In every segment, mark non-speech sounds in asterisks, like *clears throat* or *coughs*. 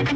Otra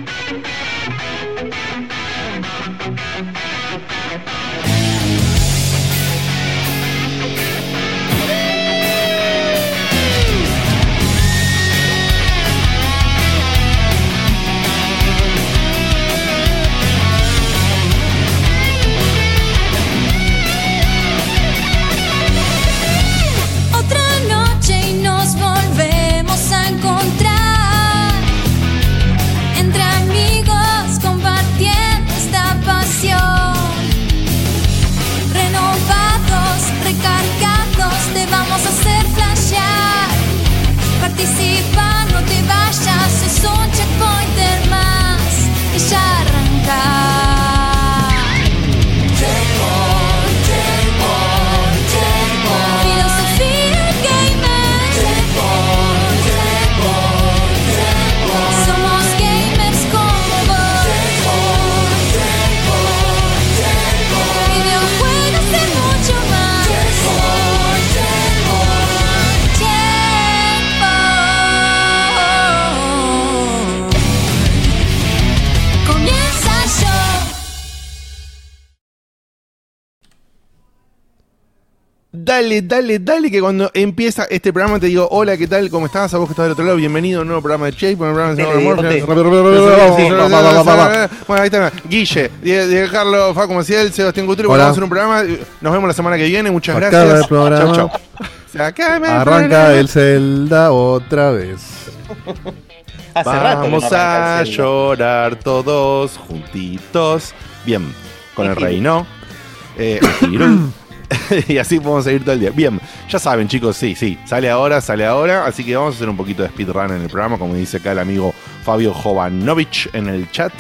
Dale, dale, dale, que cuando empieza este programa te digo, hola, ¿qué tal? ¿Cómo estás? A vos que estás del otro lado, bienvenido a un nuevo programa de Chase, un programa de Dele, Bueno, ahí está, Guille, Die- Diego Carlos, Facu Maciel, Sebastián Couture, Hola. vamos a hacer un programa, nos vemos la semana que viene, muchas gracias. acaba el Arranca el Zelda otra vez. *laughs* Hace Vamos a llorar todos juntitos. Bien, con el reino. Eh. *coughs* *laughs* y así podemos seguir todo el día. Bien, ya saben, chicos, sí, sí. Sale ahora, sale ahora. Así que vamos a hacer un poquito de speedrun en el programa, como dice acá el amigo Fabio Jovanovich en el chat.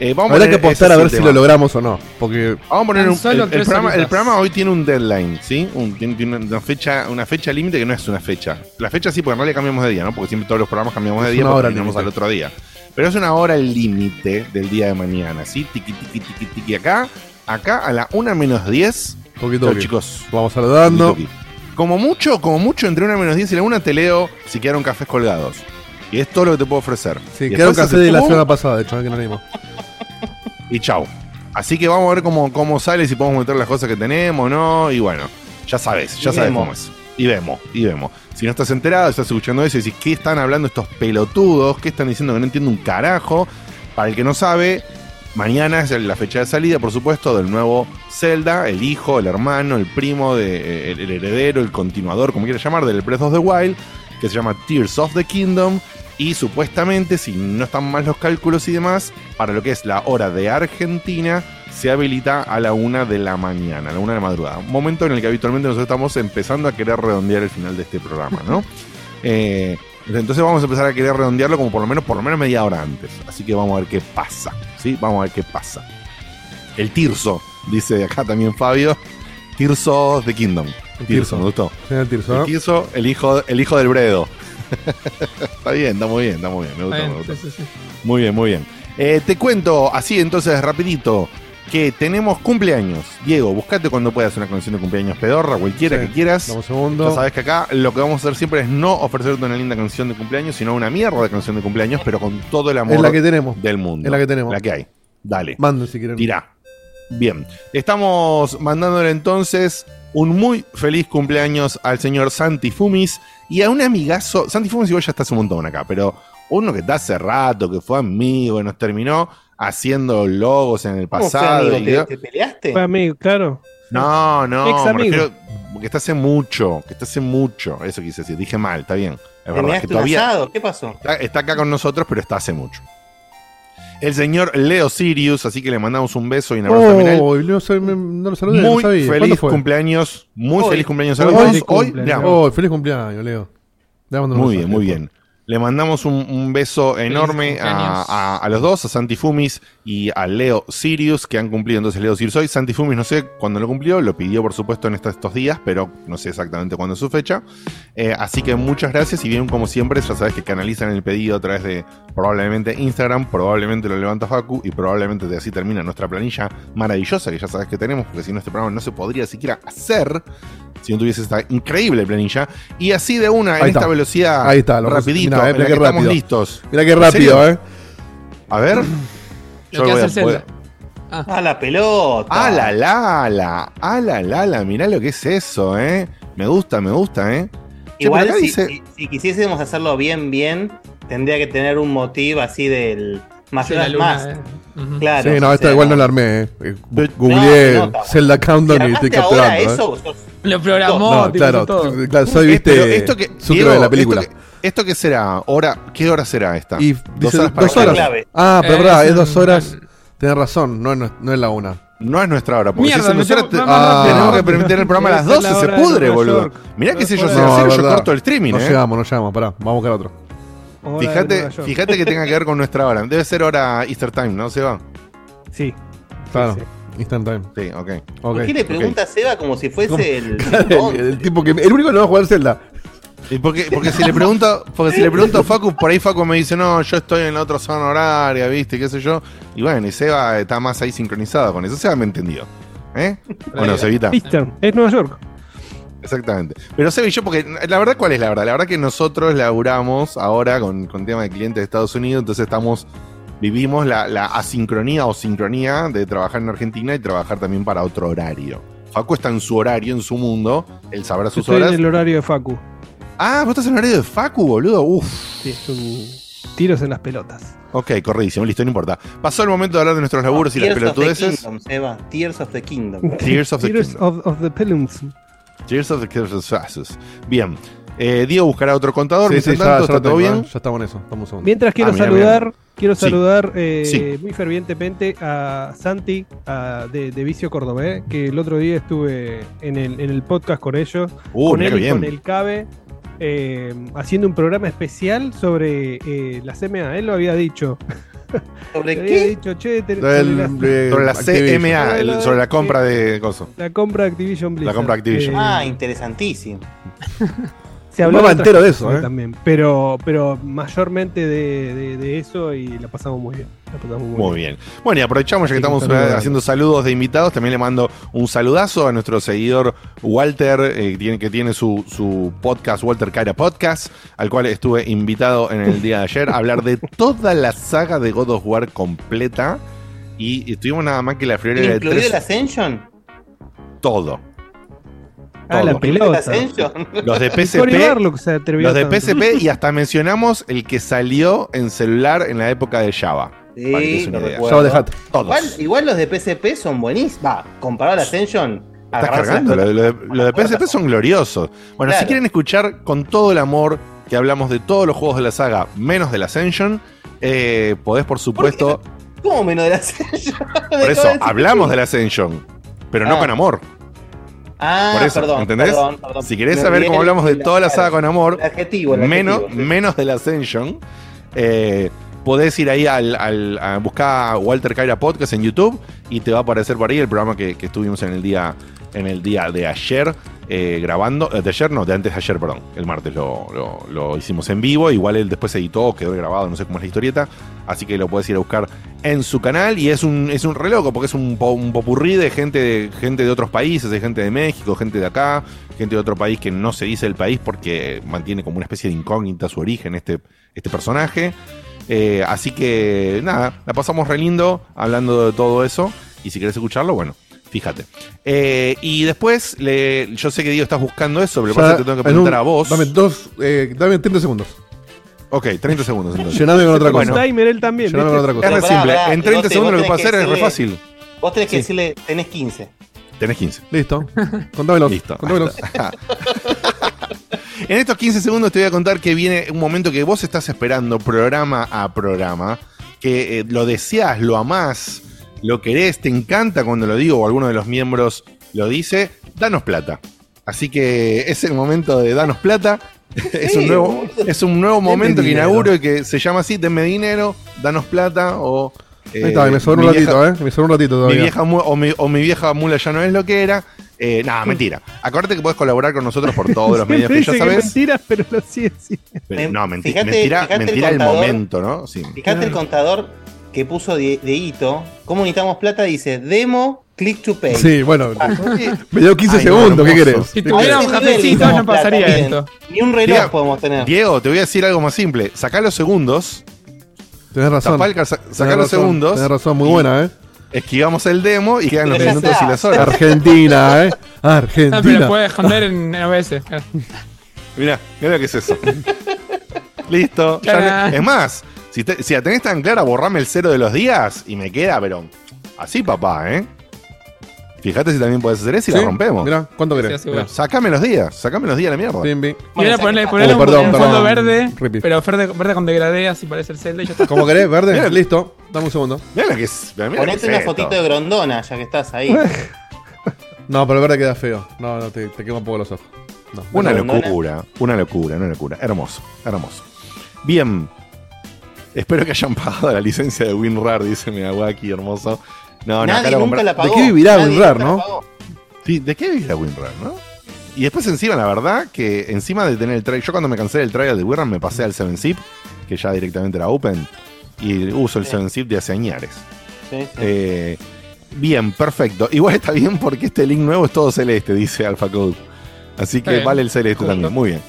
Eh, vamos Habrá que apostar a ver si lo logramos o no. Porque Vamos a poner un, solo el, el tres programa, el programa hoy tiene un deadline, ¿sí? Un- tiene, tiene una fecha, una fecha límite que no es una fecha. La fecha sí, porque en realidad cambiamos de día, ¿no? Porque siempre todos los programas cambiamos de Es día una porque hora terminamos límite. al otro día. Pero es una hora límite del día de mañana, ¿sí? Tiqui, tiqui, tiqui, tiqui. Acá, acá a la 1 menos 10. Poquito Chau, chicos. Vamos saludando. Como mucho, como mucho, entre 1 menos 10 y la 1 te leo si quedaron cafés colgados. Y es todo lo que te puedo ofrecer. Sí, quedaron después café hace de la semana pasada, de hecho, eh, que no leímos. y chau. Así que vamos a ver cómo, cómo sale, si podemos meter las cosas que tenemos o no. Y bueno, ya sabes, ya sabes cómo es. Y vemos, y vemos. Si no estás enterado, estás escuchando eso y decís, ¿qué están hablando estos pelotudos? ¿Qué están diciendo que no entiendo un carajo? Para el que no sabe, mañana es la fecha de salida, por supuesto, del nuevo Zelda, el hijo, el hermano, el primo, de, eh, el, el heredero, el continuador, como quieras llamar, del Breath of the Wild, que se llama Tears of the Kingdom. Y supuestamente, si no están mal los cálculos y demás, para lo que es la hora de Argentina, se habilita a la una de la mañana, a la una de la madrugada. Un momento en el que habitualmente nosotros estamos empezando a querer redondear el final de este programa, ¿no? *laughs* Eh, entonces vamos a empezar a querer redondearlo como por lo menos, por lo menos media hora antes. Así que vamos a ver qué pasa. ¿Sí? Vamos a ver qué pasa. El Tirso, dice acá también Fabio. Tirso de Kingdom. El Tirso, me gustó. Señor Tirso, ¿no? El Tirso, el hijo, el hijo del Bredo. *laughs* está bien, está muy bien, está muy bien. Me gustó, me gustó. sí, sí, sí. Muy bien, muy bien. Eh, te cuento así entonces rapidito que tenemos cumpleaños. Diego, buscate cuando puedas una canción de cumpleaños pedorra, cualquiera Sí. que quieras. Dame un segundo. Ya sabes que acá lo que vamos a hacer siempre es no ofrecerte una linda canción de cumpleaños, sino una mierda de canción de cumpleaños, pero con todo el amor Es la que tenemos. del mundo. Es la que tenemos. La que hay. Dale. Manden si quieren. Tirá. Bien. Estamos mandándole entonces un muy feliz cumpleaños al señor Santi Fumis y a un amigazo. Santi Fumis igual ya está hace un montón acá, pero uno que está hace rato, que fue amigo, y nos terminó haciendo logos en el ¿Cómo fue, pasado. amigo? ¿Te, te peleaste? Fue amigo, claro. no, no, Ex me amigo. refiero que está hace mucho, que está hace mucho. Eso quise decir, dije mal, está bien. Es ¿Te verdad, que todavía? ¿Qué pasó? está, está acá con nosotros, pero está hace mucho. El señor Leo Sirius, así que le mandamos un beso y un abrazo también a él. Oh, y no, sab- me- no lo saludé, no Muy sabía. ¿Cuándo feliz fue? cumpleaños, muy Hoy. feliz cumpleaños a Hoy. los dos. Hoy. Oh, feliz cumpleaños, Leo. Muy bien, muy bien. Le mandamos un, un beso enorme a, cumpleaños. a- a los dos, a Santi Fumis y a Leo Sirius, que han cumplido entonces Leo Sirius hoy. Santi Fumis no sé cuándo lo cumplió, lo pidió por supuesto en estos, estos días, pero no sé exactamente cuándo es su fecha. Eh, así que muchas gracias y bien como siempre, ya sabes que canalizan el pedido a través de probablemente Instagram, probablemente lo levanta Facu y probablemente de así termina nuestra planilla maravillosa que ya sabes que tenemos, porque si no este programa no se podría siquiera hacer si no tuviese esta increíble planilla. Y así de una, en Ahí esta está. velocidad, Ahí está, lo- rapidito, mirá, en la mirá que qué estamos rápido. listos. Mira qué ¿En rápido? ¿eh? A ver. Lo que voy hace a- el Zelda. Ah, la pelota. Ah, la la la. Ah, la la. Mirá lo que es eso, ¿eh? Me gusta, me gusta, ¿eh? Che, Igual acá si, dice- si- si quisiésemos hacerlo bien, bien, tendría que tener un motivo así del Sí, la luna, Mask. eh. Ujú. Claro. Sí, no, o esta sea, igual no la armé, eh. Eh, Googleé No, Zelda Si Countdown y estoy armaste ahora capturando, ¿eh? eso, sos- Lo programó, No, claro, todo. claro, soy, viste, pero esto que, Diego, de la película. ¿esto, que, esto será? Hora, ¿Qué hora será esta? Y dos dice horas para dos cada horas. clave. Ah, pero Eh, verdad, es dos horas. Tenés razón, no, es- no es la una. No es nuestra hora, porque Mierda, si es te- vamos Ah. tenemos que permitir el programa a las Debe ser 12, la se hora pudre, boludo. York. Mirá que si yo No, yo corto el streaming, No ¿eh? llegamos, no llegamos, pará, vamos a buscar otro. Hora Fíjate, fíjate que tenga que ver con nuestra hora. Debe ser hora Easter Time, ¿no, Seba? Sí. Claro, sí. Instant time. Sí, ok. ¿Por qué le pregunta a Seba como si fuese el. *laughs* el, el tipo que, el único que no va a jugar Zelda. Y porque, porque si le pregunto, porque si le pregunto a Facu, por ahí Facu me dice, no, yo estoy en la otra zona horaria, viste, qué sé yo. Y bueno, y Seba está más ahí sincronizado con eso. Seba me entendió. ¿Eh? Bueno, Sebita. Eastern, es Nueva York. Exactamente. Pero Seba y yo, porque la verdad, ¿cuál es la verdad? La verdad que nosotros laburamos ahora con, con tema de clientes de Estados Unidos, entonces estamos, vivimos la, la asincronía o sincronía de trabajar en Argentina y trabajar también para otro horario. Facu está en su horario, en su mundo, él sabrá sus estoy horas. en el horario de Facu. Ah, vos estás en el horario de Facu, boludo. Uf. Sí, es un tiros en las pelotas. Ok, corridísimo, listo, no importa. Pasó el momento de hablar de nuestros laburos y las Tears of the pelotudeces. Kingdom, Seba. Tears of the Kingdom. *laughs* Tears of the Tears Kingdom. of, of the Pelums. Tears of the Kingdom. Bien. Eh, Diego buscará otro contador. Sí, sí, mientras ya, tanto, ya ¿está todo tengo, bien? eh, Ya estamos en eso, estamos. Mientras quiero Ah, mira, saludar, quiero Sí. saludar eh, Sí. muy fervientemente a Santi a- de, de Vicio Córdoba, eh, que el otro día estuve en el, en el podcast con ellos, Uh, con él y bien. con el CABE, eh, haciendo un programa especial sobre eh, la CMA. Él lo había dicho. ¿Sobre *laughs* había qué? dicho, che, te- Del- sobre la, Sobre la. CMA, el- sobre la compra de coso. la compra de Activision Blizzard. compra de Activision. Eh, Ah, interesantísimo. *laughs* se habló de entero de eso, ¿eh? también, pero, pero mayormente de, de- de eso y la pasamos muy bien. La pasamos muy, Muy bien. Bueno, y aprovechamos ya que Sí, estamos saludo eh, haciendo saludos de invitados. También le mando un saludazo a nuestro seguidor Walter, eh, que tiene, que tiene su, su podcast, Walter Cara Podcast, al cual estuve invitado en el día de ayer a hablar de *laughs* toda la saga de God of War completa. Y estuvimos nada más que la friolera de ¿Incluido el tres. Ascension? Todo. Ah, la todo. ¿Incluido el pelota. Los de *laughs* PSP. Barlog se atrevió Los de. PSP y hasta mencionamos el que salió en celular en la época de Java. Sí. Java Hat. Todos. Igual, igual los de PSP son buenísimos. Va, comparado al Ascension. Estás cargando. la Lo, lo de, lo de la PSP son gloriosos. Bueno, si quieren escuchar con todo el amor que hablamos de todos los juegos de la saga, menos del Ascension, eh, podés, por supuesto. ¿Cómo menos del Ascension? *laughs* Por eso hablamos del Ascension, pero no Ah. con amor. Ah, por eso, perdón, ¿entendés? perdón, perdón. Si querés Me saber cómo hablamos de toda la saga con amor, El adjetivo, el menos, adjetivo, sí. menos del Ascension, eh, podés ir ahí al, al- a buscar Walter Caira Podcast en YouTube y te va a aparecer por ahí el programa que, que estuvimos en el día, en el día de ayer eh, grabando. eh, de ayer no, de antes de ayer, perdón. El martes lo, lo- hicimos en vivo. Igual él después se editó, quedó grabado, no sé cómo es la historieta. Así que lo puedes ir a buscar en su canal. Y es un, es un re porque es un, un popurrí de gente, de gente de otros países, de gente de México, gente de acá, gente de otro país que no se dice el país porque mantiene como una especie de incógnita su origen este, este personaje. Eh, así que nada, la pasamos re lindo hablando de todo eso. Y si querés escucharlo, bueno, fíjate. Eh, y después, le- yo sé que Diego estás buscando eso, pero Ya, pasa que te tengo que preguntar un- a vos. Dame dos, eh, dame 30 segundos. Ok, 30 segundos entonces. Llename con otra cosa. timer él también. Llename con otra Es cosa. re Pero pará, simple. pará, en y 30 vos te- segundos lo que puedo hacer es re fácil. Vos tenés que Sí. decirle, tenés 15. Tenés 15. Listo. *laughs* Contámelos. Listo. Contámelos. *laughs* En estos 15 segundos te voy a contar que viene un momento que vos estás esperando programa a programa, que eh, lo deseas, lo amás, lo querés, te encanta cuando lo digo o alguno de los miembros lo dice, danos plata. Así que es el momento de danos plata. es, un nuevo, es un nuevo momento que dinero. inauguro y que se llama así, denme dinero, danos plata o... eh, Ahí está, me sobró mi un vieja- ratito, ¿eh? Me sobró un ratito mi todavía. vieja mu- o, mi, o mi vieja mula ya no es lo que era. Eh, nada, *laughs* mentira. Acuérdate que puedes colaborar con nosotros por todos los *laughs* medios que ya sabes. mentiras, pero lo sigue siendo. Pero, no, menti- Fíjate- mentira, fíjate el mentira el, contador. momento, ¿no? Sí. Fíjate el contador que puso de, de hito. ¿Cómo necesitamos plata? Dice demo, click to pay. Sí, bueno. Ah, Me dio 15 Ay, segundos, ¿qué querés? Si nivel cafecito no pasaría plata, esto. Ni un reloj podemos tener. Diego, te voy a decir algo más simple. Sacá los segundos Tenés razón. Tapalca, sa- Tenés sacá los razón, segundos. Tenés razón, muy y buena, ¿eh? Esquivamos el demo y quedan los Pero minutos y las horas. Argentina, ¿eh? Ah, pero Argentina. lo puedes esconder en OBS. Mirá, mirá lo que es eso. *laughs* Listo. ya es más, si, te- si la tenés tan clara, borrame el cero de los días y me queda, pero así, papá, ¿eh? Fíjate si también podés hacer eso y ¿Sí? la rompemos. Mirá, ¿cuánto querés? Sí. Sacame los días, sacame los días a la mierda. Bim, bim. Y Bueno, ahora ponerle, ponerle Oh, un, perdón, un perdón. fondo verde, Ripi. pero verde, verde con degradé, así parece el Zelda y ya está. ¿Cómo querés? ¿Verde? Mirá. Listo. Dame un segundo. Mirá lo que es. mirá lo que Ponete es una esto. fotito de Grondona, ya que estás ahí. *laughs* No, pero el verde queda feo. No, no, te, te quema un poco los ojos. No. Una locura, una locura, una locura. Hermoso, hermoso. Bien. Espero que hayan pagado la licencia de WinRAR, dice Miyawaki, hermoso. No, no, Nadie lo nunca la pagó. qué vivirá Nadie WinRAR, no? Sí, ¿de qué vivirá WinRAR, no? Y después encima, la verdad, que encima de tener el trial, yo cuando me cansé del trial de WinRAR me pasé al 7-Zip, que ya directamente era Open, y uso el Sí. 7-Zip de hace añares. Sí, sí. Eh, bien, perfecto. Igual está bien porque este link nuevo es todo celeste, dice AlphaCode. Así Está que bien. vale el celeste Justo. también. Muy bien.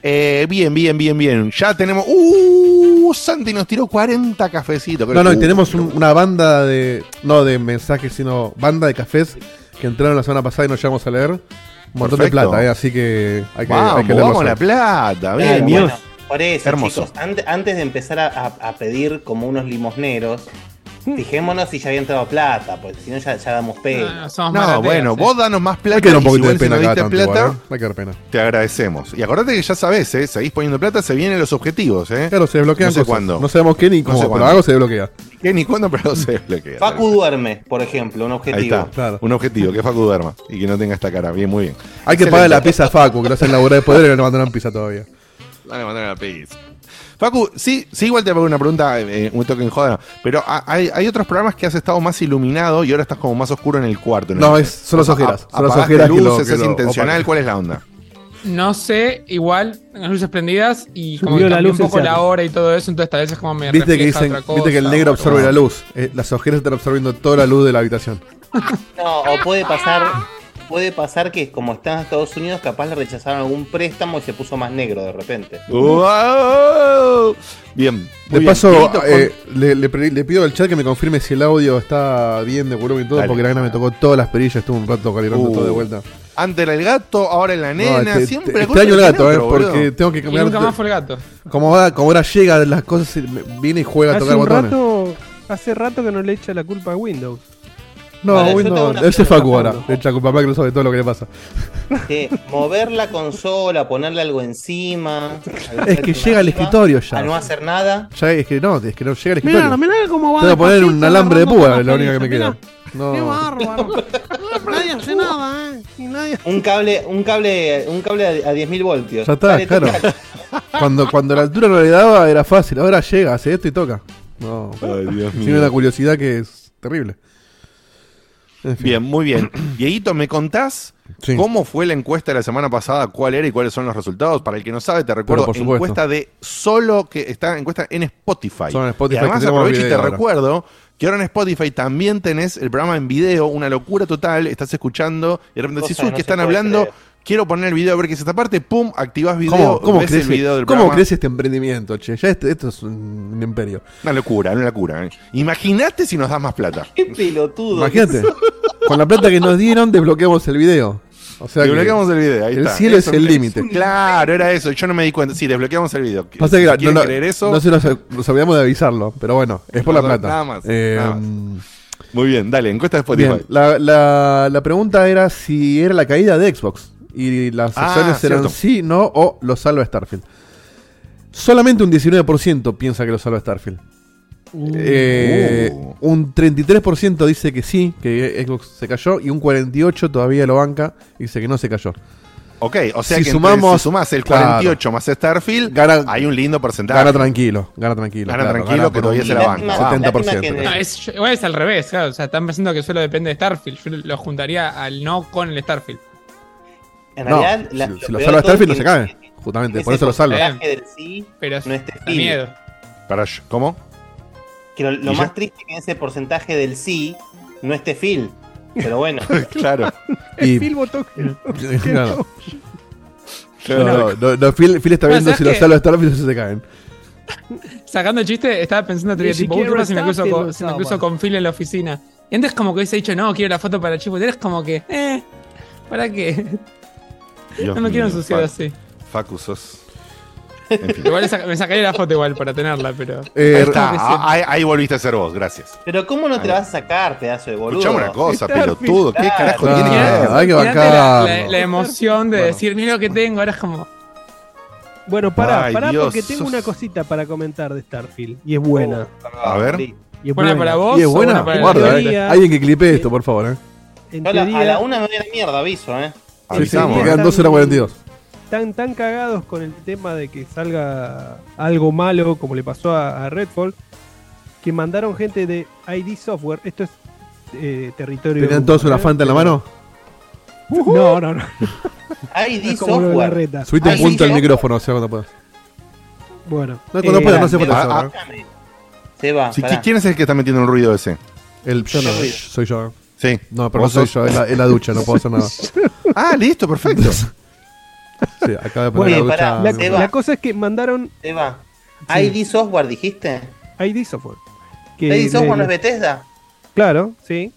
Eh, bien, bien, bien, bien. Ya tenemos. ¡Uh! Santi nos tiró 40 cafecitos. No, no, y Uh, tenemos un- una banda de. No de mensajes, sino banda de cafés que entraron la semana pasada y nos llevamos a leer. Un montón Perfecto. de plata, ¿eh? Así que hay que, Vamos, hay que leerlos vamos a la plata. Bien, bueno, por eso, Hermoso. chicos, ante- antes de empezar a, a- a pedir como unos limosneros, fijémonos si ya había entrado plata, porque si no ya, ya damos pena. No, Ah, somos No, marateas, bueno, eh. vos danos más plata. Hay que dar un y si de si pena cada diste tanto, plata, igual, ¿eh? Hay que dar pena. te agradecemos. Y acordate que ya sabés, ¿eh? Seguís poniendo plata, se vienen los objetivos, ¿eh? Claro, se desbloquean No sé cosas. cuándo. No sabemos qué ni No cómo, sé pero cuándo. algo se desbloquea. Que ni cuándo, pero se desbloquea. Facu duerme, por ejemplo, un Ahí objetivo. está. Claro. Un objetivo, que Facu duerma y que no tenga esta cara. Bien, muy bien. Hay que pagar la pizza a Facu, que lo hacen laburar de poder y no le mandaron pizza todavía. Dale, mandale la pizza. Facu, sí, sí, igual te hago una pregunta, eh, un toque en joda, pero ha- hay, hay otros programas que has estado más iluminado y ahora estás como más oscuro en el cuarto. No, es- son las A- ojeras, son las ojeras que lo- luces, que es lo intencional. ¿cuál es la onda? No sé, igual, las luces prendidas y como Subió que la luz un poco la hora y todo eso, entonces tal vez es como me Viste que dicen, otra viste que el cosa, negro absorbe la luz. Eh, las ojeras están absorbiendo toda la luz de la habitación. No, o puede pasar, puede pasar que como está en Estados Unidos, capaz le rechazaron algún préstamo y se puso más negro de repente. ¡Wow! Bien. De bien. paso, eh, le, le pre- le pido al chat que me confirme si el audio está bien de volumen y todo, Dale. porque la nena me tocó todas las perillas, estuve un rato calibrando Uh, todo de vuelta. Antes era el gato, ahora la nena, No, te- siempre te- la culpa extraño el gato, eh, porque boludo. tengo que Y cambiar. nunca más fue el gato. Como, va, como ahora llega las cosas, viene y juega a tocar un botones. rato, hace rato que no le echa la culpa a Windows. No, Vale, Windows, es pregunta, Facu ahora. Le echa culpa a Microsoft de todo lo que le pasa. Que mover la consola, ponerle algo encima. Es que llega al escritorio ya. A no hacer nada. Ya es que no, es que no llega al escritorio. Mira, mira cómo va. Tengo que poner un alambre de púa, es la única que me queda. mirá. Qué No. bárbaro. *laughs* nadie hace nada, ¿eh? Nadie... Un cable, un cable, un cable a, a 10.000 voltios. Ya está, Dale, claro. *laughs* Cuando, cuando la altura no le daba era fácil, ahora llega, hace esto y toca. No, Ay, Dios tiene mío. una curiosidad que es terrible. En fin. Bien, muy bien. *clears throat* Dieguito, ¿me contás Sí. cómo fue la encuesta de la semana pasada? ¿Cuál era y cuáles son los resultados? Para el que no sabe, te recuerdo, por encuesta de solo que está encuesta en Spotify. Solo en Spotify, y además aprovecho y te ahora. recuerdo que ahora en Spotify también tenés el programa en video, una locura total, estás escuchando y de repente decís, que uy, no que están hablando, creer. Quiero poner el video a ver qué es esta parte, pum, activás video, ¿Cómo, cómo ves crece, el video del cómo programa. crece este emprendimiento, che? Ya este- esto es un, un imperio. Una locura, una locura. ¿eh? Imagínate si nos das más plata. Qué pelotudo. Imagínate, con la plata que nos dieron desbloqueamos el video. O sea que Desbloqueamos el video, ahí el está. cielo Eso es el límite. Claro, era eso. Yo no me di cuenta. Sí, desbloqueamos el video. Pasa que Si no, no- creer eso, no se nos, nos olvidamos de avisarlo, pero bueno, es por la plata. nada más, Eh, nada muy bien, dale, encuesta de Spotify. Bien, la, la, la pregunta era si era la caída de Xbox. Y las Ah, opciones eran cierto. sí, no o lo salva Starfield. Solamente un 19% piensa que lo salva Starfield. Eh, Uh. Un 33% dice que sí, que Xbox se cayó. Y un 48% todavía lo banca y dice que no se cayó. Ok, o sea Si que sumamos- si sumás el claro. 48 más Starfield, Gana- hay un lindo porcentaje. Gana tranquilo, gana tranquilo. Gana claro, tranquilo, que todavía se la banca. Lástima- Vamos. 70%. lástima que- No, es, es al revés, claro. O sea, están pensando que solo depende de Starfield. Yo lo juntaría al no con el Starfield. En No, realidad, si, la- si lo salva Starfield no se cae. Justamente, por eso lo salva. sí Pero es no es da miedo. Para, ¿Cómo? Que lo, lo ¿Y más ya? triste es que en ese porcentaje del sí no esté Phil. Pero bueno, *laughs* claro. *laughs* Y- El Phil votó que-. *laughs* No, no, no, Phil, Phil está viendo ¿sabes si lo salva Starfield o se caen. Sacando el chiste, estaba pensando, te tipo, siquiera ¿qué pasa si me cruzo, con, si me cruzo con Phil en la oficina? Y antes como que hubiese dicho, no, quiero la foto para el chivo. Eres como que, eh, ¿para qué? Dios no me quiero ensuciar así. Facu, sos. En fin. Igual saca- me sacaría la foto igual para tenerla, pero... Eh, Ahí está, ah, ahí, ahí volviste a ser vos, gracias. Pero ¿cómo no te la vas a sacar, pedazo de boludo? Escuchame una cosa, pelotudo. ¿Qué carajo tiene que ver? hay que la, bancarlo. la- la emoción de Bueno. decir, mira lo que tengo, ahora es como... Bueno, pará, Ay, pará Dios, porque tengo sos- una cosita para comentar de Starfield. Y es buena. A ver. Y es Buena para vos Y es buena, buena para guarda, eh. Alguien que clipe esto, por favor, eh. En a la, a teoría, la una me voy a la mierda, aviso, eh. Sí, sí, Avisamos. quedan Están- 12 horas 42. Están tan cagados con el tema de que salga algo malo, como le pasó a, a Redfall, que mandaron gente de ID Software. Esto es eh, territorio. ¿Tenían todos una Fanta en la mano? No, no, no. *laughs* ID Software. Subite un punto al micrófono, o sea, cuando puedas. Bueno. No, cuando eh, puedas, no se puede ah, ah. ¿eh? Se va. ¿Quién es el que está metiendo el ruido ese? El Yo no. Soy yo. Sí. No, pero no ¿Vos soy yo, es la, es la ducha, no puedo hacer nada. Sí, *laughs* Ah, listo, perfecto. acaba de poner Bueno, la ducha. La, cosa es que mandaron Se va. Sí. ID Software, dijiste. ID Software. Que ID Software no es Bethesda. Claro, sí.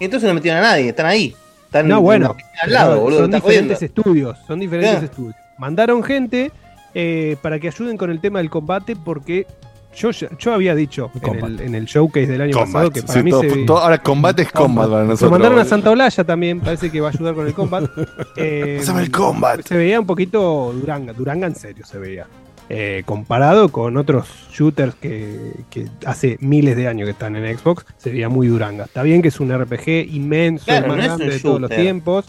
Y entonces no metieron a nadie, están ahí. Están No, bueno. al lado, boludo. Son jodiendo. diferentes estudios. Son diferentes Ya. estudios. Mandaron gente eh, para que ayuden con el tema del combate porque yo, ya- yo había dicho en el, en el showcase del año pasado que para Sí, mí todo- se, todo- ahora combate es combat para se nosotros. mandaron a. Santa Olaya también, parece que va a ayudar con el combat. *laughs* Eh, el combat. Se veía un poquito Duranga, Duranga en serio se veía. Eh, comparado con otros shooters que, que hace miles de años que están en Xbox, se veía muy Duranga. Está bien que es un RPG inmenso, Claro, el más no grande de todos los tiempos,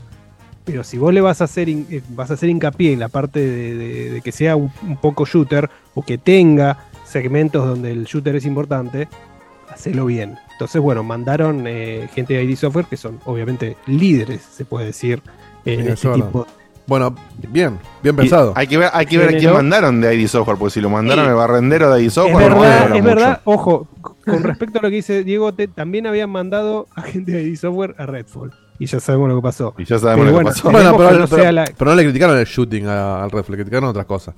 pero si vos le vas a hacer eh, vas a hacer hincapié en la parte de, de- de que sea un, un poco shooter o que tenga segmentos donde el shooter es importante, hacelo bien. Entonces, bueno, mandaron eh, gente de ID Software que son obviamente líderes, se puede decir, en este tipo. Bueno, bien, bien Y pensado. Hay que ver, hay que ver a quién mandaron de ID Software, porque si lo mandaron Sí. al barrendero de ID Software, verdad, es verdad, ojo, con respecto a lo que dice Diego, te- también habían mandado a gente de ID Software a Redfall. Y ya sabemos lo que pasó. Y ya sabemos Pero lo bueno, que pasó. Bueno, pero, la- pero no le criticaron el shooting a- al ref, le criticaron otras cosas.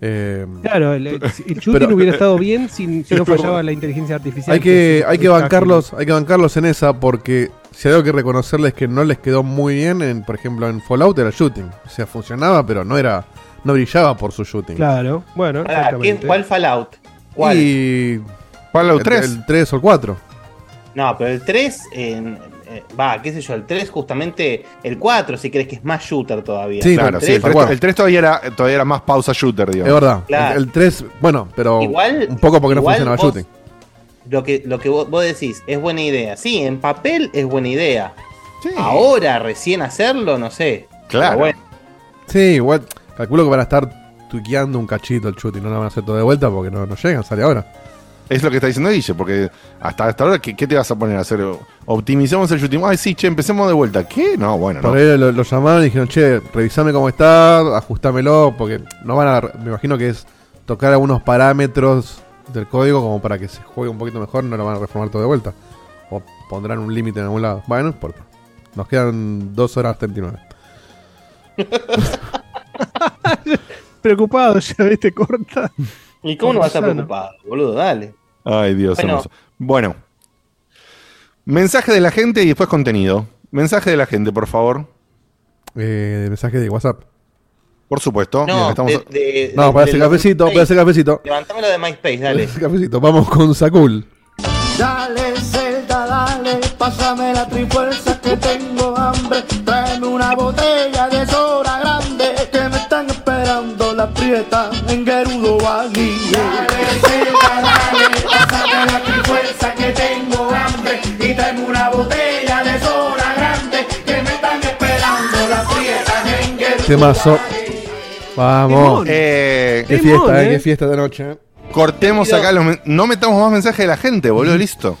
Eh, Claro, el, el *laughs* shooting Pero- hubiera *laughs* estado bien si, si no fallaba la inteligencia artificial. hay que, hay que bancarlos, hay que bancarlos en esa porque si hay algo que reconocerles que no les quedó muy bien, en, por ejemplo en Fallout era el shooting. O sea, funcionaba, pero no era, no brillaba por su shooting. Claro, bueno, Pará, exactamente. ¿quién- ¿Cuál Fallout? ¿Cuál? Y Fallout el, 3. el 3 o el 4. No, pero el 3, en- eh, va, qué sé yo, el 3 justamente, el 4 si crees que es más shooter todavía. Sí, Claro, sí, el tal 3, cual. el 3 todavía, era, todavía era más pausa shooter, Es digamos. verdad. Claro. El, el 3, bueno, pero Igual- un poco porque no funcionaba el vos- shooting. Lo que, lo que vos, vos decís es buena idea. Sí, en papel es buena idea. Sí. Ahora, recién hacerlo, no sé. Claro. Bueno, Sí, igual, calculo que van a estar tuiqueando un cachito el shooting, no lo van a hacer todo de vuelta porque no, no llegan, sale ahora. Es lo que está diciendo Guille, porque hasta, hasta ahora, ¿qué, qué te vas a poner a hacer? Optimicemos el shooting. Ay, sí, che, empecemos de vuelta. ¿Qué? No, bueno, no. Por ahí lo, lo llamaron y dijeron, che, revisame cómo está, ajustámelo, porque no van a, me imagino que es tocar algunos parámetros del código como para que se juegue un poquito mejor, no lo van a reformar todo de vuelta. O pondrán un límite en algún lado. Bueno, no importa. Nos quedan 2 horas 39. *laughs* Preocupado, ya viste, corta. *laughs* ¿y cómo no vas a estar preocupado, boludo? Dale. Ay, Dios Bueno. hermoso. Bueno. Mensaje de la gente y después contenido. Mensaje de la gente, por favor. Eh, mensaje de WhatsApp. Por supuesto. No, Mira, estamos- de- de- No, de- para ese cafecito, para ese cafecito. Levantámelo de MySpace, dale. ese cafecito. Vamos con Sakul. Dale, Zelda, dale, pásame la trifuerza que tengo hambre. Tráeme una botella de soda grande que me están esperando la prieta en Gerudo Valley. Dale, Zelda, dale, pásame la trifuerza que tengo hambre. Y tráeme una botella de soda grande que me están esperando la prieta en Gerudo Temazo. Vamos. Eh, Qué fiesta, eh, eh. qué fiesta de noche. eh. cortemos acá los No metamos más mensajes de la gente, boludo. Listo.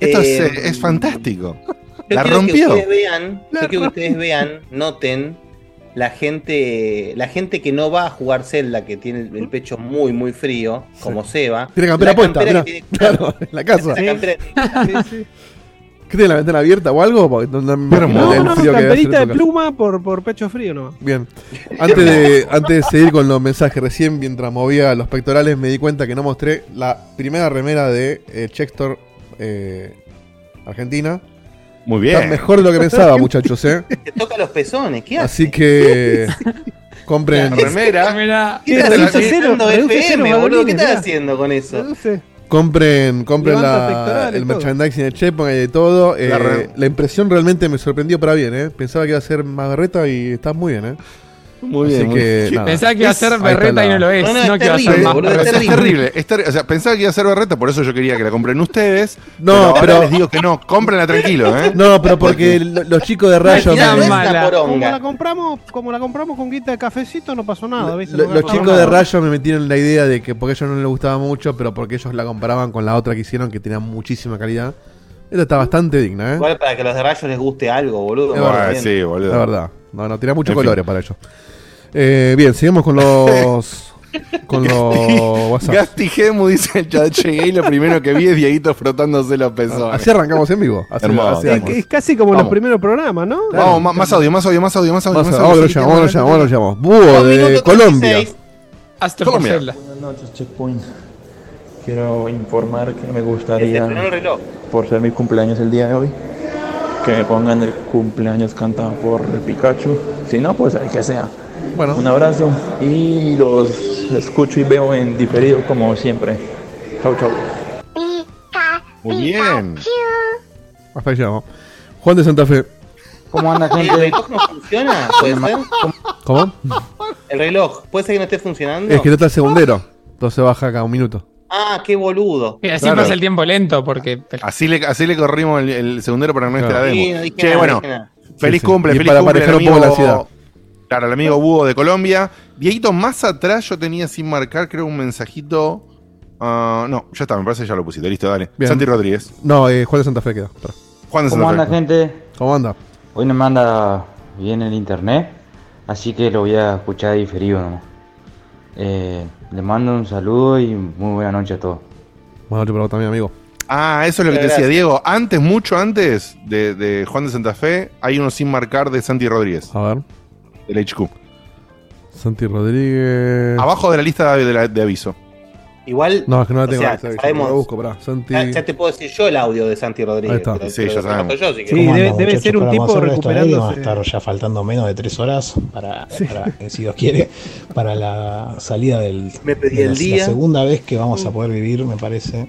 Esto Eh, es, eh, es fantástico. Yo La quiero rompió. Que ustedes vean, La yo quiero que ustedes vean, noten la gente, la gente que no va a jugar Zelda, que tiene el, el pecho muy, muy frío, como Seba. Tiene campera La puesta, campera mirá. que tiene- Claro, en la casa. la campera- Sí, sí. ¿Qué tiene la ventana abierta o algo? No, no No, no, camperita de pluma por, por pecho frío nomás. Bien. Antes de, antes de seguir con los mensajes, recién mientras movía los pectorales me di cuenta que no mostré la primera remera de eh, Chextor eh, Argentina. Muy bien. mejor de lo que pensaba, *laughs* muchachos, ¿eh? Te toca los pezones, ¿qué haces? Así que *laughs* compren, Remera. ¿Qué ¿Qué estás haciendo FM, boludo? ¿Qué estás haciendo con eso? No sé. compren, compren la- el todo. merchandising de Chepo y de todo. Eh, La la, re- impresión realmente me sorprendió para bien, ¿eh? Pensaba que iba a ser más berreta y está muy bien, ¿eh? Muy Así bien. que, pensaba que iba a Es- ser berreta y no lo es. No, No, no, es que iba a ser terrible, más boludo, es. Es terrible, es ter- o sea, pensaba que iba a ser berreta, por eso yo quería que la compren ustedes. No, pero, ahora pero- les digo que no, cómprenla tranquilo, ¿eh? No, pero porque lo- los chicos de Rayo... Es mala. una Como la compramos, como la compramos con guita de cafecito, no pasó nada. ¿viste? Lo- los chicos nada. de Rayo me metieron en la idea de que porque a ellos no les gustaba mucho, pero porque ellos la comparaban con la otra que hicieron que tenía muchísima calidad. Esta está bastante digna, ¿eh? Igual para que a los de rayos les guste algo, boludo. Es Ah, bien. sí, boludo. La verdad. No, no, tenía muchos En fin. colores para ellos. Eh, bien, seguimos con los. *laughs* con los WhatsApp. Gasti Gemu dice: Ya llegué y lo primero que vi es Dieguito frotándose los pezones. Así arrancamos en vivo. Hermoso. hace Es, es casi como Vamos. los primeros programas, ¿no? Vamos, ma- más audio, más audio, más audio, más audio. Vamos más audio. Vamos, lo Sí, llamamos, vamos, lo llamamos, vamos, lo llamamos. Búho de Colombia. 36. Hasta Colombia. Buenas noches, Checkpoint. Quiero informar que me gustaría, reloj. por ser mi cumpleaños el día de hoy, que me pongan el cumpleaños cantado por Pikachu. Si no, pues el que sea. Bueno, Un abrazo y los escucho y veo en diferido como siempre. Chau, chau. Muy bien. hasta ahí llegamos. Juan de Santa Fe. ¿Cómo anda, ¿El gente? reloj no funciona? ¿Puede ser? ¿Cómo? El reloj, ¿puede ser que no esté funcionando? Es que no está el segundero. Entonces baja cada un minuto. Ah, qué boludo. Y así Claro. pasa el tiempo lento, porque. Así le, así le corrimos el, el segundero para que no esté la demo. Sí, no che, nada, bueno, feliz Sí, sí. cumple, Y feliz para cumple. manejar al un poco la ansiedad. Claro, el amigo Búho de Colombia. Dieguito, más atrás yo tenía sin marcar, creo, un mensajito. ah, no, ya está, me parece que ya lo pusiste. Listo, dale. Bien. Santi Rodríguez. No, eh, Juan de Santa Fe queda. Espera. Juan de ¿Cómo Santa anda, Fe. gente? ¿Cómo anda? Hoy no me anda bien el internet, así que lo voy a escuchar diferido nomás. Eh, le mando un saludo y muy buena noche a todos. Buenas noches para vos también, amigo. Ah, eso es lo que te decía. Diego. Antes, mucho antes de, de Juan de Santa Fe, hay uno sin marcar de Santi Rodríguez, A ver. Del HQ. Santi Rodríguez. Abajo de la lista de, la- de aviso. Igual, No, es que no la o tengo. sea, ahí, sabemos- La busco, pará. Santi. ya, ya te puedo decir yo el audio de Santi Rodríguez. Ahí está. te lo- Sí, te lo ya sabemos. relato yo, si Sí, querés. debe, debe ser un tipo Vamos a recuperándose. estar ya faltando menos de tres horas para, para, eh, si Dios quiere, para la salida del. Me pedí de el la, día. la segunda vez que vamos a poder vivir, me parece,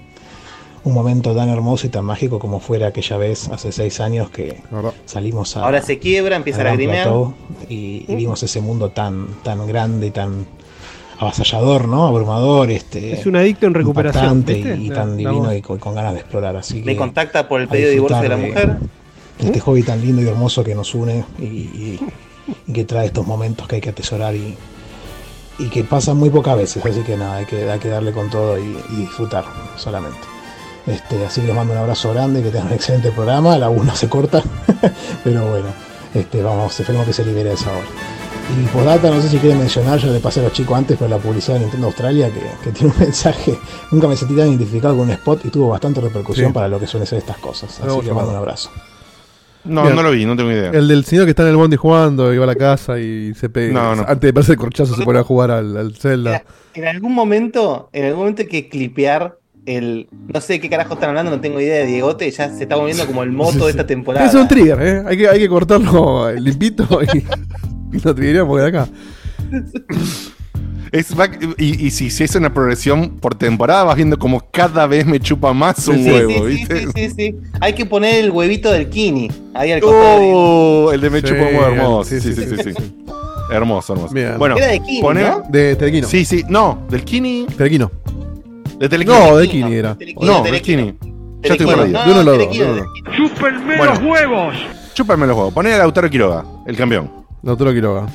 un momento tan hermoso y tan mágico como fuera aquella vez hace seis años que salimos a. Ahora se quiebra, empieza a lagrimear. Y, y vimos ese mundo tan, tan grande y tan avasallador, ¿no? Abrumador, este. Es un adicto en recuperación. y, tan la divino y con, con ganas de explorar. Así que Me contacta por el pedido de divorcio de la mujer. Este hobby tan lindo y hermoso que nos une y, y- y que trae estos momentos que hay que atesorar y, y que pasan muy pocas veces. Así que nada, hay que, hay que darle con todo y, y disfrutar solamente. Este, así que les mando un abrazo grande, que tengan un excelente programa. La una se corta, *laughs* pero bueno, este, vamos, esperemos que se libere esa hora. Y por data, no sé si quieren mencionar, yo le pasé a los chicos antes, pero la publicidad de Nintendo Australia, que, que tiene un *laughs* mensaje, nunca me sentí tan identificado con un spot y tuvo bastante repercusión Sí. para lo que suelen ser estas cosas. Así que mando un abrazo. No, no lo vi, no tengo idea. El del señor que está en el bondi jugando, iba a la casa y se pega. No, no. Antes de pasar el corchazo se pone a jugar al, al Zelda. En algún momento, en algún momento hay que clipear el. No sé de qué carajo están hablando, no tengo idea de Diegote, ya se está volviendo como el moto de esta temporada. Es un trigger, ¿eh? Hay que, hay que cortarlo limpito y, y lo triggeríamos de acá. Es, y, y si se hace una progresión por temporada, vas viendo como cada vez me chupa más un Sí, sí, huevo, sí, ¿viste? sí, sí, sí. Hay que poner el huevito del Kini ahí al costado. de- Oh, el de me Sí, chupa un huevo hermoso. Sí, sí, sí, sí. Hermoso, hermoso. Bien. Bueno, Era de Kini, ¿no? De Telequino. Sí, sí, no, del Kini, Telequino. De Telequini. No, de Kini era. No, Telequino. Kini. Ya estoy perdido. De uno a los dos, Telequino, de los Telequino. ¡Chúpenme los huevos! Chúpame los huevos. Poné a Lautaro Quiroga, el campeón. Lautaro Quiroga.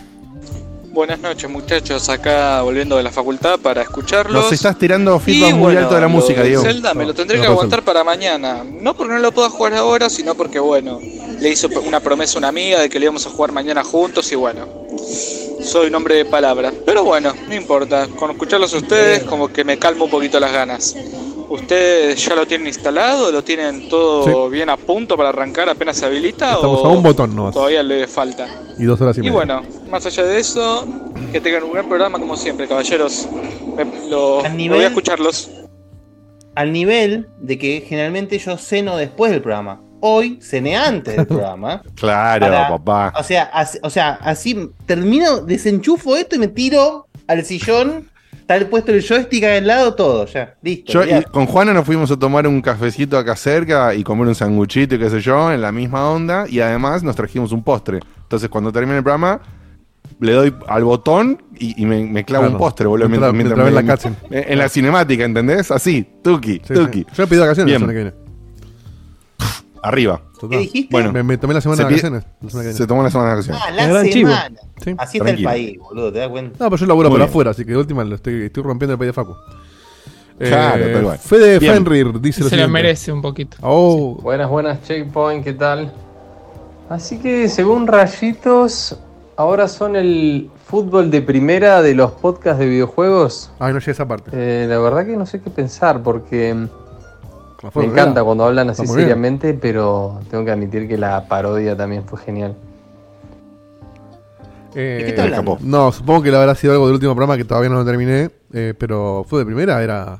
Buenas noches muchachos, acá volviendo de la facultad para escucharlos. Nos estás tirando feedback Y muy bueno, alto de la lo música, Diego. Zelda me lo tendré no que aguantar para mañana. No porque no lo pueda jugar ahora, sino porque bueno, le hizo una promesa a una amiga de que le íbamos a jugar mañana juntos y bueno, soy un hombre de palabra. Pero bueno, no importa, con escucharlos a ustedes como que me calmo un poquito las ganas. ¿Ustedes ya lo tienen instalado? ¿Lo tienen todo bien a punto para arrancar apenas se habilita? Estamos o a un botón nomás. Todavía le falta. Y dos horas y Y media. bueno, más allá de eso, que tengan un gran programa como siempre, caballeros. Me- lo, Al voy a escucharlos. Al nivel de que generalmente yo ceno después del programa. Hoy cené antes del programa. *laughs* Claro, Para- papá. O sea, así, o sea, así termino, desenchufo esto y me tiro al sillón. Está el puesto el joystick al lado, todo, ya. Listo. Yo y con Juana nos fuimos a tomar un cafecito acá cerca y comer un sanguchito y qué sé yo, en la misma onda. Y además nos trajimos un postre. Entonces, cuando termine el programa, le doy al botón y, y me, me clavo Claro. un postre, boludo. Mientras- mientras- mientras me- la en, en la cinemática, ¿entendés? Así, tuki, Sí, tuki. sí. Yo he pedido vacaciones Bien. la semana que viene. Arriba. Total. dijiste? Bueno, Me, me tomé la semana se de vacaciones. Se tomó la semana de vacaciones. Ah, la gran semana. Sí. Así está el país, boludo, ¿te das cuenta? No, pero yo laburo por afuera, así que de última lo estoy, estoy rompiendo el país de Facu. Claro, Eh, tal cual. Fede Bien. Fenrir dice lo Se lo merece un poquito. Oh, Buenas, buenas, Checkpoint, ¿qué tal? Así que según Rayitos, ahora son el fútbol de primera de los podcasts de videojuegos. ay, no llegué a esa parte. Eh, la verdad que no sé qué pensar porque me encanta cuando hablan así bien. seriamente, pero tengo que admitir que la parodia también fue genial. Eh, ¿De qué hablando? No, supongo que le habrá sido algo del último programa que todavía no lo terminé, eh, pero fue de primera, era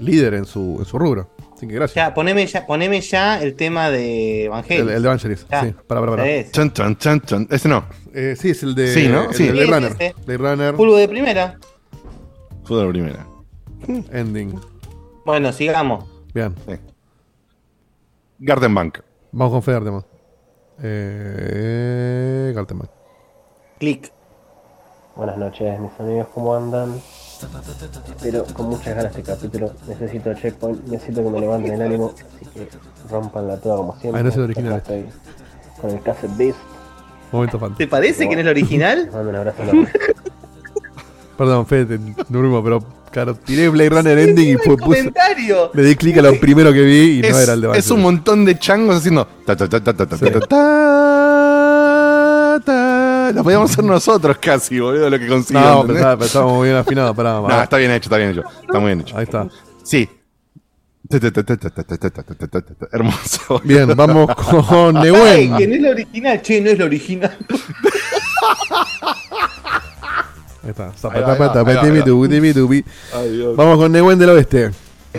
líder en su, en su rubro. Así que gracias. Ya, poneme ya, poneme ya el tema de Evangelio. El, el de Evangelis, Ya. sí, para, para, para. Es. Chan, chan, chan, chan. Ese no. Eh, sí, es el de. Sí, ¿no? El Sí. de Blade Sí, Runner. ese. Runner, Fútbol de primera. Fue de primera. Ending. Bueno, sigamos. Bien, Gartenbank. vamos con Fede Arteman. Eh. Gartenbank. Clic. Buenas noches, mis amigos, ¿cómo andan? Pero con muchas ganas este capítulo. Necesito checkpoint, necesito que me levanten el ánimo, así que rompanla toda como siempre. Ah, no es el original. Estoy con el Cassette Beast. Momento fan. ¿Te parece que no es el Les original? mando un abrazo enorme. *laughs* Perdón, Fede, te durmo, pero Claro, tiré Blade Runner sí, Ending y fue comentario. Le di clic a lo primero que vi y es, no era el de Es un montón de changos haciendo. Ta, ta, ta, lo podíamos hacer nosotros casi, boludo, lo que conseguimos. No, pero, estamos muy bien afinados, pará. No, está bien hecho, está bien hecho. Está muy bien hecho. Ahí está. Sí. Hermoso. Bien, vamos con Nehuen. Que no es la original, che, no es la original. Dios. Vamos con Nehuen del Oeste.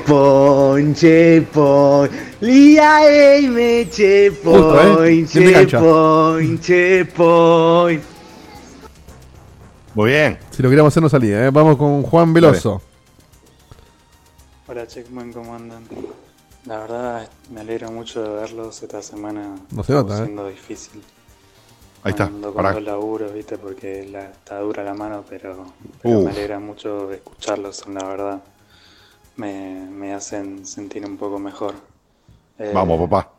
Ponche, pon, me che pon, Bien de che pon, che pon. Muy bien. Si lo queríamos hacer no salía, ¿eh? Vamos con Juan Veloso. Hola Checkman, ¿cómo andan? La verdad me alegro mucho de verlos esta semana. No se nota, Está ¿eh? siendo difícil. Ahí está. Ando con Pará. dos laburos, viste, porque la, está dura la mano, pero, me alegra mucho escucharlos, la verdad. Me, me hacen sentir un poco mejor. Eh, Vamos, papá.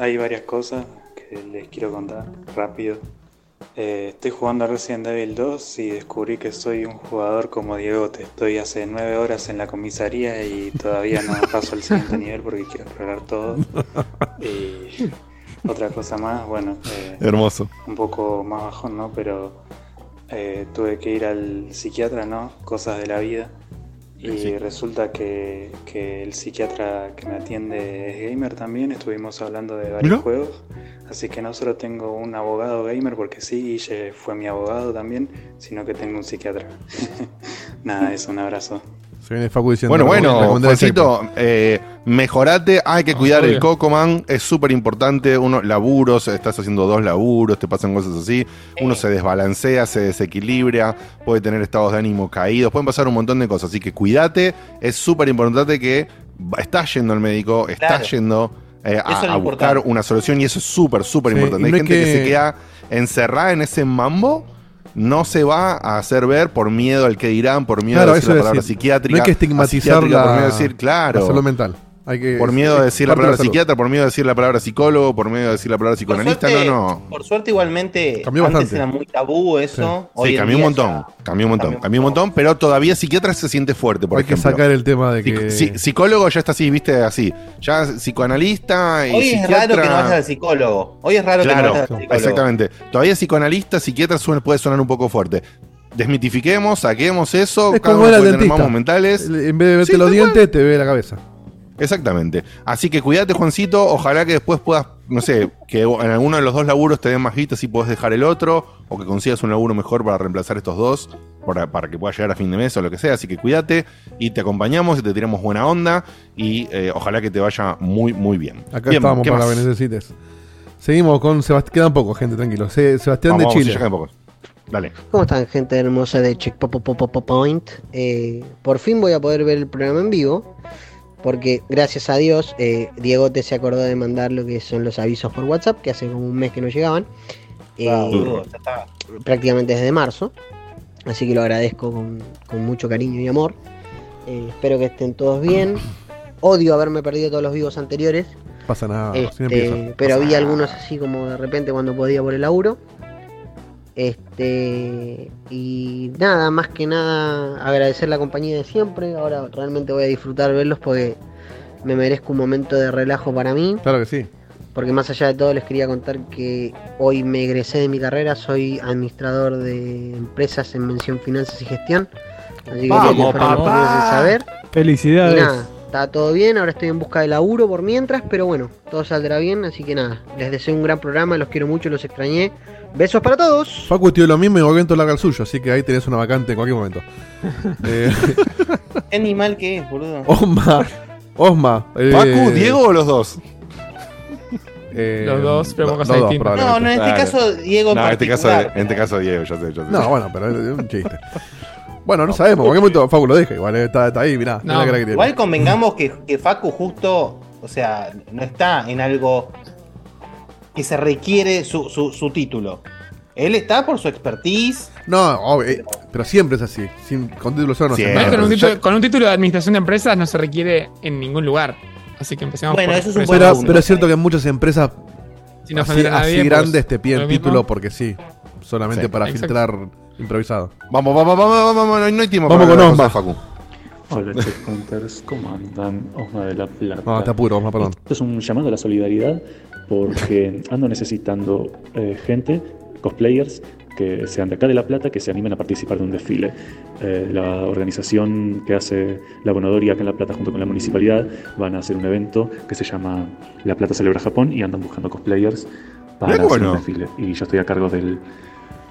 Hay, varias cosas que les quiero contar rápido. Eh, estoy jugando a Resident Evil 2 y descubrí que soy un jugador como Diegote. Estoy hace nueve horas en la comisaría y todavía no paso al siguiente *laughs* nivel porque quiero explorar todo. Y *laughs* otra cosa más, bueno, eh, Hermoso. un poco más bajón, ¿no? Pero eh, tuve que ir al psiquiatra, ¿no? Cosas de la vida. Y Sí. resulta que, que el psiquiatra que me atiende es gamer también. Estuvimos hablando de varios juegos. Así que no solo tengo un abogado gamer, porque sí, Guille fue mi abogado también, sino que tengo un psiquiatra. *laughs* Nada, eso, un abrazo. Se viene Facu diciendo. Bueno, bueno. Juancito, eh, mejorate, hay que cuidar el Obvio. Cocoman, es súper importante, uno, laburos, estás haciendo dos laburos, te pasan cosas así, uno se desbalancea, se desequilibra, puede tener estados de ánimo caídos, pueden pasar un montón de cosas, así que cuídate, es súper importante que estás yendo al médico, estás Claro. yendo eh, a, a buscar importante. una solución y eso es súper, súper Sí, importante. Hay gente que... que- se queda encerrada en ese mambo. No se va a hacer ver por miedo al que dirán, por miedo Claro, a decir la palabra decir, psiquiátrica. No hay que a estigmatizar la, por miedo de decir, claro. la salud mental. Hay que, Por miedo de es decir la de palabra psiquiatra, por miedo de decir la palabra psicólogo, por miedo de decir la palabra psicoanalista, suerte- no, no. Por suerte, igualmente, Cambió antes bastante. era muy tabú eso. Hoy Sí, cambió un montón, ya- cambió un montón, cambió un cambió un montón, pero todavía psiquiatra se siente fuerte, por Hay que sacar el tema de que. psi- psicólogo ya está así, viste, así. Ya psicoanalista y Hoy es psiquiatra. raro que no vayas al psicólogo. Hoy es raro que no vayas al psicólogo. exactamente. Todavía psicoanalista, psiquiatra suena- puede sonar un poco fuerte. Desmitifiquemos, saquemos eso, Es cada como uno puede tener mentales. En vez de verte Sí, los cual. dientes, te ve la cabeza. Exactamente. Así que cuídate, Juancito. Ojalá que después puedas, no sé, que en alguno de los dos laburos te den más guita y puedes dejar el otro, o que consigas un laburo mejor para reemplazar estos dos, para, para que puedas llegar a fin de mes o lo que sea. Así que cuídate y te acompañamos y te tiramos buena onda y eh, ojalá que te vaya muy, muy bien. Acá Bien, estamos ¿qué para lo que necesites. Seguimos con Sebastián. Quedan pocos, gente, tranquilo. Se- Sebastián Vamos, de vamos, Chile. ya quedan pocos. Dale. ¿Cómo están, gente hermosa de Check Pop Pop Pop Pop Point? Eh, por fin voy a poder ver el programa en vivo, porque gracias a Dios, eh, Diegote se acordó de mandar lo que son los avisos por WhatsApp, que hace como un mes que no llegaban. Eh, Ah, ya está. prácticamente desde marzo. Así que lo agradezco con, con mucho cariño y amor. Eh, espero que estén todos bien. Odio haberme perdido todos los vivos anteriores. Pasa nada. Este, pero vi algunos así como de repente cuando podía por el laburo. Este y nada, más que nada agradecer la compañía de siempre. Ahora realmente voy a disfrutar verlos porque me merezco un momento de relajo para mí. Claro que sí. Porque más allá de todo les quería contar que hoy me egresé de mi carrera, soy administrador de empresas en mención finanzas y gestión. Así que Vamos, papá. saber. Felicidades. Y nada, está todo bien, ahora estoy en busca de laburo por mientras, pero bueno, todo saldrá bien, así que nada, les deseo un gran programa, los quiero mucho, los extrañé. Besos para todos. Facu tío lo mismo y Gogento larga el suyo, así que ahí tenés una vacante en cualquier momento. *laughs* Eh, ¿Qué animal que es, boludo? Osma. Osma. eh, ¿Facu, Diego o los dos? eh, Los dos, pero con los cosas dos, distintas. No, no, en este Claro. caso, Diego en No, en este caso, en este caso Diego, ya sé, ya sé. No, bueno, pero es un chiste. Bueno, no sabemos, en cualquier momento Facu lo deja, igual eh, está, está ahí, mirá. mirá la cara que tiene. Igual convengamos que, que Facu justo, o sea, no está en algo que se requiere su, su, su título. Él está por su expertise. No, obvio, eh, pero siempre es así. Sin, con título solo no se Igual con, un título, con un título de administración de empresas no se requiere en ningún lugar. Así que empecemos por, por eso. Pero, pero es cierto que en muchas empresas Sin así, a nadie, pues, grandes te piden mismo. título porque sí. Solamente Sí. para Exacto. filtrar improvisado. Vamos, vamos, vamos, vamos, vamos, no hay- no tiempo Vamos para con Osma. Facu. Hola *laughs* checkpointers, ¿cómo andan? Osma de la Plata. No, está puro, Osma, perdón. Esto es un llamado a la solidaridad porque ando necesitando eh, gente, cosplayers, que sean de acá de La Plata, que se animen a participar de un desfile. Eh, la organización que hace la Bonadoria acá en La Plata junto con la municipalidad van a hacer un evento que se llama La Plata Celebra Japón y andan buscando cosplayers para hacer bueno. un desfile. Y yo estoy a cargo del,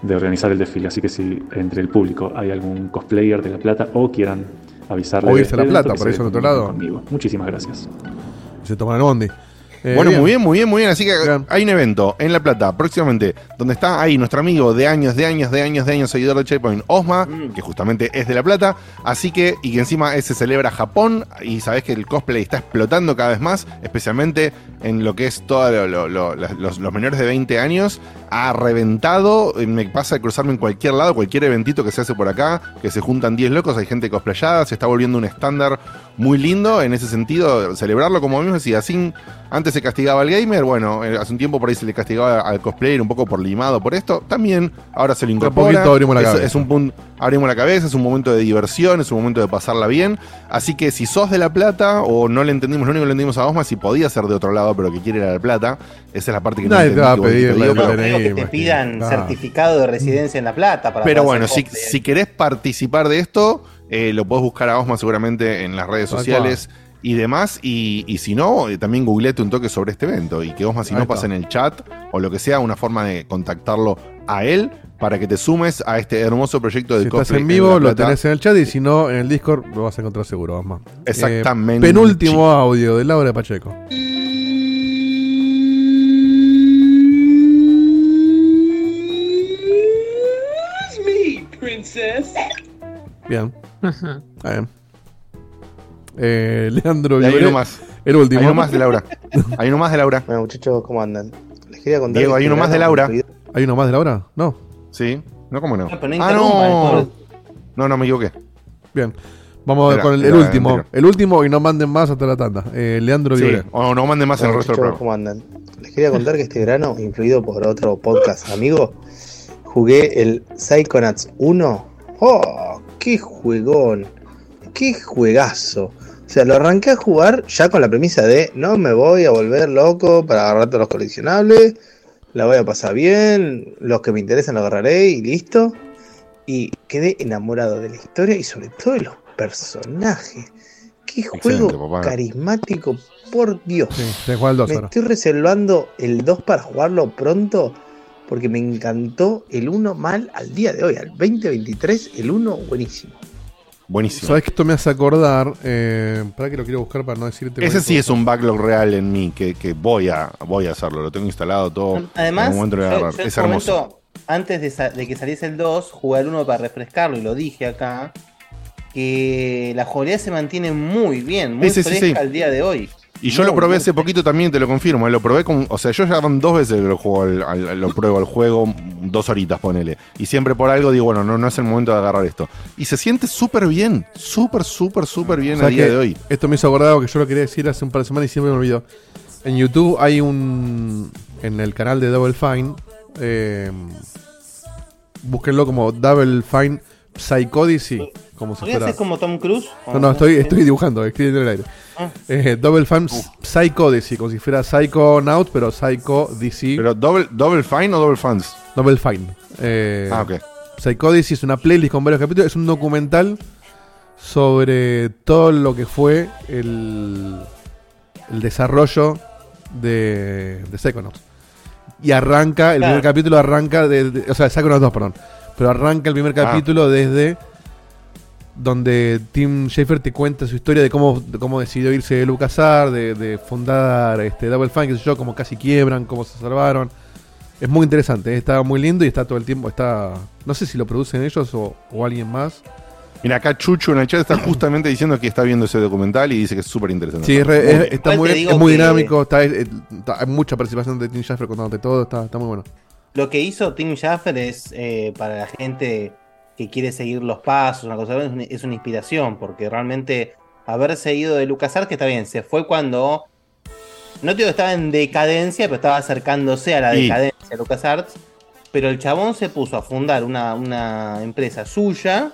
de organizar el desfile, así que si entre el público hay algún cosplayer de La Plata o quieran avisarle O irse a La Plata, evento, que por se eso al otro lado. conmigo. Muchísimas gracias. Se toman el bondi. Eh, bueno, muy bien, muy bien, muy bien. Así que hay un evento en La Plata próximamente donde está ahí nuestro amigo de años, de años, de años, de años, seguidor de Checkpoint, Osma, que justamente es de La Plata. Así que, y que encima se celebra Japón y sabés que el cosplay está explotando cada vez más, especialmente en lo que es todos los, los menores de 20 años. Ha reventado, eh, me pasa de cruzarme en cualquier lado, cualquier eventito que se hace por acá, que se juntan 10 locos, hay gente cosplayada, se está volviendo un estándar muy lindo en ese sentido, celebrarlo como mismo, si así antes se castigaba al gamer, bueno, eh, hace un tiempo por ahí se le castigaba al cosplayer un poco por limado por esto, también ahora se lo incorpora. poquito abrimos la es, cabeza. es un punto, abrimos la cabeza, es un momento de diversión, es un momento de pasarla bien, así que si sos de La Plata o no le entendimos, lo único que le entendimos a Osma, si podía ser de otro lado, pero que quiere ir a La Plata, esa es la parte que no entendí te va a pedir pero- Creo que te pidan Claro. certificado de residencia en La Plata para Pero bueno, si, si querés participar de esto, eh, lo podés buscar a Osma seguramente en las redes sociales y demás. Y, y si no, eh, también googleate un toque sobre este evento. Y que Osma, si Ahí no, pasa en el chat o lo que sea, una forma de contactarlo a él para que te sumes a este hermoso proyecto de Si estás en vivo, lo tenés en el chat y si no, en el Discord lo vas a encontrar seguro, Osma. Exactamente. Eh, penúltimo audio de Laura Pacheco. me, princess. Bien. Está bien. Eh, *laughs* Leandro Y hay uno más. El último. Hay uno más de Laura. Hay uno más de Laura. Bueno, muchachos, ¿cómo andan? Les quería contar. Diego, hay uno más de Laura. ¿Hay uno más de Laura? No. Sí. No, ¿cómo no? Pero no ah, no. No, no, me equivoqué. Bien. Vamos Era- con el, el era último. El último y no manden más hasta la tanda. Eh, Leandro Sí, o no manden más en el Bueno, resto del programa. ¿cómo andan? Les quería contar que este verano, influido por otro podcast amigo, jugué el Psychonauts 1. ¡Oh! ¡Qué juegón! ¡Qué juegazo! O sea, lo arranqué a jugar ya con la premisa de no me voy a volver loco para agarrar todos los coleccionables, la voy a pasar bien, los que me interesan los agarraré y listo. Y quedé enamorado de la historia y sobre todo de los personajes. qué Excelente, juego papá. carismático, por Dios. Sí, te juega el 2 Me ahora. estoy reservando el 2 para jugarlo pronto porque me encantó el 1 mal al día de hoy, al 2023, el 1 buenísimo. Buenísimo. ¿Sabes que esto me hace acordar? Eh, para que lo quiero buscar para no decirte. Ese sí es un backlog real en mí, que, que voy, a, voy a hacerlo. Lo tengo instalado todo. Además, yo- es hermoso. momento, antes de, que saliese el 2, jugué al 1 para refrescarlo y lo dije acá. Que la jugabilidad se mantiene muy bien, muy Sí, sí, sí, fresca sí. al día de hoy. Y yo lo probé hace poquito también, te lo confirmo. eh, Lo probé con. O sea, yo ya dos veces lo juego al, al- lo pruebo al juego, dos horitas, ponele. Y siempre por algo digo, bueno, no, no es el momento de agarrar esto. Y se siente súper bien. Súper, súper, súper bien a ¿Sabes día qué? de hoy. Esto me hizo acordar algo que yo lo quería decir hace un par de semanas y siempre me olvido. En YouTube hay un. En el canal de Double Fine. eh, búsquenlo como Double Fine Psychodicy. Como si ¿Podría fuera. como Tom Cruise? No, no, estoy, estoy dibujando, escribiendo en el aire. Ah. Eh, Double Fine Psychodicy, como si fuera Psychonaut, pero Psycho DC. ¿Pero Double, double Fine o Double Fans? Double Fine. Eh, Ah, ok. Psychodicy es una playlist con varios capítulos. Es un documental sobre todo lo que fue el, el desarrollo de, de Psychonauts. Y arranca, el Claro. primer capítulo arranca de, de- O sea, Psychonauts 2, perdón. Pero arranca el primer Ah. capítulo desde donde Tim Schafer te cuenta su historia de cómo, de cómo decidió irse de LucasArts, de, de fundar este Double Fine, qué sé yo, cómo casi quiebran, cómo se salvaron. Es muy interesante, eh, está muy lindo y está todo el tiempo, está... No sé si lo producen ellos o, o alguien más. Mira, acá Chucho en el chat está justamente diciendo que está viendo ese documental y dice que es súper interesante. Sí, es, re- está muy, bien, es muy dinámico, está, eh, está- hay mucha participación de Tim Schafer contándote todo, está, está muy bueno. Lo que hizo Tim Schafer es eh, para la gente que quiere seguir los pasos, una cosa, es una, es una inspiración, porque realmente haber seguido de LucasArts, que está bien, se fue cuando. No te digo que estaba en decadencia, pero estaba acercándose a la decadencia de LucasArts. Pero el chabón se puso a fundar una, una empresa suya,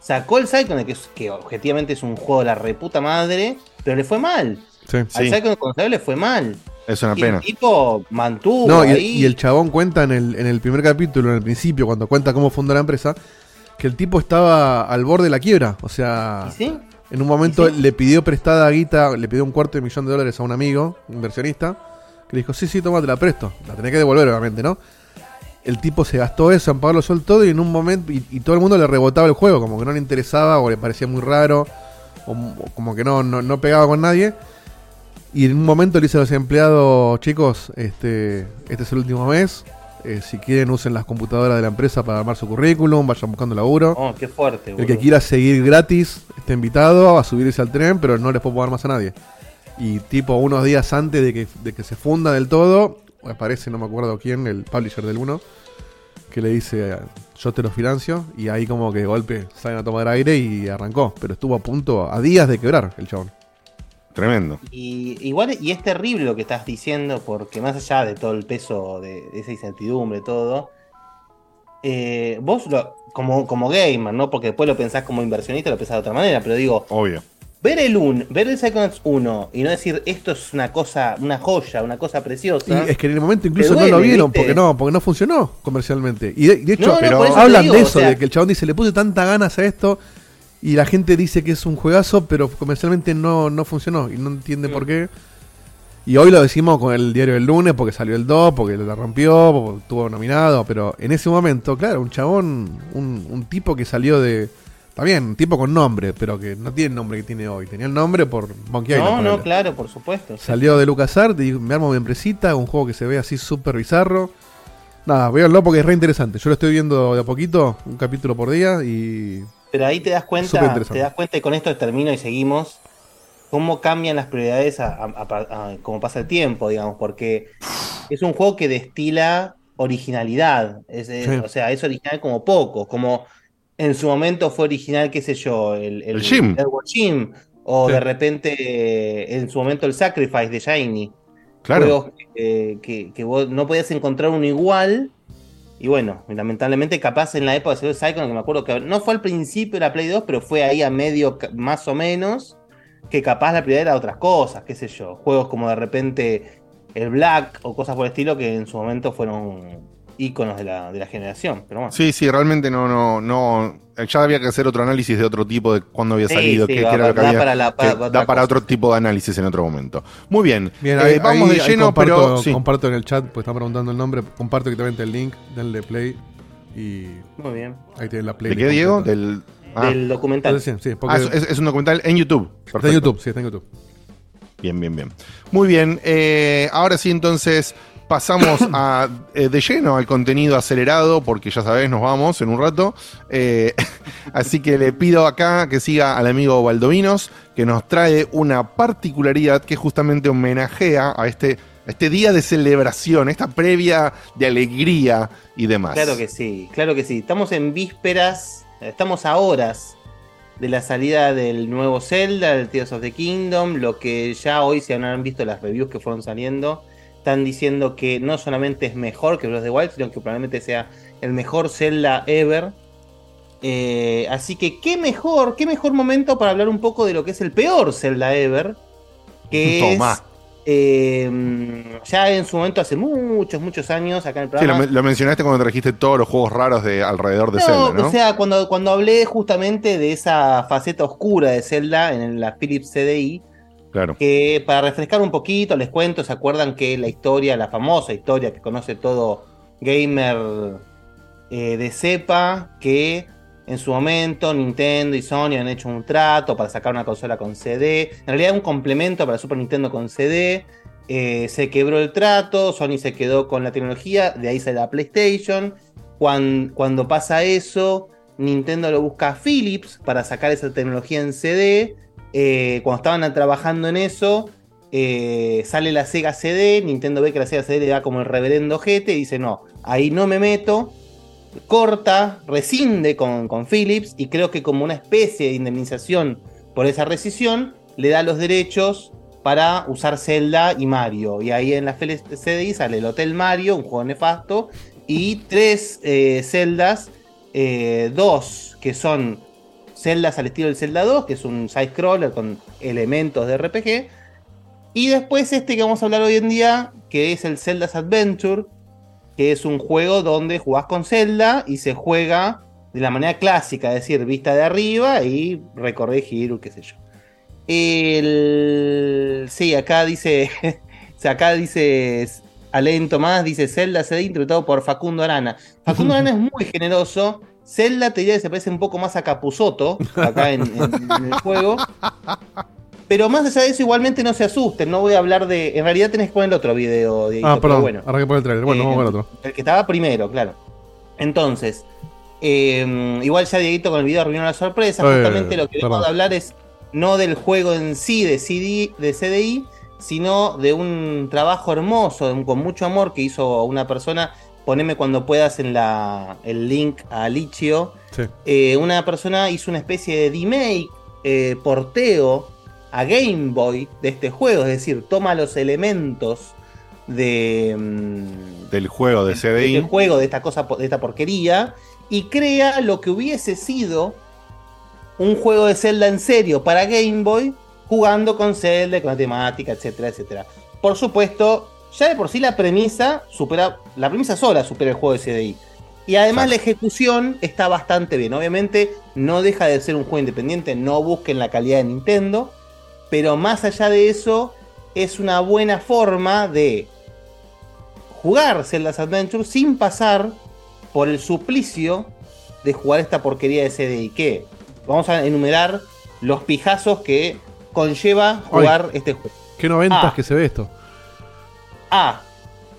sacó el Psychonaut, que, es- que objetivamente es un juego de la reputa madre, pero le fue mal. Sí. Al Sí. Le fue mal. Es una Y pena. el tipo mantuvo No, y, ahí. y el chabón cuenta en el, en el primer capítulo, en el principio, cuando cuenta cómo fundó la empresa, que el tipo estaba al borde de la quiebra. O sea, ¿Y sí? en un momento le pidió prestada guita, le pidió un cuarto de millón de dólares a un amigo, un inversionista, que le dijo, sí, sí, toma, te la presto. La tenés que devolver, obviamente, ¿no? El tipo se gastó eso en pagarlo solo todo y en un momento, y, y todo el mundo le rebotaba el juego, como que no le interesaba o le parecía muy raro, o, o como que no, no, no pegaba con nadie. Y en un momento le dice a los empleados, chicos, este, este es el último mes. Eh, si quieren usen las computadoras de la empresa para armar su currículum, vayan buscando laburo. Oh, qué fuerte, el que quiera seguir gratis está invitado a subirse al tren, pero no les puedo pagar más a nadie. Y tipo unos días antes de que, de que se funda del todo, aparece, no me acuerdo quién, el publisher del 1, que le dice, yo te lo financio, y ahí como que de golpe salen a tomar aire y arrancó. Pero estuvo a punto, a días de quebrar el chabón. Tremendo. Y igual, y es terrible lo que estás diciendo, porque más allá de todo el peso de, de esa incertidumbre, todo, eh, vos lo, como, como gamer, ¿no? Porque después lo pensás como inversionista, lo pensás de otra manera, pero digo, Obvio. ver el un, ver el Psychonauts 1 y no decir esto es una cosa, una joya, una cosa preciosa. Y es que en el momento incluso no lo vieron ¿viste? porque no, porque no funcionó comercialmente. Y de, de hecho, No, no, pero hablan digo, de o eso, sea- de que el chabón dice, le puse tanta ganas a esto y la gente dice que es un juegazo, pero comercialmente no, no funcionó y no entiende por qué. Y hoy lo decimos con el diario del lunes porque salió el 2, porque la rompió, porque estuvo nominado, pero en ese momento, claro, un chabón, un, un tipo que salió de... Está bien, un tipo con nombre, pero que no tiene el nombre que tiene hoy. Tenía el nombre por Monkey Island. no, no, claro, por supuesto. Salió de LucasArts y me armo mi empresita, un juego que se ve así súper bizarro. Nada, véanlo porque es re interesante. Yo lo estoy viendo de a poquito, un capítulo por día y... Pero ahí te das cuenta, te das cuenta y con esto termino y seguimos, cómo cambian las prioridades a, a- a- a- como pasa el tiempo, digamos, porque es un juego que destila originalidad, es- es- Sí. o sea, es original como poco, como en su momento fue original, qué sé yo, el, El Jim. Edward Jim, o Sí. de repente en su momento el Sacrifice de Shiny. Claro. Juegos que, que- que vos no podías encontrar uno igual. Y bueno, lamentablemente, capaz en la época de Psycho, que me acuerdo que no fue al principio de la Play 2, pero fue ahí a medio, más o menos, que capaz la prioridad era otras cosas, qué sé yo. Juegos como de repente el Black o cosas por el estilo que en su momento fueron íconos de la, de la generación. Pero bueno. Sí, sí, realmente no, no, no. Ya había que hacer otro análisis de otro tipo de cuándo había Sí, salido, sí, qué, va- qué era lo que da había. para la- que para otra da para cosa. otro tipo de análisis en otro momento. Muy bien. Bien, eh, ahí, vamos ahí- de lleno, comparto, pero. sí. comparto en el chat, pues están preguntando el nombre. Comparto directamente el link, denle play y. Muy bien. Ahí tienen la ¿De playlist. qué, Diego? Del, ah. Del documental. Sí, sí, porque- Ah, es, es un documental en YouTube. Está en YouTube, sí, está en YouTube. Bien, bien, bien. Muy bien. eh, ahora sí, entonces pasamos eh, de lleno al contenido acelerado, porque ya sabés, nos vamos en un rato. Eh, *laughs* así que le pido acá que siga al amigo Baldovinos, que nos trae una particularidad que justamente homenajea a este, a este día de celebración, esta previa de alegría y demás. Claro que sí, claro que sí. Estamos en vísperas, estamos a horas de la salida del nuevo Zelda, del Tears of the Kingdom, lo que ya hoy se han visto las reviews que fueron saliendo, están diciendo que no solamente es mejor que Breath of the Wild, sino que probablemente sea el mejor Zelda ever. Eh, así que qué mejor, qué mejor momento para hablar un poco de lo que es el peor Zelda ever, que *laughs* es eh, ya en su momento hace muchos, muchos años acá en el Sí, lo, programa. lo mencionaste cuando trajiste todos los juegos raros de alrededor de Zelda, ¿no? O sea, cuando, cuando hablé justamente de esa faceta oscura de Zelda en la Philips CDI, que para refrescar un poquito, les cuento, ¿se acuerdan que la historia, la famosa historia que conoce todo gamer eh, de cepa, que en su momento Nintendo y Sony han hecho un trato para sacar una consola con CD, en realidad un complemento para Super Nintendo con CD, eh, se quebró el trato, Sony se quedó con la tecnología, de ahí sale la PlayStation, Cuan- cuando pasa eso, Nintendo lo busca a Philips para sacar esa tecnología en CD, eh, cuando estaban trabajando en eso, eh, sale la Sega CD, Nintendo ve que la Sega CD le da como el reverendo jete y dice, no, ahí no me meto, corta, rescinde con, con Philips y creo que como una especie de indemnización por esa rescisión, le da los derechos para usar Zelda y Mario. Y ahí en la CDI sale el Hotel Mario, un juego nefasto, y tres eh, Zeldas, eh, dos que son Zeldas al estilo del Zelda 2, que es un side-scroller con elementos de RPG, y después este que vamos a hablar hoy en día, que es el Zelda's Adventure, que es un juego donde jugás con Zelda y se juega de la manera clásica, es decir, vista de arriba y recorrer Hyrule, qué sé yo. El... Sí, acá dice, *laughs* acá dice Alain Tomás, dice Zelda CD interpretado por Facundo Arana. Facundo *laughs* Arana es muy generoso. Zelda te diría que se parece un poco más a Capuzoto, acá en, en- en el juego. Pero más allá de eso, igualmente no se asusten. No voy a hablar de. En realidad tenés que poner el otro video, Dieguito, Ah, perdón, bueno. arranqué por el trailer. Bueno, Eh, vamos con otro. El que estaba primero, claro. Entonces, eh, igual ya Dieguito con el video arruinó la sorpresa. Eh, Justamente lo que perdón. a hablar es no del juego en sí de, CD, de CDI, sino de un trabajo hermoso, de con mucho amor que hizo una persona. Poneme cuando puedas en la, el link a Lichio. Sí. Eh, una persona hizo una especie de remake, eh, porteo a Game Boy de este juego, es decir, toma los elementos de, mm, Del juego de de CDI. este juego, de esta cosa, de esta porquería, y crea lo que hubiese sido un juego de Zelda en serio para Game Boy, jugando con Zelda, con la temática, etcétera, etcétera. Por supuesto, ya de por sí la premisa supera, la premisa sola supera el juego de CDI. Y además la ejecución está bastante bien. Obviamente no deja de ser un juego independiente, no busquen la calidad de Nintendo, pero más allá de eso, es una buena forma de jugar Zelda's Adventure sin pasar por el suplicio de jugar esta porquería de CDI. Que vamos a enumerar los pijazos que conlleva jugar este juego. Qué noventas Ah. que se ve esto. A.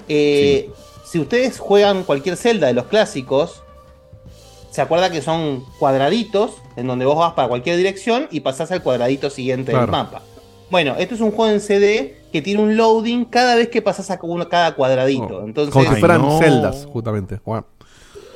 eh, Si ustedes juegan cualquier Zelda de los clásicos, se acuerda que son cuadraditos en donde vos vas para cualquier dirección y pasás al cuadradito siguiente Claro. del mapa. Bueno, esto es un juego en CD que tiene un loading cada vez que pasas a uno- cada cuadradito. Entonces, Como si fueran celdas, justamente. Bueno.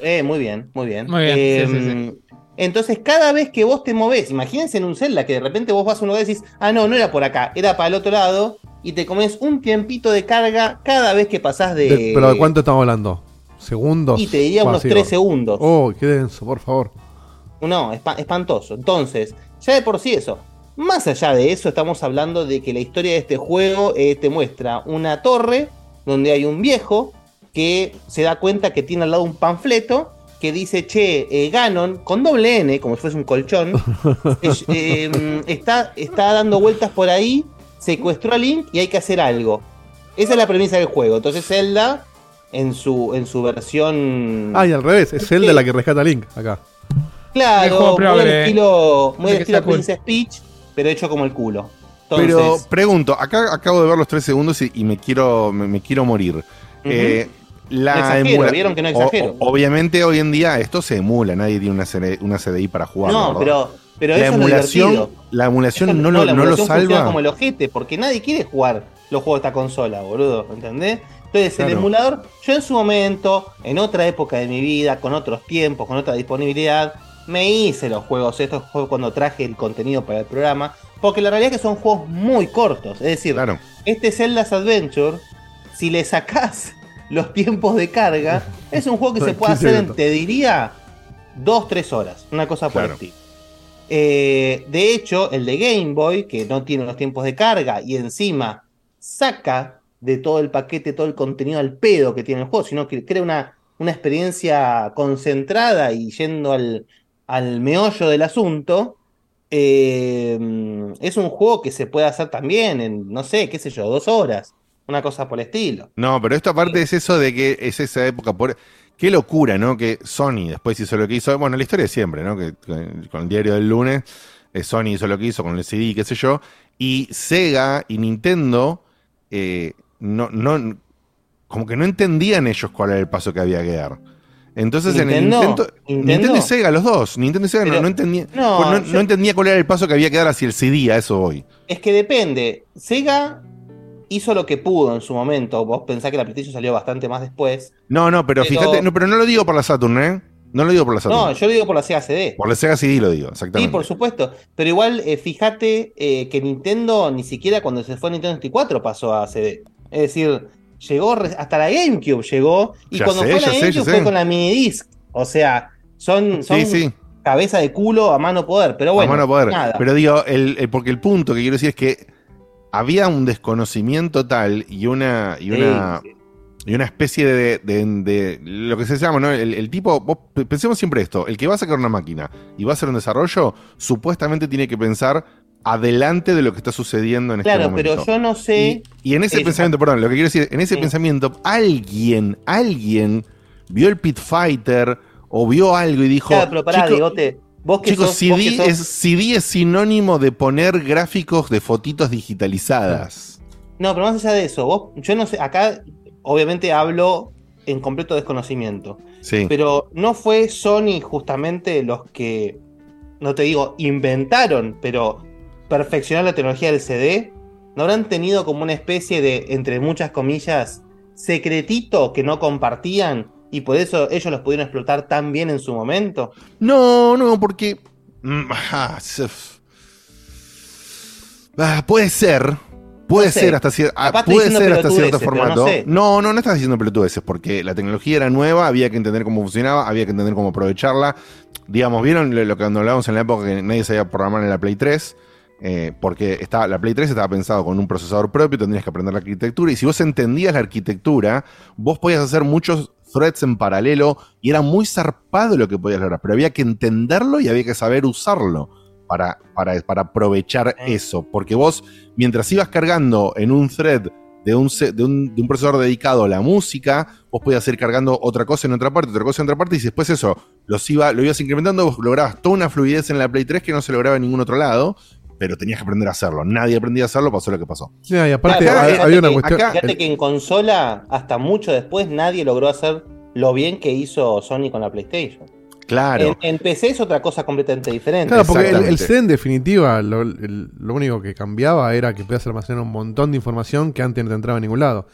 Eh, muy bien, muy bien. Muy bien, Eh, sí, sí, Entonces, cada vez que vos te movés, imagínense en un Zelda que de repente vos vas a un lugar y decís, ah, no, no era por acá, era para el otro lado, y te comes un tiempito de carga cada vez que pasás de. De- ¿Pero de cuánto estamos hablando? ¿Segundos? Y te diría unos sí, 3 va. segundos. Oh, qué denso, por favor. No, espa- espantoso. Entonces, ya de por sí eso. Más allá de eso, estamos hablando de que la historia de este juego eh, te muestra una torre donde hay un viejo que se da cuenta que tiene al lado un panfleto que dice, che, eh, Ganon, con doble N, como si fuese un colchón, *laughs* eh, está, está dando vueltas por ahí, secuestró a Link y hay que hacer algo. Esa es la premisa del juego. Entonces Zelda, en su, en su versión... Ah, y al revés, es Zelda la que rescata a Link acá. El Claro, muy al estilo, muy al estilo. Princess Peach, pero hecho como el culo. Entonces, Pero pregunto, acá acabo de ver los tres segundos y, y me quiero me, me quiero morir. Eh, la No exagero, emula- ¿vieron que no exagero? o- obviamente hoy en día esto se emula, nadie tiene una, CD una CDI para jugar. no, ¿verdad? pero, pero la eso es lo emulación, divertido. la emulación Eso- no, lo, la no lo emulación salva. como el ojete, porque nadie quiere jugar los juegos de esta consola, boludo, ¿entendés? Entonces, Claro. el emulador, yo en su momento, en otra época de mi vida, con otros tiempos, con otra disponibilidad, me hice los juegos. Estos juegos cuando traje el contenido para el programa, porque la realidad es que son juegos muy cortos. Es decir, este Zelda's Adventure, si le sacás *laughs* los tiempos de carga, *laughs* es un juego que se puede 15 hacer en, te diría, 2-3 horas, una cosa por el Claro. estilo. Eh, de hecho, el de Game Boy, que no tiene los tiempos de carga y encima saca de todo el paquete todo el contenido al pedo que tiene el juego, sino que crea una, una experiencia concentrada y yendo al, al meollo del asunto, eh, es un juego que se puede hacer también en, no sé, qué sé yo, dos horas, una cosa por el estilo. No, pero esto aparte es eso de que es esa época. Por... Qué locura, ¿no? Que Sony después hizo lo que hizo. Bueno, la historia de siempre, ¿no? Que con con el diario del lunes, eh, Sony hizo lo que hizo con el CD, qué sé yo. Y Sega y Nintendo, eh, no, no, como que no entendían ellos cuál era el paso que había que dar. Entonces en el Nintendo. Nintendo. Nintendo y Sega, los dos. Nintendo y Sega no- Pero- no, entendía, no, no, entendía cuál era el paso que había que dar hacia el CD, a eso voy. Es que depende. Sega hizo lo que pudo en su momento. Vos pensás que la PlayStation salió bastante más después. No, no, pero, Pero- fíjate, no, pero no lo digo por la Saturn, ¿eh? No lo digo por la Saturn. No, yo lo digo por la Sega CD. Por la Sega CD lo digo, Sí, exactamente. por supuesto. Pero igual, eh, fíjate eh, que Nintendo ni siquiera cuando se fue a Nintendo 64 pasó a CD. Es decir, llegó hasta la GameCube llegó. Y Ya cuando sé, fue la GameCube sé. fue con la minidisc. O sea, son, son Sí, sí. cabeza de culo a mano poder. Pero bueno, a mano poder. nada. Pero digo, el, el- porque el punto que quiero decir es que había un desconocimiento tal y una, y una, y una especie de, de- de- lo que se llama, ¿no? El, el tipo, vos pensemos siempre esto, el que va a sacar una máquina y va a hacer un desarrollo, supuestamente tiene que pensar adelante de lo que está sucediendo en Claro, este momento. pero yo no sé. Y en ese Es- pensamiento, perdón, lo que quiero decir, en ese pensamiento, alguien, alguien vio el Pit Fighter o vio algo y dijo. Claro, pero pará, "Chico, Diegote, vos que Chicos, sos- CD, vos que sos- es, CD es sinónimo de poner gráficos de fotitos digitalizadas. No, pero más allá de eso, vos, yo no sé, acá obviamente hablo en completo desconocimiento. Sí. Pero no fue Sony justamente los que, no te digo, inventaron, pero perfeccionaron la tecnología del CD. ¿No habrán tenido como una especie de, entre muchas comillas, secretito que no compartían y por eso ellos los pudieron explotar tan bien en su momento? No, no, porque. mm, ah, puede ser. Puede No sé. ser hasta, ah, puede ser hasta cierto pero no formato. sé. No, no, no estás diciendo pelotudeces, porque la tecnología era nueva, había que entender cómo funcionaba, había que entender cómo aprovecharla. Digamos, ¿vieron lo lo que cuando hablábamos en la época que nadie sabía programar en la Play 3? Eh, porque estaba, la Play 3 estaba pensado con un procesador propio, tendrías que aprender la arquitectura, y si vos entendías la arquitectura, vos podías hacer muchos threads en paralelo, y era muy zarpado lo que podías lograr, pero había que entenderlo y había que saber usarlo para, para, para aprovechar eso, porque vos, mientras ibas cargando en un thread de un, de, un, de un procesador dedicado a la música, vos podías ir cargando otra cosa en otra parte, otra cosa en otra parte, y después eso los iba, lo ibas incrementando, vos lograbas toda una fluidez en la Play 3 que no se lograba en ningún otro lado, pero tenías que aprender a hacerlo. Nadie aprendía a hacerlo, pasó lo que pasó. Ya, y aparte Claro, hay- fíjate había una que- cuestión. Fíjate que en consola, hasta mucho después, nadie logró hacer lo bien que hizo Sony con la PlayStation. Claro. En, en PC es otra cosa completamente diferente. Claro, porque el, el CD en definitiva, lo, el- lo único que cambiaba era que podías almacenar un montón de información que antes no te entraba a ningún lado.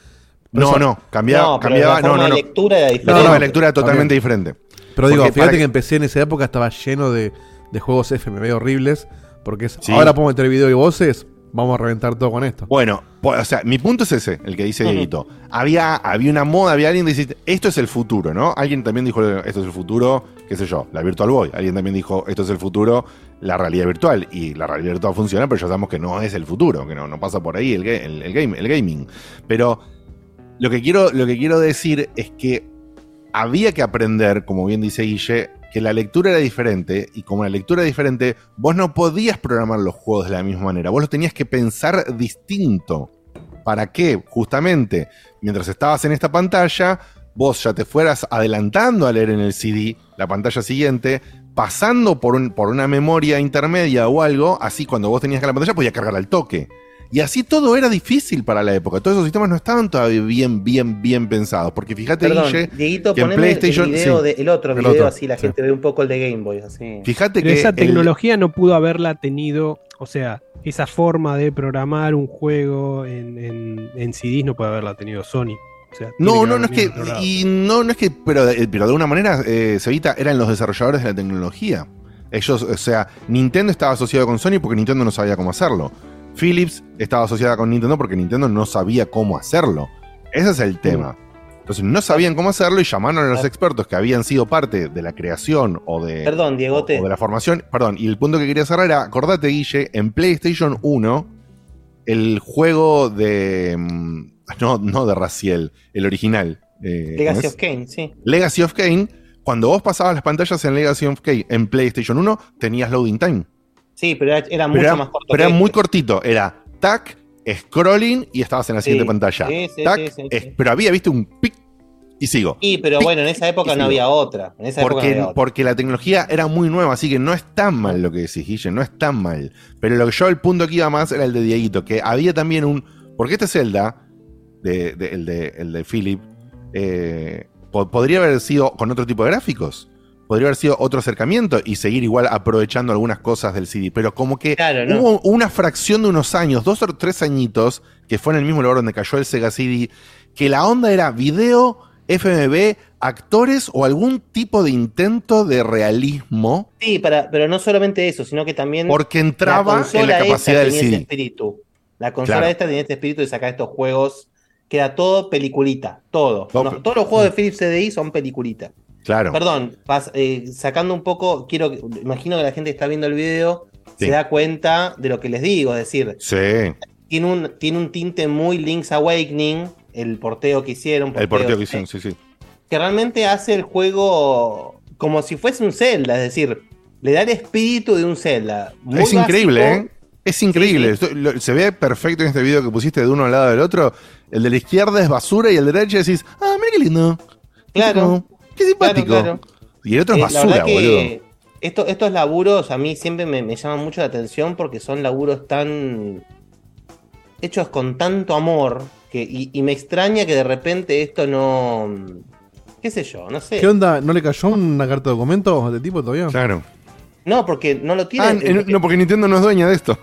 No, eso- no, cambiaba, No, pero cambiaba, la no, no, no. lectura era diferente. La No, no, lectura totalmente también. diferente. Pero digo, Porque fíjate para que empecé en esa época estaba lleno de, de juegos FMV horribles. Porque es, Sí. ahora podemos meter video y voces, vamos a reventar todo con esto. Bueno, po- o sea, mi punto es ese, el que dice. Dieguito. Había, había una moda, había alguien que dice, esto es el futuro, ¿no? Alguien también dijo, esto es el futuro, qué sé yo, la Virtual Boy. Alguien también dijo, esto es el futuro, la realidad virtual. Y la realidad virtual funciona, pero ya sabemos que no es el futuro, que no, no pasa por ahí el, ga- el, el game, el gaming. Pero Lo que, quiero, lo que quiero decir es que había que aprender, como bien dice Guille, que la lectura era diferente y como la lectura era diferente, vos no podías programar los juegos de la misma manera, vos los tenías que pensar distinto. ¿Para qué? Justamente, mientras estabas en esta pantalla, vos ya te fueras adelantando a leer en el CD la pantalla siguiente, pasando por, un- por una memoria intermedia o algo, así cuando vos tenías que la pantalla podía cargar al toque. Y así todo era difícil para la época. Todos esos sistemas no estaban todavía bien, bien, bien pensados. Porque fíjate, Perdón, Guille, Dieguito, que en PlayStation. el, video sí, de- el otro el video, otro, así la sí. gente ve un poco el de Game Boy. Así. Fíjate Pero que esa el- tecnología no pudo haberla tenido, o sea, esa forma de programar un juego en, en, en CDs no puede haberla tenido Sony. O sea, tiene No, no, no es que. Y no, no es que. Pero, de- pero de alguna manera, eh, Cevita, eran los desarrolladores de la tecnología. Ellos, o sea, Nintendo estaba asociado con Sony porque Nintendo no sabía cómo hacerlo. Philips estaba asociada con Nintendo porque Nintendo no sabía cómo hacerlo. Ese es el tema. Entonces no sabían cómo hacerlo y llamaron a los expertos que habían sido parte de la creación o de, Perdón, Diegote. o de la formación. Perdón, y el punto que quería cerrar era, acordate, Guille, en PlayStation 1, el juego de. mm, No, no de Raciel, el original. eh, ¿cómo Legacy of Kane, sí. Legacy of Kane, cuando vos pasabas las pantallas en Legacy of Kane en PlayStation 1, tenías loading time. Sí, pero era, era Pero mucho era, más corto. pero era muy este. cortito. Era tac, scrolling y estabas en la Sí, siguiente pantalla. sí, sí, tac, sí, sí, es- sí. pero había, viste, un pic y sigo. Sí, pero bueno, en esa época no había otra. En esa época no Porque, había otra. porque la tecnología era muy nueva, así que no es tan mal lo que decís, Guille, no es tan mal. Pero lo que yo, el punto que iba más era el de Dieguito, que había también un. Porque este Zelda, de, de- el, de, el de Philip, eh, po- podría haber sido con otro tipo de gráficos. Podría haber sido otro acercamiento y seguir igual aprovechando algunas cosas del CD. Pero como que ¿no? hubo una fracción de unos años, dos o tres añitos, que fue en el mismo lugar donde cayó el Sega CD, que la onda era video, FMV, actores o algún tipo de intento de realismo. Sí, para, pero no solamente eso, sino que también. Porque entraba en la capacidad del ese CD. espíritu. La consola Claro. esta tenía este espíritu de sacar estos juegos que era todo peliculita. Todo. No, No, pero- todos los juegos de Philips CDI son peliculita. Claro. Perdón, pas- eh, sacando un poco, quiero imagino que la gente que está viendo el video Sí. se da cuenta de lo que les digo, es decir, Sí. tiene un, tiene un tinte muy Link's Awakening, el porteo que hicieron. El porteo que hicieron, sí, sí. que realmente hace el juego como si fuese un Zelda, es decir, le da el espíritu de un Zelda. Muy es increíble, básico. ¿eh? Es increíble. Se ve perfecto en este video que pusiste de uno al lado del otro. El de la izquierda es basura y el de la derecha decís, ah, mira qué lindo. Claro. Qué simpático. Claro, claro. Y el otro es Eh, la basura, verdad que boludo. esto- estos laburos a mí siempre me, me llaman mucho la atención porque son laburos tan hechos con tanto amor que, y, y me extraña que de repente esto no... qué sé yo, no sé. ¿Qué onda? ¿No le cayó una carta de documentos de tipo todavía? Claro. No, porque no lo tiene... Ah, eh, no, porque Nintendo no es dueña de esto.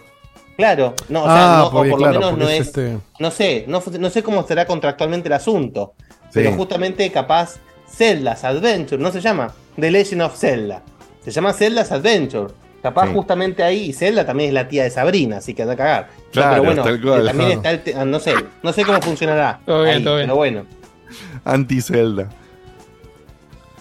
Claro, no, o sea, Ah, no, o por lo menos no es es... este- No sé, no sé cómo será contractualmente el asunto. Pero justamente capaz Zelda's Adventure, no se llama The Legend of Zelda. Se llama Zelda's Adventure. Capaz Sí. justamente ahí, y Zelda también es la tía de Sabrina, así que anda a cagar. No, Claro, pero bueno, tal cual. que también *laughs* está el te- ah, no sé, no sé cómo funcionará. *laughs* Todo bien, ahí, todo bien. Pero bueno. Anti-Zelda.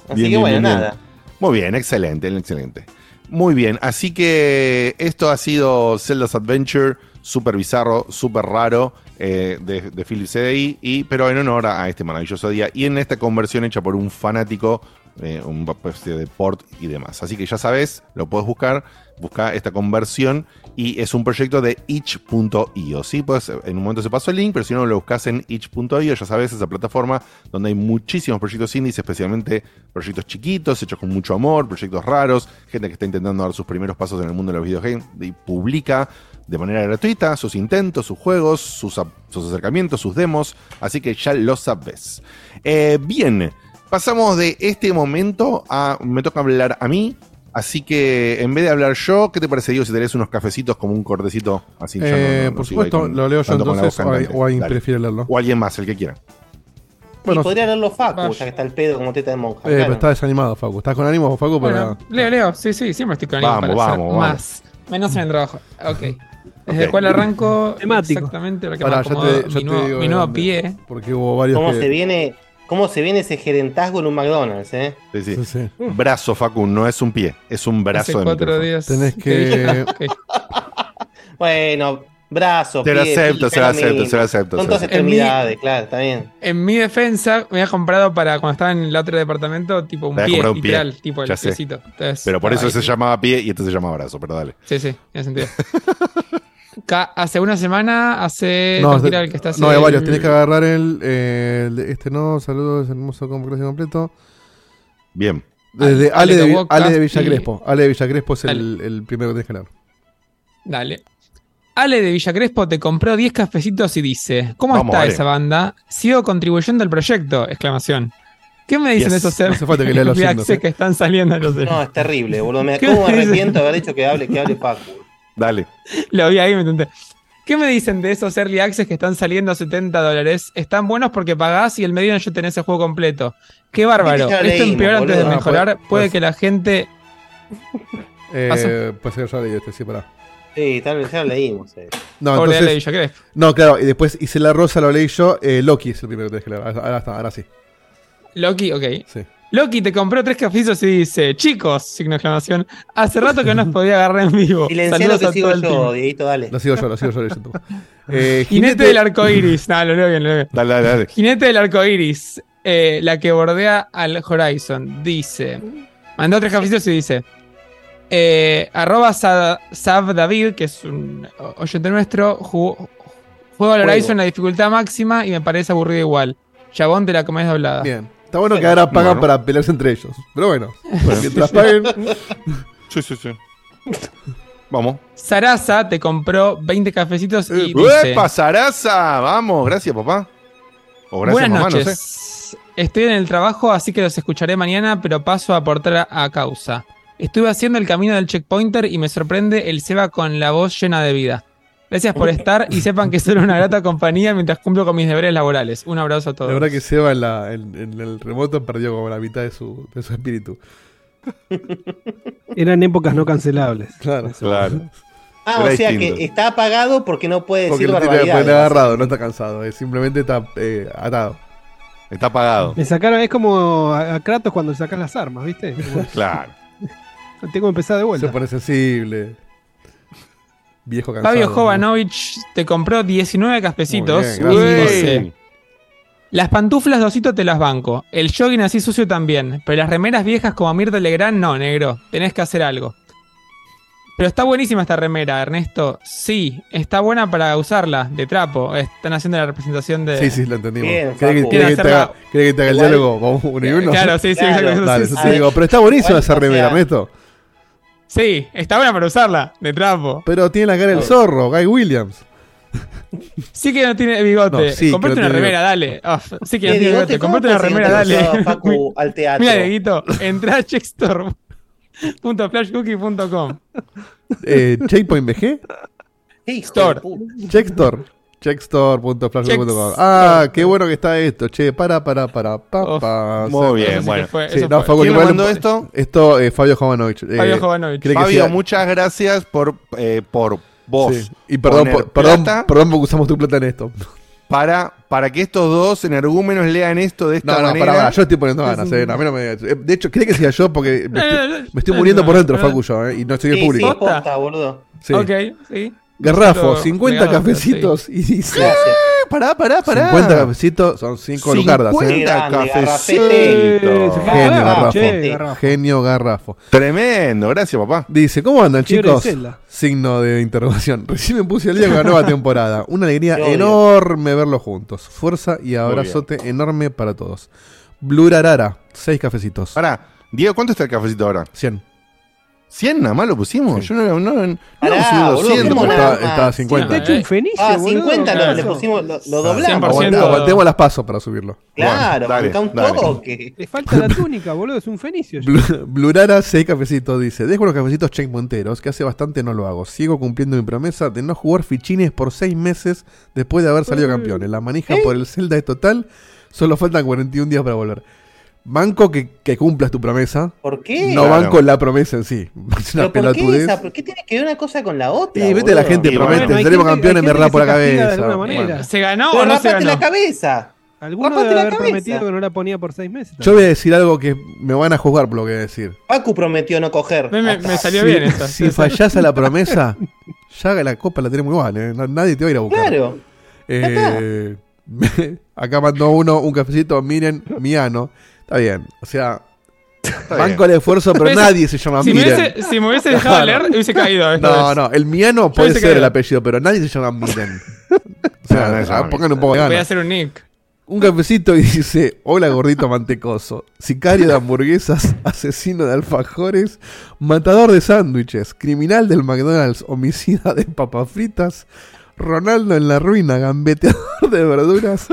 Así que bueno, nada. Muy bien, excelente, excelente. Muy bien, así que esto ha sido Zelda's Adventure, súper bizarro, súper raro, eh, de, de Philips CDI, y, pero en honor a este maravilloso día, y en esta conversión hecha por un fanático, eh, un especie de port y demás. Así que ya sabes, lo puedes buscar, busca esta conversión, y es un proyecto de itch.io, ¿sí? Pues en un momento se pasó el link, pero si no lo buscas en itch.io, ya sabes, esa plataforma donde hay muchísimos proyectos indies, especialmente proyectos chiquitos, hechos con mucho amor, proyectos raros, gente que está intentando dar sus primeros pasos en el mundo de los videogames y publica de manera gratuita sus intentos, sus juegos, sus, sus acercamientos, sus demos, así que ya lo sabes. Eh, bien, pasamos de este momento a... me toca hablar a mí. Así que en vez de hablar yo, ¿qué te parece, Diego, si tenés unos cafecitos como un cortecito? Así Eh, no- no por supuesto, con- lo leo yo entonces, o, o alguien Dale. prefiere leerlo. O alguien más, el que quiera. Bueno, y podría leerlo Facu, ya que está el pedo como teta de monja. Eh, claro. pero está desanimado, Facu. ¿Estás con ánimo, Facu? Bueno, Para... Leo, Leo, sí, sí, siempre estoy con ánimo Vamos, para vamos, hacer vamos. más. Menos en el trabajo. Ok. Desde cual arranco Temático. exactamente lo que Pará, me ya te- ya mi, te nuevo, digo mi nuevo pie. Porque hubo varios ¿Cómo que- se viene? ¿Cómo se viene ese gerentazgo en un McDonald's, eh? Sí, sí. Brazo, Facu, no es un pie, es un brazo Hace de cuatro días. Tenés que. *laughs* Bueno, brazo, Se lo pie, acepto, se lo acepto, se lo acepto, Son todas extremidades, claro, está bien. En mi defensa, me había comprado para cuando estaba en el otro departamento, tipo un Te pie, un pie. literal, tipo el piecito. Entonces, Pero por eso ahí se sí. llamaba pie y este se llamaba brazo, pero dale. Sí, sí, tiene sentido. *laughs* Hace una semana, hace. No, de- el que está no, hay el- varios. Tenés que agarrar el, el Este no, saludos, hermoso completo completo. Bien. Desde Ale Ale, de, Tobocas Ale de y- Villa Crespo. Ale de Villa Crespo es el, el primero que tenés que leer. Dale. Ale de Villa Crespo te compró 10 cafecitos y dice: ¿Cómo Vamos, está Ale. esa banda? Sigo contribuyendo al proyecto. Exclamación. ¿Qué me dicen Yes. esos No hace falta que lea *laughs* los eh. que están saliendo en los No, es terrible, boludo. Me, ¿Qué ¿Cómo me arrepiento de haber hecho que hable, que hable Paco? Dale. Lo vi ahí, me intenté. ¿Qué me dicen de esos early access que están saliendo a 70 dólares? Están buenos porque pagás y el medio ya tenés el juego completo. Qué bárbaro. Esto leímos, empeora antes de boludo. mejorar. Pues- Puede pues- que la gente. Eh, pues ya leí este, sí, pará. Sí, tal vez ya lo leímos. eh. No, entonces. Villa Crespo. No, claro, y después hice la rosa, lo leí yo. Eh, Loki es el primero que tenés que leer. Ahora, ahora está, ahora sí. Loki, ok. Sí. Loki te compró tres cafizos y dice: Chicos, signo de exclamación. Hace rato que no os podía agarrar en vivo. Silencialo que sigo yo. Dieguito, dale. Lo sigo yo, lo sigo yo leyendo. *laughs* Eh, Jinete del arco iris. No, lo leo bien, lo leo bien. Dale, dale, dale. Jinete del arco iris, eh, la que bordea al Horizon, dice: Mandó tres cafecitos y dice: eh, Arroba Sa- Sav David, que es un oyente nuestro, jugó- juego al. Horizon en la dificultad máxima y me parece aburrido igual. Chabón, te la comés doblada. Bien. Está bueno que ahora pagan Bueno. para pelearse entre ellos. Pero bueno, mientras paguen. *laughs* Sí, sí, sí. Vamos. Sarasa te compró 20 cafecitos y Eh, dice: ¡Epa, Sarasa! Vamos, gracias, papá. O gracias, Buenas mamá, noches. no sé. Estoy en el trabajo, así que los escucharé mañana, pero paso a aportar a, a causa. Estuve haciendo el camino del checkpointer y me sorprende el Seba con la voz llena de vida. Gracias por estar y sepan que soy una grata compañía mientras cumplo con mis deberes laborales. Un abrazo a todos. La verdad que Seba en, la, en, en el remoto perdió como la mitad de su, de su espíritu. Eran épocas no cancelables. Claro. Claro. Ah, Era o sea distinto. que está apagado porque no puede Porque decir lo tiene, barbaridades. agarrado, no está cansado. simplemente está eh, atado. Está apagado. Me sacaron, es como a, Kratos cuando le sacas las armas, ¿viste? Como- Claro. Tengo que empezar de Se vuelta. pone sensible. Viejo cansado. Fabio Jovanovich te compró 19 cafecitos Muy bien, y gracias. dice: Las pantuflas dosito te las banco. El jogging así sucio también. Pero las remeras viejas como Mirta Legrand, no, negro. Tenés que hacer algo. Pero está buenísima esta remera, Ernesto. Sí, está buena para usarla, de trapo. Están haciendo la representación de. Sí, sí, lo entendimos. Bien, ¿Querés que, te haga, Hacerla- querés que te haga el Igual- diálogo con uno y uno? Claro, sí, sí, Claro. *laughs* Dale, sí, eso sí. te digo. Pero está buenísima esa o remera, sea- Ernesto. Sí, está buena para usarla, de trapo. Pero tiene la cara del zorro, Guy Williams. Sí que no tiene bigote. No, sí comprate no una tiene remera, dale. Ah, sí que no tiene bigote. ¿cómo Comprate una remera, dale. Facu *laughs* al teatro? Mira, Dieguito, entra a checkstore.flashcookie.com. Eh, Checkpoint BG. Store. Checkstore. Checkstore.flashback.com. Checks- Ah, qué bueno que está esto. Che, para, para, para. Pa, pa, Muy bien, sí bueno. fue- Sí, eso no, fue. Facu, ¿Quién igual- le mandó esto? Esto, eh, Fabio Jovanovich. Eh, Fabio Jovanovich. ¿cree que Fabio, sea- muchas gracias por, eh, por vos. Sí. Y perdón, por- perdón, perdón porque usamos tu plata en esto. para, para que estos dos energúmenos lean esto de esta No, no, manera. para, para, yo estoy poniendo ganas. Eh. No, a mí no me- de hecho, ¿cree que sea yo? Porque me estoy, *laughs* me estoy No, muriendo por dentro. *laughs* Facu, yo, eh, y no estoy en Sí, sí, público. posta, boludo. Sí. Ok, sí. Garrafo, Esto 50 legado, cafecitos. Y dice: Gracias. "Eh, Pará, pará, pará. 50 cafecitos son 5 lucardas, ¿eh? 50 Grande, cafecitos. Genio, Garrafo. Genio Garrafo. Tremendo, gracias, papá. Dice, ¿cómo andan, chicos? Signo de interrogación. *laughs* Recién me puse al día con la nueva temporada. Una alegría enorme verlos juntos. Fuerza y abrazote enorme para todos. Blurarara, 6 cafecitos. Pará, Diego, ¿cuánto está el cafecito ahora? 100. ¿100 nada más lo pusimos? Yo no, no, no, Pará, subido boludo, 200. ¿cómo nada Está, más? está a 50. Te he hecho un fenicio, Ah, boludo. 50 lo, le pusimos, lo, lo Ah, doblamos. 100%. Aguante- aguantemos las pasos para subirlo. Claro, Dale, un dale. toque. Le falta la túnica, boludo. Es un fenicio. Blu- Blurara, 6 cafecitos, dice. Dejo los cafecitos checkpointeros, que hace bastante no lo hago. Sigo cumpliendo mi promesa de no jugar fichines por 6 meses después de haber salido campeones. La manija por el Zelda es total. Solo faltan 41 días para volver. Banco que, que cumplas tu promesa. ¿Por qué? No Claro. banco la promesa en sí. *laughs* Es una ¿Pero por, qué esa? ¿Por qué tiene que ver una cosa con la otra? Y viste, la gente Y promete, bueno, seremos campeones, me rapo la de cabeza. Bueno. ¿Se ganó Pero o no se rapate ganó? la cabeza. Alguno debe haber cabeza. prometido que no la ponía por seis meses. Yo voy a decir algo que me van a juzgar por lo que voy a decir. Pacu prometió no coger. Me, me- me salió Si- bien esta. Si fallás a la promesa, *laughs* ya la copa la tenemos igual, ¿eh? Nadie te va a ir a buscar. Claro. Eh, *laughs* acá mandó uno un cafecito, miren, Miano. Está bien, o sea, banco el esfuerzo, pero *laughs* nadie se llama si me Miren. hubiese- si me hubiese dejado leer, hubiese caído esta No, vez. no, el Miano puede ser el apellido, pero nadie se llama Miren. O sea, No, pongan un poco de Voy a ganas. hacer un nick. Un cafecito y dice, hola gordito mantecoso, sicario de hamburguesas, asesino de alfajores, matador de sándwiches, criminal del McDonald's, homicida de papas fritas, Ronaldo en la ruina, gambeteador de verduras,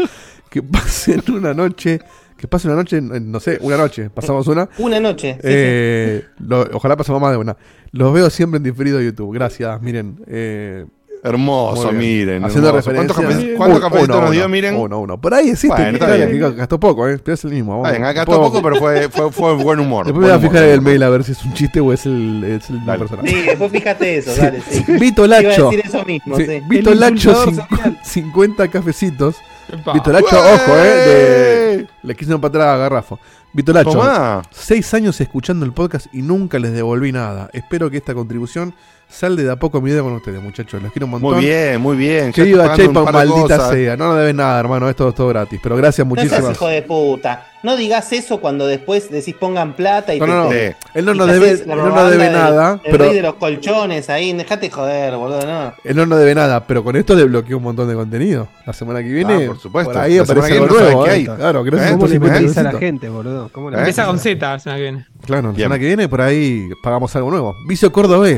que pasen una noche, que pasen una noche, eh, no sé, una noche, pasamos una. *laughs* Una noche. sí, Eh, lo- ojalá pasemos más de una. Los veo siempre en diferido de YouTube, gracias, miren. eh, Hermoso, miren. Haciendo hermoso. referencia. ¿Cuántos, cafecitos nos uno, dio, miren? Uno, uno. Por ahí existe. Bueno, está que- bien. que gastó poco, ¿eh? Pero es el mismo. Bien, Vamos. gastó poco, pero fue, fue, fue buen humor. *laughs* Después me voy a fijar el mail a ver si es un chiste o es el, es el Dale. personaje. Sí, después fíjate eso, Sí. dale, sí. Vito Iba a Lacho. decir eso mismo, Sí, sí. Vito El Lacho, insultador cincu- 50 cafecitos. Epa. Vito Lacho, ¡Ué! ojo, eh. de- le quise para atrás a Garrafo. Vito Lacho, Tomá. seis años escuchando el podcast y nunca les devolví nada. Espero que esta contribución salde de a poco mi vida con ustedes, muchachos. Los quiero un montón. Muy bien, muy bien. Que Ya viva estoy pagando un Chepa, maldita cosas. sea. No nos debes nada, hermano. Esto es todo gratis. Pero gracias No seas muchísimas. hijo de puta. No digas eso cuando después decís pongan plata y No, te- no, no. te- Él no nos debe, él no nos debe de- nada. El Pero rey de los colchones ahí, dejate joder, boludo, no. él no nos debe nada. Pero con esto desbloqueó un montón de contenido. La semana que viene. Ah, por supuesto. Por ahí La aparece algo que no nuevo. eh. qué hay. Claro, gracias ¿Eh? a ¿Cómo le a la gente, boludo? ¿Cómo le ¿Eh? Empieza con Z la semana que viene. Claro, la semana que viene por ahí pagamos algo nuevo. Vicio Córdoba.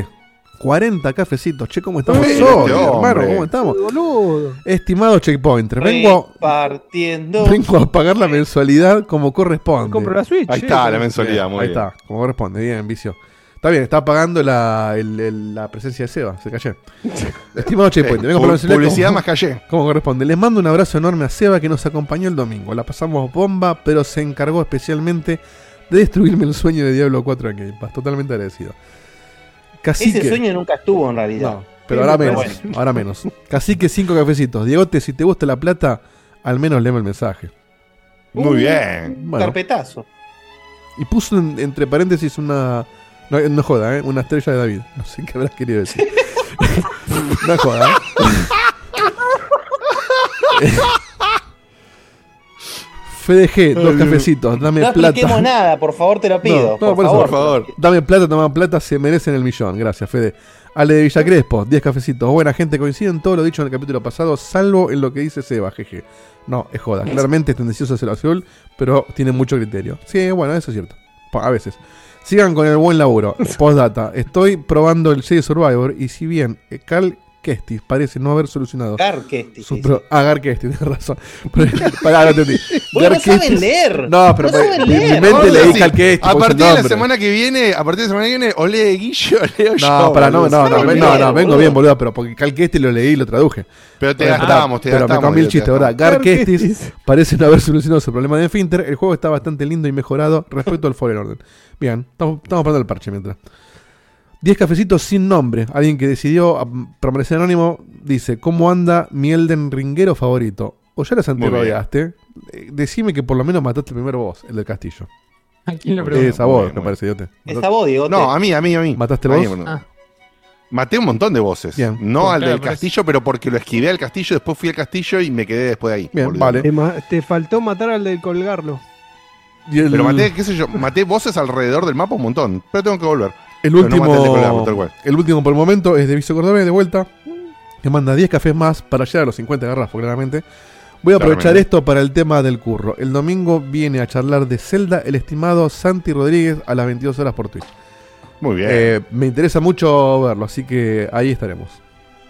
40 cafecitos. Che, ¿cómo estamos Bueno, hoy, este hermano? ¿Cómo estamos? Boludo. Estimado Checkpointer, vengo, Partiendo. vengo a pagar la mensualidad como corresponde. Compro la Switch. Ahí eh. está la mensualidad, Bien, muy ahí bien. está, como corresponde, bien, vicio. Está bien, está pagando la, el- el- la presencia de Seba, se cayó. *laughs* Estimado Checkpointer, vengo a pagar la Publicidad como- más calle. *laughs* como corresponde. Les mando un abrazo enorme a Seba que nos acompañó el domingo. La pasamos bomba, pero se encargó especialmente de destruirme el sueño de Diablo 4 en Game Pass. Totalmente agradecido. Cacique. Ese sueño nunca estuvo en realidad. No, pero ahora menos. Bueno. Ahora menos. Cacique, cinco cafecitos. Diegote, si te gusta la plata, al menos léeme el mensaje. Muy bien. Bueno, Carpetazo. y puso en- entre paréntesis una. No, no joda, ¿eh? Una estrella de David. No sé qué habrás querido decir. *laughs* no joda, ¿eh? *laughs* FDG, dos cafecitos, dame No plata. expliquemos nada, por favor, te lo pido. No, no, por, por eso, favor. Dame plata, toma plata, se merecen el millón. Gracias, Fede. Ale de Villa Crespo, 10 cafecitos. Buena gente, coincide en todo lo dicho en el capítulo pasado, salvo en lo que dice Seba, jeje. No, es joda. Claramente es tendencioso hacia el azul, pero tiene mucho criterio. Sí, bueno, eso es cierto. A veces. Sigan con el buen laburo. *laughs* Postdata. Estoy probando el Jedi Survivor y si bien eh, Cal Kestis parece no haber solucionado. Gar Kestis, su sí, pro- Ah, Gar Kestis, *laughs* tienes razón. Pero- Pará, no entendí. Gar no saben leer. No, pero No saben en mi leer. mente Cal Kestis. A partir de la semana que viene, a partir de la semana que viene, o lee Guillo *laughs* o leo yo. No, para, no, no, no, no, no, leer, vengo bien, boludo, pero porque Cal Kestis lo leí y lo traduje. Pero te gastamos, te Pero me comí el te chiste. ¿verdad? Gar Kestis. parece no haber solucionado su problema de Finter. El juego está bastante lindo y mejorado respecto al Fallen Order. Bien, estamos, estamos parando el parche mientras. 10 cafecitos sin nombre. Alguien que decidió mm, permanecer anónimo dice: ¿Cómo anda mi Elden Ringuero favorito? O ya bien. anterrodeaste. Eh, Decime que por lo menos mataste el primer boss, el del castillo. ¿A quién lo pregunto? Es a vos, Bueno, me parece, idiote. Es a vos, Diego. No, a mí, a mí, a mí. ¿Mataste mí, vos? bueno. Ah. Maté un montón de voces. Bien. No al Claro, del castillo, pero porque lo esquivé al castillo, después fui al castillo y me quedé después de ahí. Bien, vale. Te, faltó matar al de colgarlo. Y el, Pero maté, qué sé yo, maté voces alrededor del mapa un montón. Pero tengo que volver. El no último. maté el tal cual. el último por el momento es de Vicio Cordobés de vuelta. Que manda 10 cafés más para llegar a los 50 garrafos, claramente. Voy a aprovechar Claramente. esto para el tema del curro. El domingo viene a charlar de Zelda el estimado Santi Rodríguez a las 22 horas por Twitch. Muy bien. Eh, me interesa mucho verlo, así que ahí estaremos.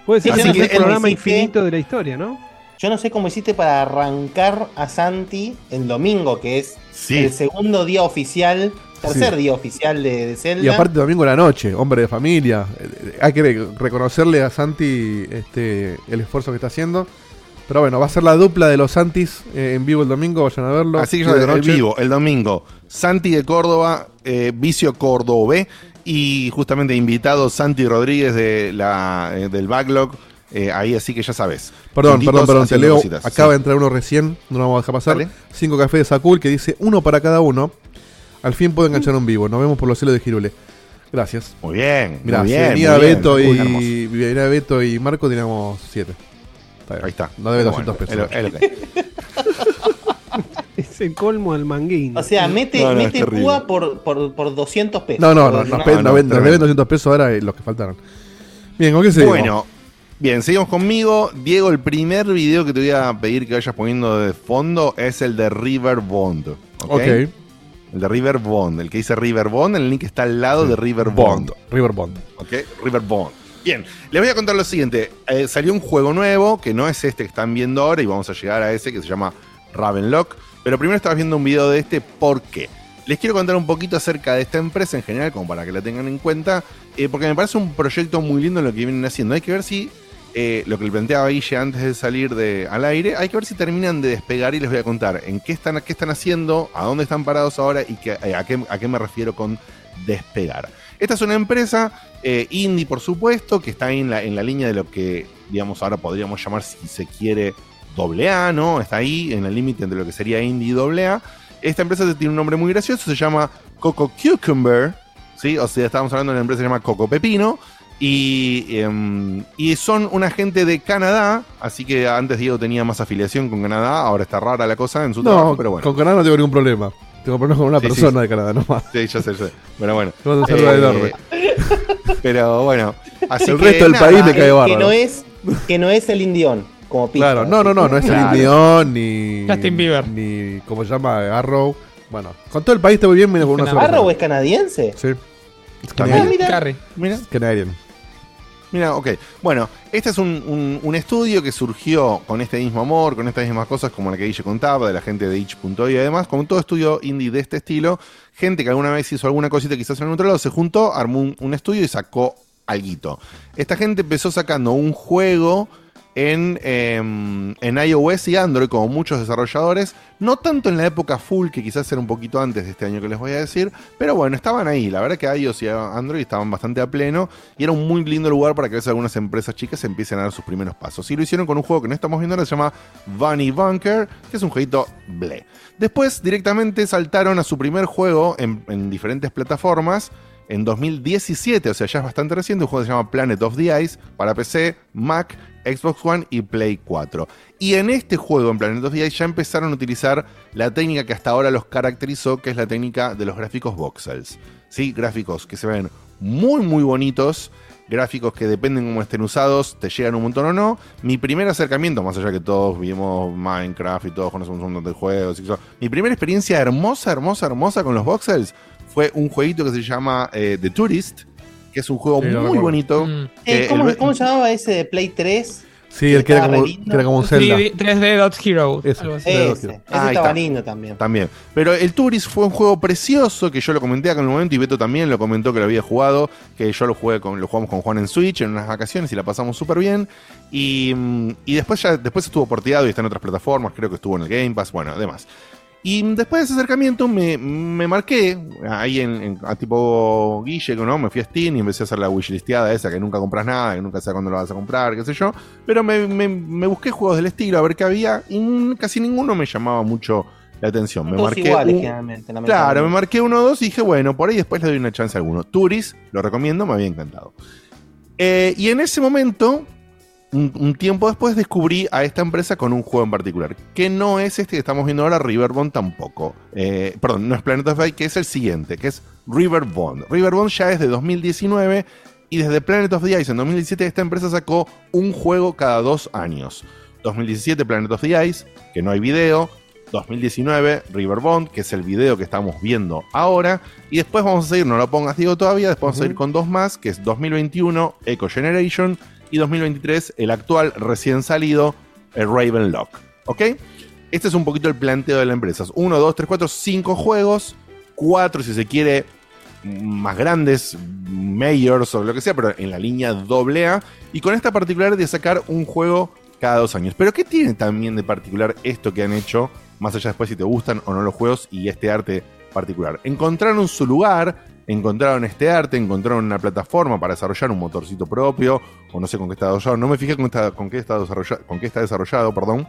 Puede ser Sí, el sí, mejor él programa hiciste- infinito de la historia, ¿no? Yo no sé cómo hiciste para arrancar a Santi el domingo, que es Sí. el segundo día oficial, tercer Sí. día oficial de, de Zelda. Y aparte domingo a la noche, hombre de familia. Eh, Hay que re- reconocerle a Santi este, el esfuerzo que está haciendo. Pero bueno, va a ser la dupla de los Santis eh, en vivo el domingo, vayan a verlo. Así que yo de el noche. vivo, el domingo, Santi de Córdoba, eh, Vicio Cordobé y justamente invitado Santi Rodríguez de la, eh, del Backlog Eh, ahí así que ya sabes. Perdón, Juntitos perdón, perdón, te leo. cositas. Acaba Sí. de entrar uno recién, no lo vamos a dejar pasar. Dale. Cinco cafés de Sakul que dice uno para cada uno. Al fin puedo enganchar un vivo. Nos vemos por los celos de Girule. Gracias. Muy bien, Mirá, muy bien, venía muy. Beto y venía Beto y Marco teníamos siete. Ahí está. No debe Bueno, 200 pesos. que- Es el *laughs* colmo del manguín. O sea, mete, No, no, mete púa por, por, por 200 pesos. No, no, no, Por nos, deben 200 pesos ahora los que faltaron. Bien, ¿con qué seguimos? Bueno, bien, seguimos conmigo. Diego, el primer video que te voy a pedir que vayas poniendo de fondo es el de River Bond. ¿ok? Ok. El de River Bond, el que dice River Bond, el link está al lado de River Bond. River Bond. ¿Ok? River Bond. Bien, les voy a contar lo siguiente. Eh, salió un juego nuevo, que no es este que están viendo ahora, y vamos a llegar a ese que se llama Ravenlock. Pero primero estabas viendo un video de este, ¿por qué? Les quiero contar un poquito acerca de esta empresa en general, como para que la tengan en cuenta, eh, porque me parece un proyecto muy lindo lo que vienen haciendo. Hay que ver si, eh, lo que le planteaba Guille antes de salir de, al aire, hay que ver si terminan de despegar y les voy a contar en qué están, qué están haciendo, a dónde están parados ahora y eh, a, qué, a qué me refiero con despegar. Esta es una empresa eh, indie, por supuesto, que está en la, en la línea de lo que, digamos, ahora podríamos llamar, si se quiere, doble A, ¿no? Está ahí en el límite entre lo que sería indie y doble A. Esta empresa tiene un nombre muy gracioso, se llama Coco Cucumber, ¿sí? O sea, estábamos hablando de una empresa que se llama Coco Pepino. Y, em, y son una gente de Canadá, así que antes Diego tenía más afiliación con Canadá, ahora está rara la cosa en su trabajo, No, pero bueno. con Canadá no tengo ningún problema. Tengo problemas con una Sí, persona sí. de Canadá nomás. Sí, ya sé, ya sé. Bueno, bueno. Te saludo Eh. Pero bueno, así El que, resto del nada, país me cae que bárbaro. no es que no es el indión como pista. Claro, no, no, no, no es Claro. el Indión ni. Justin Bieber. Ni. ¿Cómo se llama? Arrow. Bueno, con todo el país está muy bien, menos con una sola. ¿Arrow es canadiense? Sí. También. Ah, mira. Carry. Mira, Canadian. Mira, ok. Bueno, este es un, un- estudio que surgió con este mismo amor, con estas mismas cosas como la que Guille contaba, de la gente de itch.io y además, como todo estudio indie de este estilo, gente que alguna vez hizo alguna cosita quizás en otro lado, se juntó, armó un, un estudio y sacó alguito. Esta gente empezó sacando un juego en, em, en iOS y Android, como muchos desarrolladores, no tanto en la época full, que quizás era un poquito antes de este año que les voy a decir, pero bueno, estaban ahí. La verdad que iOS y Android estaban bastante a pleno y era un muy lindo lugar para que veces algunas empresas chicas empiecen a dar sus primeros pasos. Y lo hicieron con un juego que no estamos viendo ahora, se llama Bunny Bunker, que es un jueguito ble. Después directamente saltaron a su primer juego en diferentes plataformas en 2017, o sea, ya es bastante reciente, un juego que se llama Planet of the Ice para PC, Mac, Xbox One y Play 4. Y en este juego, en Planet of the Ice, ya empezaron a utilizar la técnica que hasta ahora los caracterizó, que es la técnica de los gráficos voxels. ¿Sí? Gráficos que se ven muy, muy bonitos. Gráficos que dependen cómo estén usados, te llegan un montón o no. Mi primer acercamiento, más allá que todos vimos Minecraft y todos conocemos un montón de juegos, mi primera experiencia hermosa, hermosa, hermosa con los voxels fue un jueguito que se llama eh, The Tourist, que es un juego Sí, muy bonito. Mm. que Eh, ¿cómo, el- cómo se llamaba ese de Play 3? Sí, el que era como, que era como un Zelda. 3D, 3D Dot Hero. Ese. algo así. Ese. Ese, ese Ah, ahí estaba está. lindo también. También. Pero el Tourist fue un juego precioso que yo lo comenté acá en el momento y Beto también lo comentó que lo había jugado, que yo lo jugué con, lo jugamos con Juan en Switch en unas vacaciones y la pasamos súper bien. Y, mm, y después ya después estuvo porteado y está en otras plataformas, creo que estuvo en el Game Pass, bueno, además. Y después de ese acercamiento me, me marqué ahí en, en- a tipo Guille, ¿no? Me fui a Steam y empecé a hacer la wishlisteada esa que nunca compras nada, que nunca sabes cuándo lo vas a comprar, qué sé yo. Pero me, me- me busqué juegos del estilo a ver qué había y casi ninguno me llamaba mucho la atención. Me marqué iguales, un- generalmente. Claro, me marqué uno o dos y dije, bueno, por ahí después le doy una chance a alguno. Turis, lo recomiendo, me había encantado. Eh, y en ese momento, un, un tiempo después, descubrí a esta empresa con un juego en particular, que no es este que estamos viendo ahora, Riverbond tampoco. Eh, perdón, no es Planet of Light, que es el siguiente, que es Riverbond. Riverbond ya es de 2019 y desde Planet of the Ice en 2017 esta empresa sacó un juego cada dos años. 2017 Planet of the Ice, que no hay video. 2019 Riverbond, que es el video que estamos viendo ahora. Y después vamos a seguir, no lo pongas Diego todavía, después vamos a ir con dos más, que es 2021 Echo Generation y 2023 el actual recién salido el Ravenlock. ¿Ok? Este es un poquito el planteo de la empresa. 1, 2, 3, 4, 5 juegos. 4 si se quiere más grandes, mayors o lo que sea, pero en la línea AA. Y con esta particular de sacar un juego cada dos años. Pero ¿qué tiene también de particular esto que han hecho? Más allá después si te gustan o no los juegos y este arte particular. Encontraron su lugar encontraron este arte, encontraron una plataforma para desarrollar un motorcito propio, o no sé con qué está desarrollado, no me fijé con, está- con qué está desarrollado, con qué está desarrollado, perdón.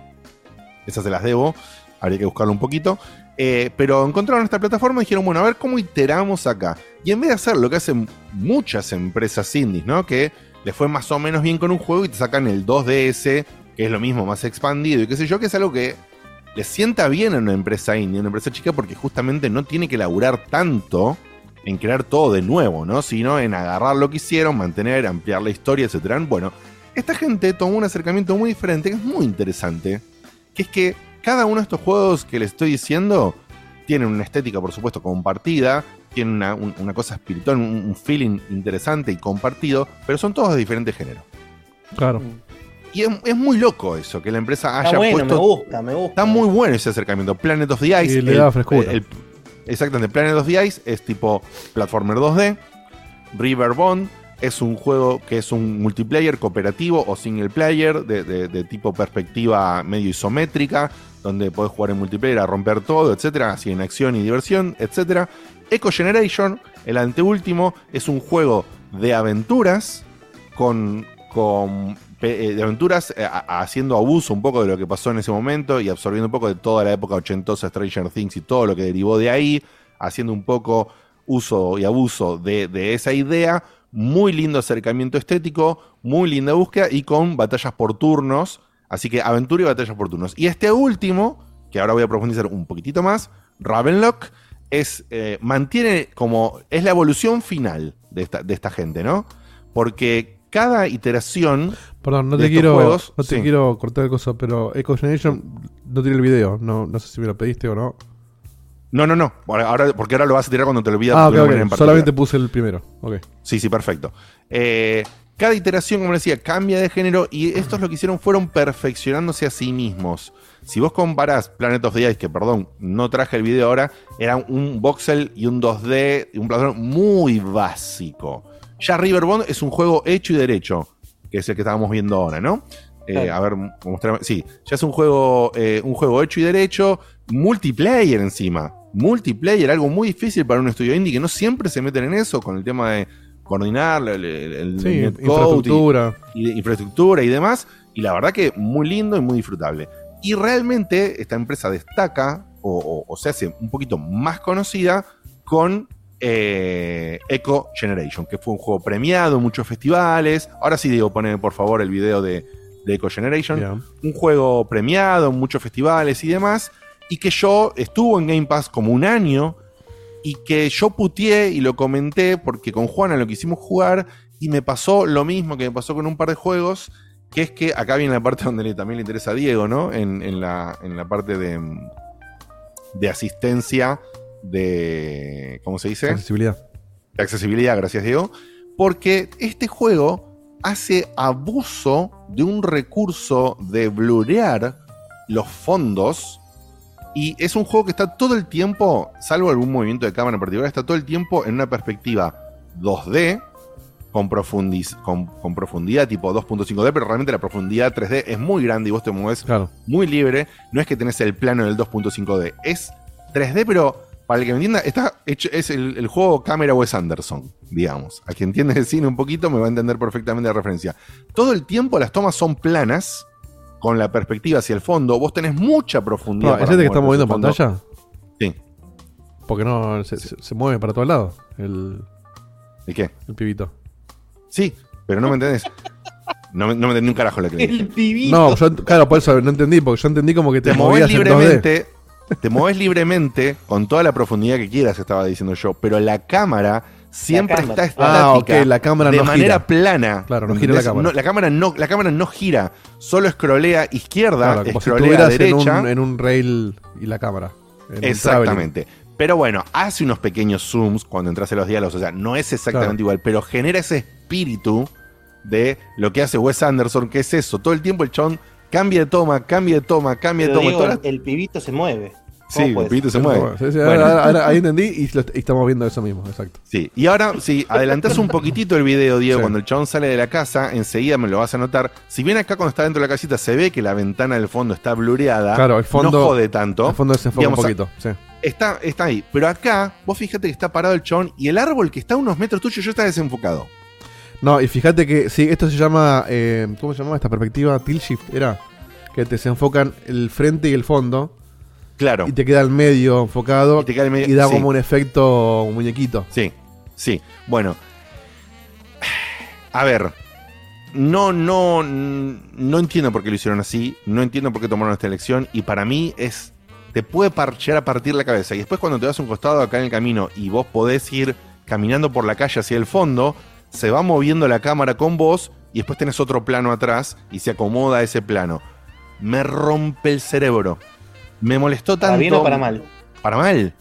Esas se las debo, habría que buscarlo un poquito. Eh, pero encontraron esta plataforma y dijeron, bueno, a ver cómo iteramos acá. Y en vez de hacer lo que hacen muchas empresas indies, ¿no? Que les fue más o menos bien con un juego y te sacan el 2DS, que es lo mismo, más expandido y qué sé yo, que es algo que les sienta bien a una empresa indie, a una empresa chica, porque justamente no tiene que laburar tanto en crear todo de nuevo, ¿no? Sino en agarrar lo que hicieron, mantener, ampliar la historia, etcétera. Bueno, esta gente tomó un acercamiento muy diferente, que es muy interesante, que es que cada uno de estos juegos que les estoy diciendo tienen una estética, por supuesto, compartida, tienen una, un- una cosa espiritual, un, un feeling interesante y compartido, pero son todos de diferentes géneros. Claro. Y es, es muy loco eso, que la empresa haya Está bueno, puesto... me gusta, me gusta. Está muy bueno ese acercamiento. Planet of the Ice. Y le da frescura. el- exactamente, Planet of the Ice es tipo platformer 2D. Riverbond es un juego que es un multiplayer cooperativo o single player de, de- tipo perspectiva medio isométrica, donde podés jugar en multiplayer a romper todo, etcétera, así en acción y diversión, etcétera. Eco Generation, el anteúltimo, es un juego de aventuras con, con de aventuras eh, haciendo abuso un poco de lo que pasó en ese momento y absorbiendo un poco de toda la época ochentosa Stranger Things y todo lo que derivó de ahí, haciendo un poco uso y abuso de, esa idea. Muy lindo acercamiento estético, muy linda búsqueda y con batallas por turnos. Así que aventura y batallas por turnos. Y este último, que ahora voy a profundizar un poquitito más, Ravenlock, es, eh, mantiene como. es la evolución final de esta gente, ¿no? Porque cada iteración. Perdón, no te quiero, juegos- no te sí. quiero cortar el coso, pero Echo Generation no tiene el video. No, no sé si me lo pediste o no. No, no, no. Ahora, porque ahora lo vas a tirar cuando te lo olvidas. Ah, de una ok, ok. manera en particular. Solamente puse el primero. Ok. Sí, sí, perfecto. Eh, cada iteración, como decía, cambia de género y estos lo que hicieron fueron perfeccionándose a sí mismos. Si vos comparás Planet of the Ice, que perdón, no traje el video ahora, era un voxel y un 2D, y un plataforma muy básico. Ya Riverbond es un juego hecho y derecho, que es el que estábamos viendo ahora, ¿no? Eh, Claro. A ver, mostrame- sí, ya es un juego, eh, un juego hecho y derecho, multiplayer encima. Multiplayer, algo muy difícil para un estudio indie que no siempre se meten en eso con el tema de coordinar el, Sí, infraestructura. Y, y infraestructura y demás. Y la verdad que muy lindo y muy disfrutable. Y realmente esta empresa destaca o, o- o se hace un poquito más conocida con eh, Echo Generation, que fue un juego premiado en muchos festivales. Ahora sí, digo, poneme por favor el video de, de Echo Generation. Un juego premiado en muchos festivales y demás. Y que yo estuvo en Game Pass como un año. Y que yo puteé y lo comenté porque con Juana lo quisimos jugar. Y me pasó lo mismo que me pasó con un par de juegos. Que es que acá viene la parte donde le- también le interesa a Diego, ¿no? En, en la, en la parte de, de asistencia de. ¿Cómo se dice? Accesibilidad. De accesibilidad, gracias Diego. Porque este juego hace abuso de un recurso de blurear los fondos. Y es un juego que está todo el tiempo, salvo algún movimiento de cámara en particular, está todo el tiempo en una perspectiva 2D, con, con, con profundidad tipo 2.5D, pero realmente la profundidad 3D es muy grande y vos te mueves muy libre. No es que tenés el plano del 2.5D, es 3D, pero para el que me entienda, está hecho, es el, el juego cámara Wes Anderson, digamos. A quien entiende de cine un poquito me va a entender perfectamente la referencia. Todo el tiempo las tomas son planas, con la perspectiva hacia el fondo. Vos tenés mucha profundidad. No, ¿Es para este que está moverte moviendo hacia el fondo. pantalla? Sí. Porque no se, se- se mueve para todos lados. El, ¿El qué? El pibito. Sí, pero no me entendés. No me, no me entendí un carajo lo que le dije. No, yo, claro, por eso no entendí, porque yo entendí como que te, te movías en 2D. Te mueves libremente con toda la profundidad que quieras, estaba diciendo yo, pero la cámara siempre cámara. está estática. Ah, ok, la cámara de no manera gira. plana. Claro, no gira la cámara. No, la cámara no, la cámara no gira, solo escrolea izquierda, Claro, como si escrolea estuvieras en derecha. un, en un rail y la cámara. Exactamente. Pero bueno, hace unos pequeños zooms cuando entras en los diálogos. O sea, no es exactamente Claro. igual, pero genera ese espíritu de lo que hace Wes Anderson, que es eso. Todo el tiempo el chabón cambia de toma, cambia de toma, cambia de toma. digo, las- el pibito se mueve. Sí, el pibito se mueve. Sí, sí, Bueno. ahora, ahora- ahí entendí y, lo- y estamos viendo eso mismo, exacto. Sí, y ahora, si adelantás un poquitito el video, Diego, Sí. cuando el chabón sale de la casa, enseguida me lo vas a notar. Si bien acá cuando está dentro de la casita se ve que la ventana del fondo está blureada, Claro, el fondo. no jode tanto. El fondo se enfoca un poquito. Sí. Está, está ahí. Pero acá, vos fíjate que está parado el chabón y el árbol que está a unos metros tuyo ya está desenfocado. No, y fíjate que, sí, esto se llama, eh, ¿cómo se llama esta perspectiva? Tilt shift, era. Que te se enfocan el frente y el fondo. Claro. Y te queda el medio enfocado. Y te queda el medio- y da sí. como un efecto muñequito. Sí, sí. Bueno. A ver. No, no, no entiendo por qué lo hicieron así. No entiendo por qué tomaron esta elección. Y para mí es. Te puede parchear a partir la cabeza. Y después, cuando te vas a un costado acá en el camino y vos podés ir caminando por la calle hacia el fondo, se va moviendo la cámara con vos. Y después tenés otro plano atrás y se acomoda ese plano. Me rompe el cerebro. Me molestó tanto. ¿Para bien o para mal? Para mal.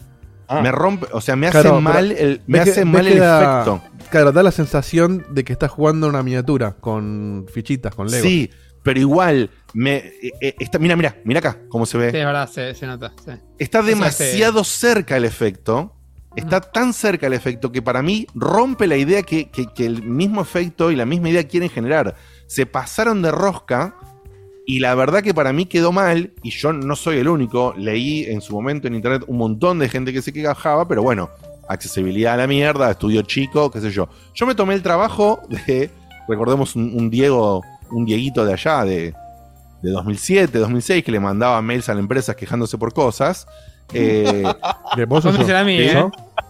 Ah. Me rompe, o sea, me hace Claro, mal el, me que- hace mal el da- efecto. Claro, da la sensación de que estás jugando una miniatura con fichitas, con Lego. Sí, pero igual me eh, eh, está, mira, mira, mira acá cómo se ve. Sí, es verdad, se, se nota. sí. Está O sea, demasiado cerca el efecto. Está tan cerca el efecto que para mí rompe la idea que, que- que el mismo efecto y la misma idea quieren generar. Se pasaron de rosca y la verdad que para mí quedó mal y yo no soy el único. Leí en su momento en internet un montón de gente que se quejaba, pero bueno, accesibilidad a la mierda, estudio chico, qué sé yo. Yo me tomé el trabajo de, recordemos un, un Diego, un Dieguito de allá, de, de 2007, 2006, que le mandaba mails a las empresas quejándose por cosas. Eh, ¿De *laughs* vos Vos a mí, ¿Sí? ¿eh?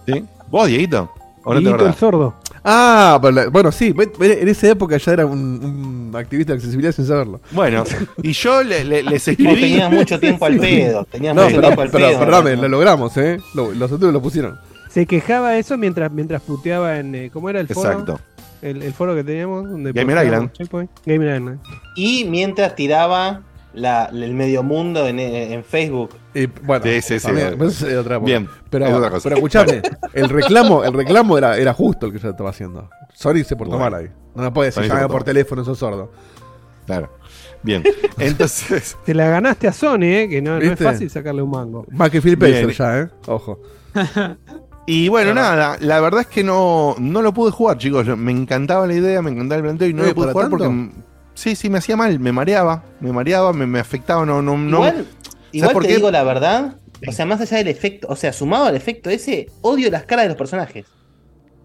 ¿Sí? ¿Vos, Dieguito? ¿O no Dieguito el sordo. Ah, bueno, sí. En esa época ya era un, un activista de accesibilidad sin saberlo. Bueno, y yo le- le- les No escribí. tenías mucho tiempo al pedo. Tenías No, mucho pero, tiempo al pero, pedo. perdóname, lo logramos, ¿eh? Lo- los otros lo pusieron. Se quejaba eso mientras, mientras puteaba en. eh, ¿Cómo era el foro? Exacto. El, el foro que teníamos. Donde Gamer Island. Checkpoint. Gamer Island. Y mientras tiraba la, el medio mundo en, en Facebook. Y, bueno, Sí, sí, sí. también, pues, otra. Bien, pero, es otra cosa. pero escuchame, el reclamo, el reclamo era, era justo el que yo estaba haciendo. Sony se portó Bueno. mal ahí. No me puede decir, Sony se llame portó por teléfono, sos sordo. Claro. Bien. *laughs* Entonces. Te la ganaste a Sony, ¿eh? Que no, no es fácil sacarle un mango. Más que Phil. Spencer ya, ¿eh? Ojo. Y bueno, nada, la verdad es que no, no lo pude jugar, chicos. Me encantaba la idea, me encantaba el planteo y no lo pude ¿para jugar tanto? porque. Sí, sí, me hacía mal, me mareaba, me mareaba, me, me afectaba, no, no, no. Igual, ¿Sabes igual por te qué? digo la verdad. O sea, más allá del efecto, o sea, sumado al efecto ese, odio las caras de los personajes.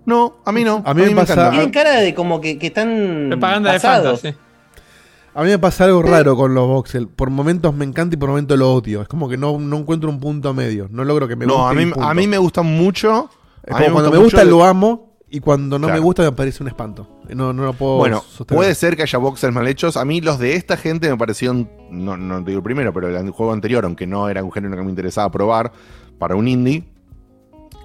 No, a mí no. A mí me pasa- encanta. Tienen cara de como que, que están Propaganda de pasados. Fanta, sí. A mí me pasa algo raro con los voxel. Por momentos me encanta y por momentos lo odio. Es como que no, no encuentro un punto medio. No logro que me No, guste. a mí, a mí me gustan mucho. Es a mí como cuando me gusta lo amo y cuando no Claro. me gusta me parece un espanto. No, no lo puedo Bueno, sostener. puede ser que haya boxers mal hechos. A mí los de esta gente me parecieron, no, no te digo el primero, pero el juego anterior, aunque no era un género que me interesaba probar para un indie.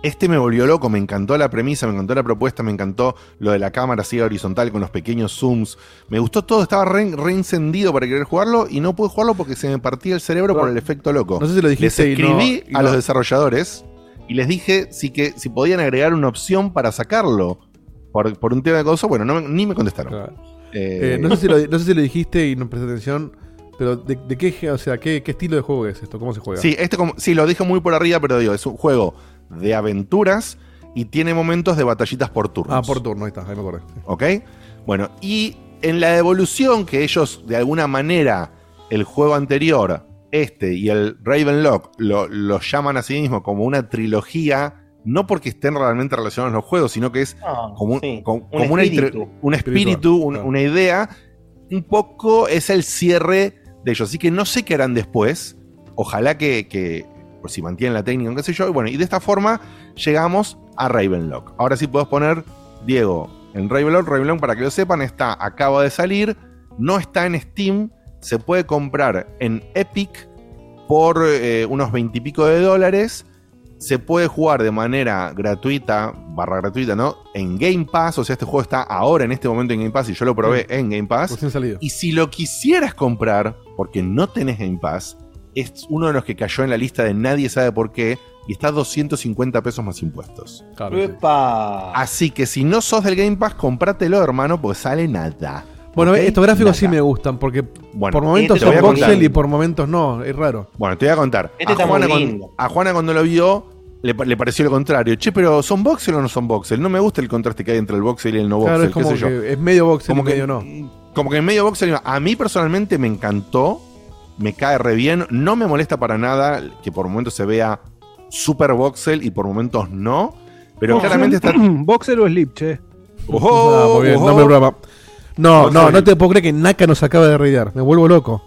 Este me volvió loco, me encantó la premisa, me encantó la propuesta, me encantó lo de la cámara así horizontal con los pequeños zooms. Me gustó todo, estaba re, re encendido para querer jugarlo y no pude jugarlo porque se me partía el cerebro por el efecto loco. No sé si lo dijiste Les y no- escribí y a no- los desarrolladores y les dije si, que, si podían agregar una opción para sacarlo por, por un tema de cosas. Bueno, no ni me contestaron. Eh, Eh, no, sé si lo, no sé si lo dijiste y no presté atención, pero ¿de, de qué, o sea, qué, qué estilo de juego es esto? ¿Cómo se juega? Sí, este como, sí, lo dije muy por arriba, pero digo, es un juego de aventuras y tiene momentos de batallitas por turnos. Ah, por turno, ahí está, ahí me acordé. ¿Ok? Bueno, y en la evolución que ellos, de alguna manera, el juego anterior, este y el Ravenlock, lo, lo llaman a sí mismo como una trilogía, no porque estén realmente relacionados los juegos, sino que es No, como, un- sí, como- un como espíritu. intro- un espíritu, un- claro. una idea. Un poco es el cierre de ellos. Así que no sé qué harán después. Ojalá que, que pues, si mantienen la técnica, qué sé yo. Y bueno, y de esta forma llegamos a Ravenlock. Ahora sí puedes poner, Diego, en Ravenlock. Ravenlock, para que lo sepan, está, acaba de salir. No está en Steam. Se puede comprar en Epic por eh, unos veintipico de dólares. Se puede jugar de manera gratuita, barra gratuita, ¿no? En Game Pass. O sea, este juego está ahora en este momento en Game Pass y yo lo probé en Game Pass. Y si lo quisieras comprar, porque no tenés Game Pass, es uno de los que cayó en la lista de nadie sabe por qué y está a 250 pesos más impuestos. Claro, sí. Así que si no sos del Game Pass, comprátelo, hermano, porque sale nada. Bueno, estos gráficos sí me gustan porque Bueno, por momentos te voy son voxel y por momentos no, es raro. Bueno, te voy a contar. Este a, está Juana muy cuando, lindo. a Juana cuando lo vio, le, le pareció lo contrario. Che, pero ¿son voxel o no son voxel? No me gusta el contraste que hay entre el voxel y el no voxel. claro, es qué como sé yo. es medio voxel Como y que- medio no. Como que en medio boxer, a mí personalmente me encantó, me cae re bien, no me molesta para nada que por momentos se vea super voxel y por momentos no. Pero Oh, claramente está. *clears throat* ¿Boxer o slip, che? Ojo, Ah, muy bien, nombre broma. No, no, no te puedo creer que Naka nos acaba de raidear. Me vuelvo loco.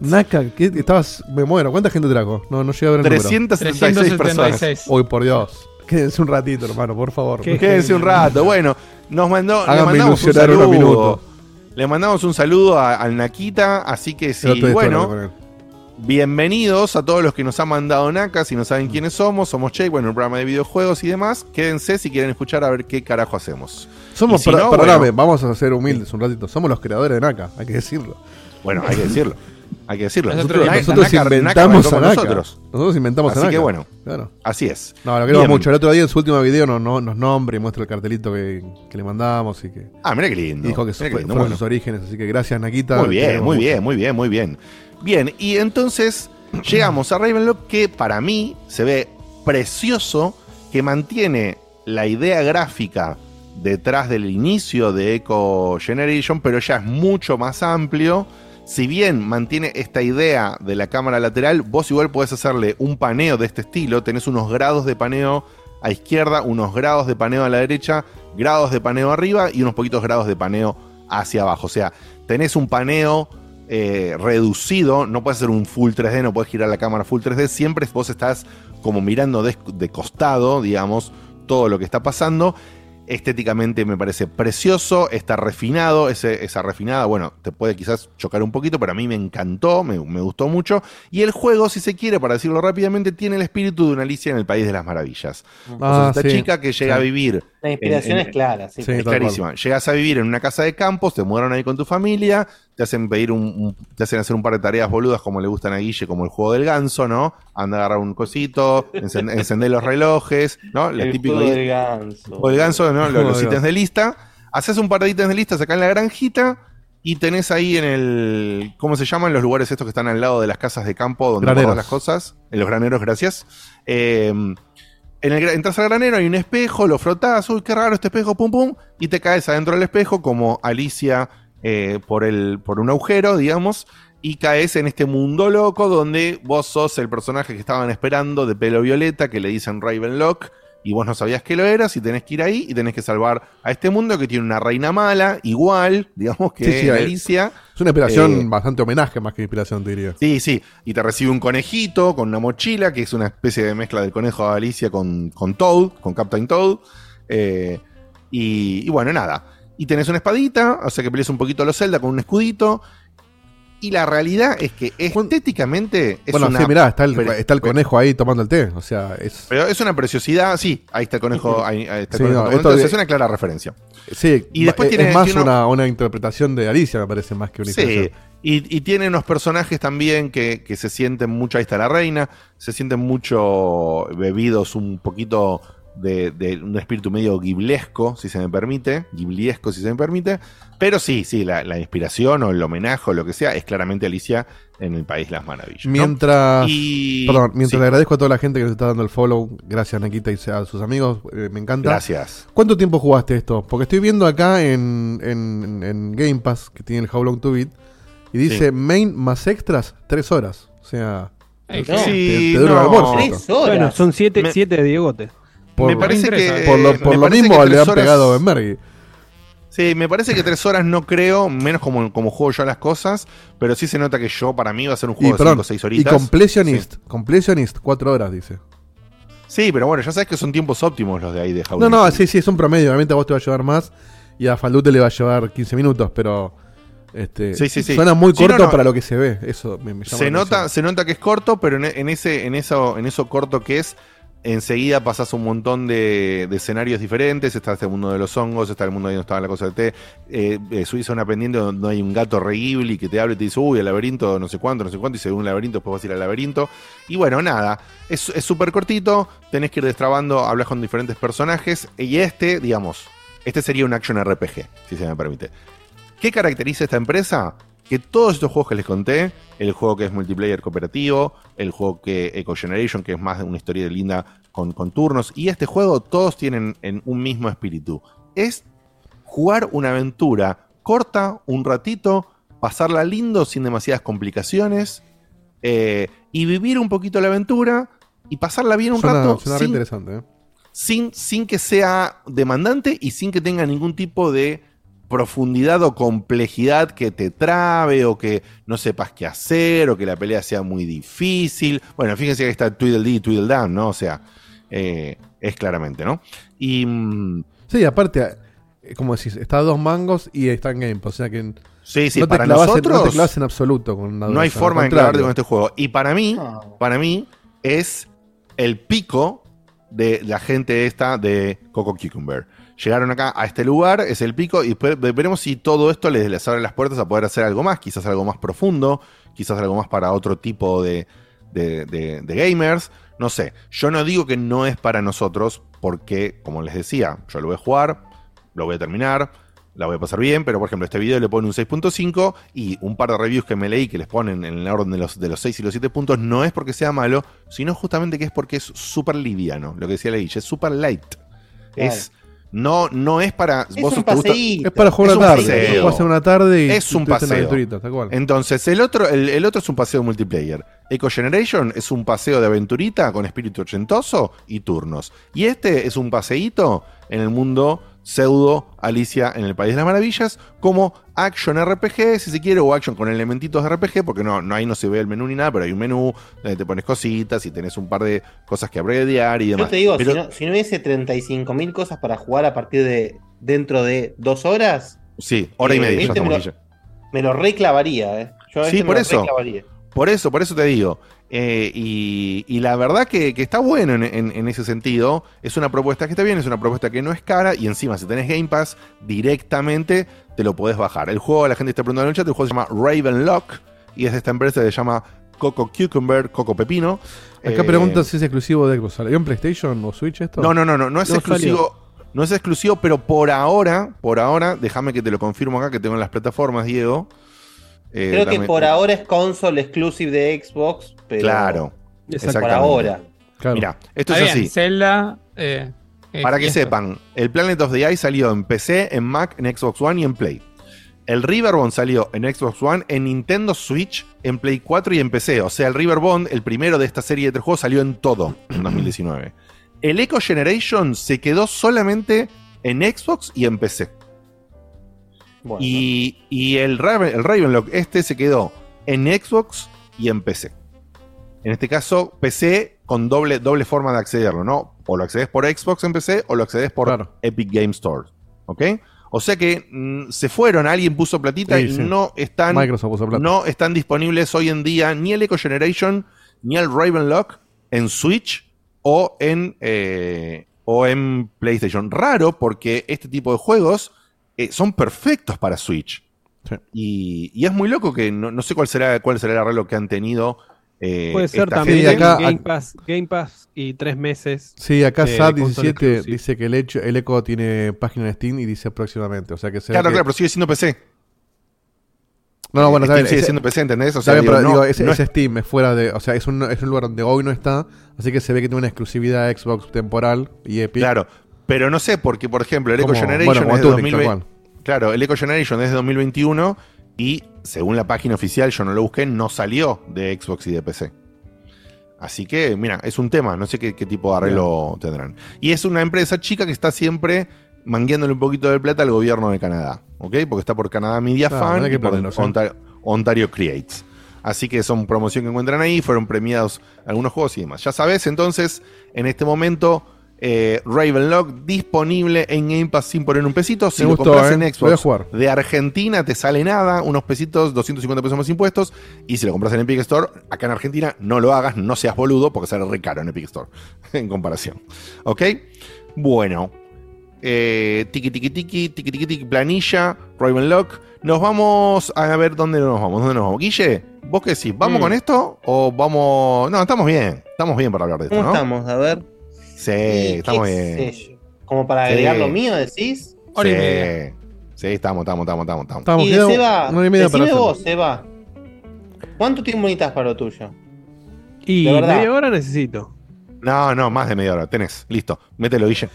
Naka, ¿qué? estabas. Me muero. ¿Cuánta gente trajo? No, no llegué a ver el número. 376 personas. Uy, por Dios. Quédense un ratito, hermano, por favor. Quédense un rato. Bueno, nos mandó. le Háganme mandamos un ilusionar unos saludo. minutos. Le mandamos un saludo a- al Nakita. Así que sí, estoy de acuerdo bueno. con él. Bienvenidos a todos los que nos han mandado Naka. Si no saben quiénes somos, somos Che, bueno, un programa de videojuegos y demás. Quédense si quieren escuchar a ver qué carajo hacemos. Somos, si per- no, perdóname, bueno, vamos a ser humildes un ratito. Somos los creadores de Naka, hay que decirlo. Bueno, hay que decirlo. Hay que decirlo. Nosotros, Naka- inventamos a Naka. nosotros. Nosotros inventamos a Así Naka. que bueno, Claro. así es. No, lo queremos Bien. mucho. El otro día en su último video nos, no- nos nombra y muestra el cartelito que, que le mandamos y que. Ah, mira qué lindo. Dijo que fue- lindo, bueno. sus orígenes, así que gracias, Nakita. Muy bien, muy mucho. bien, muy bien, muy bien. Bien, y entonces *clears throat* llegamos a Ravenlock que para mí se ve precioso, que mantiene la idea gráfica detrás del inicio de Echo Generation, pero ya es mucho más amplio. Si bien mantiene esta idea de la cámara lateral, vos igual podés hacerle un paneo de este estilo. Tenés unos grados de paneo a izquierda, unos grados de paneo a la derecha, grados de paneo arriba y unos poquitos grados de paneo hacia abajo. O sea, tenés un paneo eh, reducido, no puedes hacer un full 3D, no puedes girar la cámara full 3D, siempre vos estás como mirando de, de costado, digamos, todo lo que está pasando. Estéticamente me parece precioso, está refinado, ese- esa refinada, bueno, te puede quizás chocar un poquito, pero a mí me encantó, me, me gustó mucho. Y el juego, si se quiere, para decirlo rápidamente, tiene el espíritu de una Alicia en el País de las Maravillas. Entonces, Ah, esta sí. chica que llega Sí. a vivir... La inspiración es clara, sí. Sí, es clarísima. Llegas a vivir en una casa de campos, te mudaron ahí con tu familia, te hacen pedir un, un- te hacen hacer un par de tareas boludas como le gustan a Guille, como el juego del ganso, ¿no? Anda a agarrar un cosito, encend- *laughs* encender los relojes, ¿no? El típico juego del ganso. o el ganso, ¿no? Los, los ítems de lista. Haces un par de ítems de lista acá en la granjita y tenés ahí en el. ¿Cómo se llaman los lugares estos que están al lado de las casas de campo donde guardas las cosas? En los graneros, gracias. Eh, en el, entras al granero, hay un espejo, lo frotás, uy, qué raro este espejo, pum, pum, y te caes adentro del espejo como Alicia eh, por, el, por un agujero, digamos, y caes en este mundo loco donde vos sos el personaje que estaban esperando de pelo violeta, que le dicen Ravenlock, y vos no sabías que lo eras, y tenés que ir ahí y tenés que salvar a este mundo que tiene una reina mala, igual, *laughs* digamos, que Sí, sí, es- Alicia. Es una inspiración Eh, bastante homenaje más que inspiración, te diría. Sí, sí. Y te recibe un conejito con una mochila, que es una especie de mezcla del conejo de Alicia con, con Toad, con Captain Toad. Eh, y, y bueno, nada. Y tenés una espadita, o sea que peleas un poquito a los Zelda con un escudito. Y la realidad es que estéticamente es bueno, una. sí, mirá, está el, pre- está el conejo ahí tomando el té. O sea, es. Pero es una preciosidad, sí, ahí está el conejo, ahí, ahí está el Sí, conejo no, tomando, esto entonces de- es una clara referencia. Sí, Y después es, tiene- es más tiene una, una interpretación de Alicia, me parece, más que una Sí, y, y tiene unos personajes también que, que se sienten mucho, ahí está la reina, se sienten mucho bebidos un poquito de, de un espíritu medio giblesco, si se me permite, gibliesco, si se me permite, pero sí, sí, la, la inspiración o el homenaje o lo que sea es claramente Alicia en el País de las Maravillas. ¿no? Mientras, Y- perdón, mientras sí. le agradezco a toda la gente que nos está dando el follow, gracias Nakita y a sus amigos, eh, me encanta. Gracias. ¿Cuánto tiempo jugaste esto? Porque estoy viendo acá en, en- en Game Pass, que tiene el How Long to Beat, y dice Sí. main más extras, tres horas. O sea, Ay, te, no. te- Sí, te dura no. el almuerzo. Tres horas. Bueno, son siete, Me- siete de Diegote. Por, me parece que por lo, me por lo parece mismo le han horas- pegado a Benmergui. Sí, me parece que tres horas no creo, menos como, como juego yo las cosas, pero sí se nota que yo para mí va a ser un Y, juego de perdón, 5 o 6 y horitas. completionist, completionist, cuatro horas, dice. Sí, pero bueno, ya sabes que son tiempos óptimos los de ahí de How No, no, sí, sí, es un promedio. Obviamente a vos te va a llevar más y a Faldute le va a llevar 15 minutos, pero este, Sí, sí, sí. suena muy corto no, no. para lo que se ve. Eso me, me llama se nota, se nota que es corto, pero en, en ese, en eso, en eso corto que es, enseguida pasas un montón de, de escenarios diferentes. Está este mundo de los hongos, está el mundo donde estaba la cosa de té. Eh, eh, subís a una pendiente donde hay un gato re Ghibli que te habla y te dice, uy, el laberinto, no sé cuánto, no sé cuánto, y según un laberinto, después vas a ir al laberinto. Y bueno, nada, es súper cortito, tenés que ir destrabando, hablas con diferentes personajes. Y este, digamos, este sería un action RPG, si se me permite. ¿Qué caracteriza esta empresa? Que todos estos juegos que les conté, el juego que es multiplayer cooperativo, el juego que Eco Generation, que es más de una historia linda con, con turnos, y este juego, todos tienen en un mismo espíritu. Es jugar una aventura corta, un ratito, pasarla lindo sin demasiadas complicaciones. eh, y vivir un poquito la aventura y pasarla bien un Suena, rato suena sin, interesante, ¿eh? sin, sin que sea demandante y sin que tenga ningún tipo de profundidad o complejidad que te trabe o que no sepas qué hacer o que la pelea sea muy difícil. Bueno, fíjense que está Tweedledee y Tweedledum, ¿no? O sea, eh, es claramente, ¿no? Y... mm, Sí, aparte, eh, como decís, está a dos mangos y está en Game Pass, O sea que Sí, sí, no para clavas nosotros no te clavas en absoluto con una no hay forma de clavarte con este juego. Y para mí, para mí, es el pico de la gente esta de Coco Cucumber. Llegaron acá a este lugar, es el pico, y veremos si todo esto les, abre las puertas a poder hacer algo más, quizás algo más profundo, quizás algo más para otro tipo de, gamers. No sé, yo no digo que no es para nosotros, porque, como les decía, yo lo voy a jugar, lo voy a terminar, la voy a pasar bien, pero por ejemplo, este video le pone un 6.5 y un par de reviews que me leí que les ponen en el orden de los, de los 6 y los 7 puntos, no es porque sea malo, sino justamente que es porque es súper liviano, lo que decía Leguille, es súper light. Es. No, no es para. Es vos un paseíto. Es para jugar es una un tarde. paseo. Lo puedes hacer una tarde y es un paseo. aventurita, tal cual. Entonces, el otro, el, el otro es un paseo multiplayer. Eco Generation es un paseo de aventurita con espíritu ochentoso y turnos. Y este es un paseíto en el mundo pseudo Alicia en el País de las Maravillas, como action RPG, si se quiere, o action con elementitos de RPG, porque no, no ahí no se ve el menú ni nada, pero hay un menú donde te pones cositas y tenés un par de cosas que abreviar y demás. Yo te digo, Pero- si, no, si no hubiese 35.000 cosas para jugar a partir de dentro de dos horas, Sí, hora y eh, media. este me, lo, me lo reclavaría, ¿eh? Yo Sí, este por me lo eso. reclavaría. Por eso, por eso te digo. Eh, y, y la verdad que, que está bueno en, en- en ese sentido. Es una propuesta que está bien, es una propuesta que no es cara. Y encima, si tenés Game Pass, directamente te lo podés bajar. El juego, la gente está preguntando en el chat, el juego se llama Ravenlock. Y es de esta empresa que se llama Coco Cucumber, Coco Pepino. Acá Eh, preguntan si es exclusivo de Xbox. ¿Salió en PlayStation o Switch esto? no, no, no, no, no es exclusivo. No es exclusivo, pero por ahora, por ahora, déjame que te lo confirmo acá, que tengo en las plataformas, Diego. Eh, Creo que por ahora es console exclusive de Xbox, pero. Claro. Por ahora. Mira, esto Está es bien, así. Zelda. eh, eh, Para que esto. sepan, el Planet of the Eye salió en PC, en Mac, en Xbox One y en Play. El Riverbond salió en Xbox One, en Nintendo Switch, en Play 4 y en PC. O sea, el Riverbond, el primero de esta serie de tres juegos, salió en todo en *clears throat* 2019. El Echo Generation se quedó solamente en Xbox y en PC. Y, y el, Raven- el Ravenlock este se quedó en Xbox y en PC. En este caso, PC con doble, doble forma de accederlo, ¿no? O lo accedes por Xbox en PC o lo accedes por Epic Game Store. ¿Ok? O sea que mm, se fueron, alguien puso platita Sí, y sí. no están. No están disponibles hoy en día ni el Echo Generation ni el Ravenlock en Switch o en, eh, o en PlayStation. Raro porque este tipo de juegos eh, son perfectos para Switch. Y, y es muy loco que no, no sé cuál será, cuál será el arreglo que han tenido. Eh, Puede ser también. Game, Pass, Game Pass y tres meses. Sí, acá de SAT console 17 exclusive. dice que el, hecho, el Echo tiene página en Steam y dice próximamente. O sea que será Claro, que- claro, pero sigue siendo PC. No, no, bueno, Steam sigue siendo PC, ¿entendés? O sea, bien, digo, pero no- digo, ese, no es- Steam es fuera de. O sea, es un, es un lugar donde hoy no está. Así que se ve que tiene una exclusividad Xbox temporal y Epic. Claro, pero no sé, porque por ejemplo, el Echo Generation bueno, es de Tunic, tal 2020. Claro, el Echo Generation es de 2021 y según la página oficial, yo no lo busqué, no salió de Xbox y de PC. Así que, mira, es un tema, no sé qué, qué tipo de arreglo tendrán. Y es una empresa chica que está siempre mangueándole un poquito de plata al gobierno de Canadá, ¿ok? Porque está por Canadá Media no y por ¿eh? Ontario, Ontario Creates. Así que son promoción que encuentran ahí, fueron premiados algunos juegos y demás. Ya sabes, entonces, en este momento, eh, Ravenlock disponible en Game Pass sin poner un pesito. Si Me lo gustó, compras eh. en Voy a Xbox jugar. de Argentina te sale nada, unos pesitos, 250 pesos más impuestos. Y si lo compras en Epic Store, acá en Argentina, no lo hagas, no seas boludo, porque sale re caro en Epic Store, *laughs* en comparación. ¿Ok? Bueno. Eh, tiki tiki tiki, tiki tiki tiki, planilla, Ravenlock. Nos vamos a ver dónde nos vamos. ¿Dónde nos vamos? Guille, ¿vos qué decís? ¿Vamos Mm. con esto o vamos.? No, estamos bien. Estamos bien para hablar de esto, ¿Cómo ¿no? estamos? A ver. Sí, ¿Y estamos bien. Como para agregar Sí. lo mío, decís. Sí. Sí, estamos, estamos, estamos, estamos. estamos. Estamos y Seba, una hora y media para decime vos, Seba. ¿Cuánto tiempo necesitas para lo tuyo? Y De verdad. media hora necesito. No, no, más de media hora. Tenés, listo. Mételo, Guille.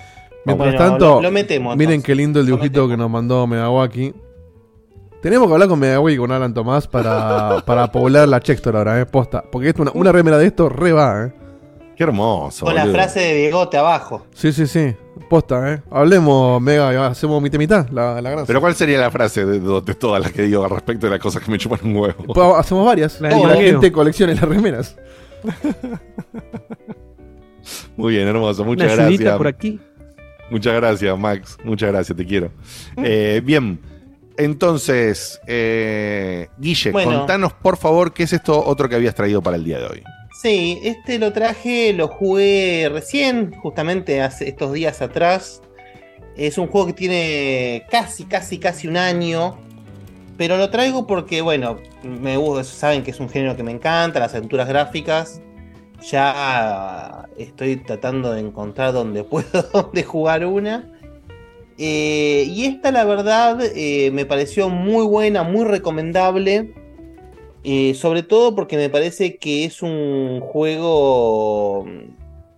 Mientras Bueno, tanto, lo- lo metemos, miren entonces. qué lindo el dibujito que nos mandó Megawaki. Tenemos que hablar con Megawi y con Alan Tomás para, *laughs* para poblar la Chextor ahora, eh, posta. Porque esto, una, una remera de esto re va, eh. Qué hermoso. Con la boludo. frase de Diegote abajo. Sí, sí, sí. Posta, eh. Hablemos, Mega, y hacemos mitad y mitad, la, la gran. Pero ¿cuál sería la frase de, de- de todas las que digo al respecto de las cosas que me chupan un huevo? Pues hacemos varias. La La, gente coleccione las remeras. *laughs* Muy bien, hermoso. Muchas Una gracias. por aquí. Muchas gracias, Max. Muchas gracias, te quiero. Eh, bien. Entonces, eh, Guille, Bueno. contanos por favor qué es esto otro que habías traído para el día de hoy. Sí, este lo traje, lo jugué recién, justamente hace estos días atrás. Es un juego que tiene casi, casi, casi un año. Pero lo traigo porque, bueno, me gusta, saben que es un género que me encanta, las aventuras gráficas. Ya estoy tratando de encontrar donde *laughs* puedo donde jugar una. Eh, y esta, la verdad, eh, me pareció muy buena, muy recomendable. Eh, sobre todo porque me parece que es un juego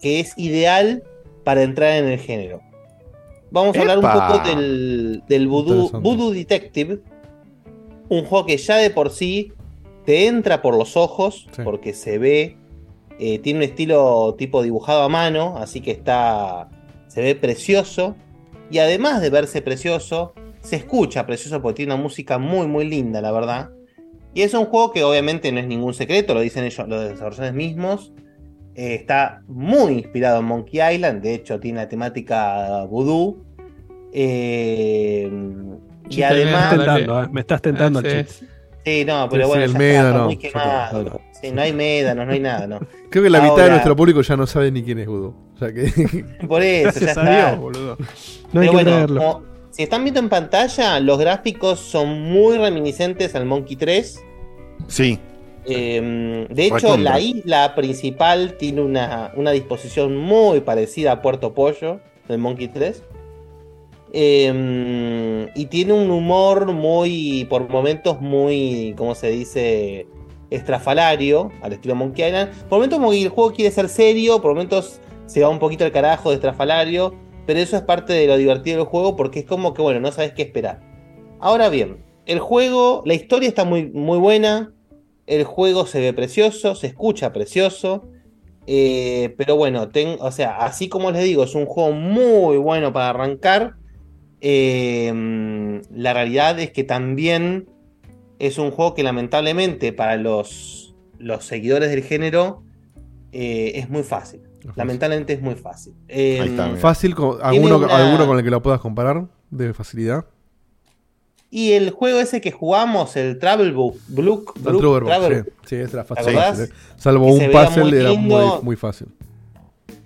que es ideal para entrar en el género. Vamos a hablar un poco del, del Voodoo, Interesante. Voodoo Detective. Un juego que ya de por sí te entra por los ojos, porque se ve, eh, tiene un estilo tipo dibujado a mano, así que está, se ve precioso. Y además de verse precioso, se escucha precioso porque tiene una música muy, muy linda, la verdad. Y es un juego que obviamente no es ningún secreto, lo dicen ellos, los desarrolladores mismos. Eh, está muy inspirado en Monkey Island, de hecho tiene la temática voodoo. Eh, y además... Me estás tentando, eh, me estás tentando al Sí, no, pero Sí, bueno, el ya médano, está, está muy quemado. está. Sí, no hay médanos, no hay nada, no. *laughs* Creo que la mitad de nuestro público ya no sabe ni quién es Voodoo. O sea que. *laughs* Por eso, *laughs* ya está. Boludo. No hay Pero que bueno, como- si están viendo en pantalla, los gráficos son muy reminiscentes al Monkey 3. Sí. Eh, de hecho, Recontra. la isla principal tiene una, una disposición muy parecida a Puerto Pollo del Monkey 3. Eh, y tiene un humor muy, por momentos, muy, ¿cómo se dice? Estrafalario, al estilo Monkey Island. Por momentos, como el juego quiere ser serio, por momentos se va un poquito al carajo de estrafalario. Pero eso es parte de lo divertido del juego porque es como que, bueno, no sabes qué esperar. Ahora bien, el juego, la historia está muy, muy buena. El juego se ve precioso, se escucha precioso. eh, pero bueno, ten- o sea, así como les digo, es un juego muy bueno para arrancar. eh, la realidad es que también es un juego que lamentablemente para los, los seguidores del género eh, es muy fácil. Lamentablemente es muy fácil. Eh, Fácil, con, alguno, una- alguno con el que lo puedas comparar de facilidad. Y el juego ese que jugamos, el Travel Book, Blue, Trooper Box, sí, sí, ese. Salvo Que un puzzle, muy era muy, muy fácil.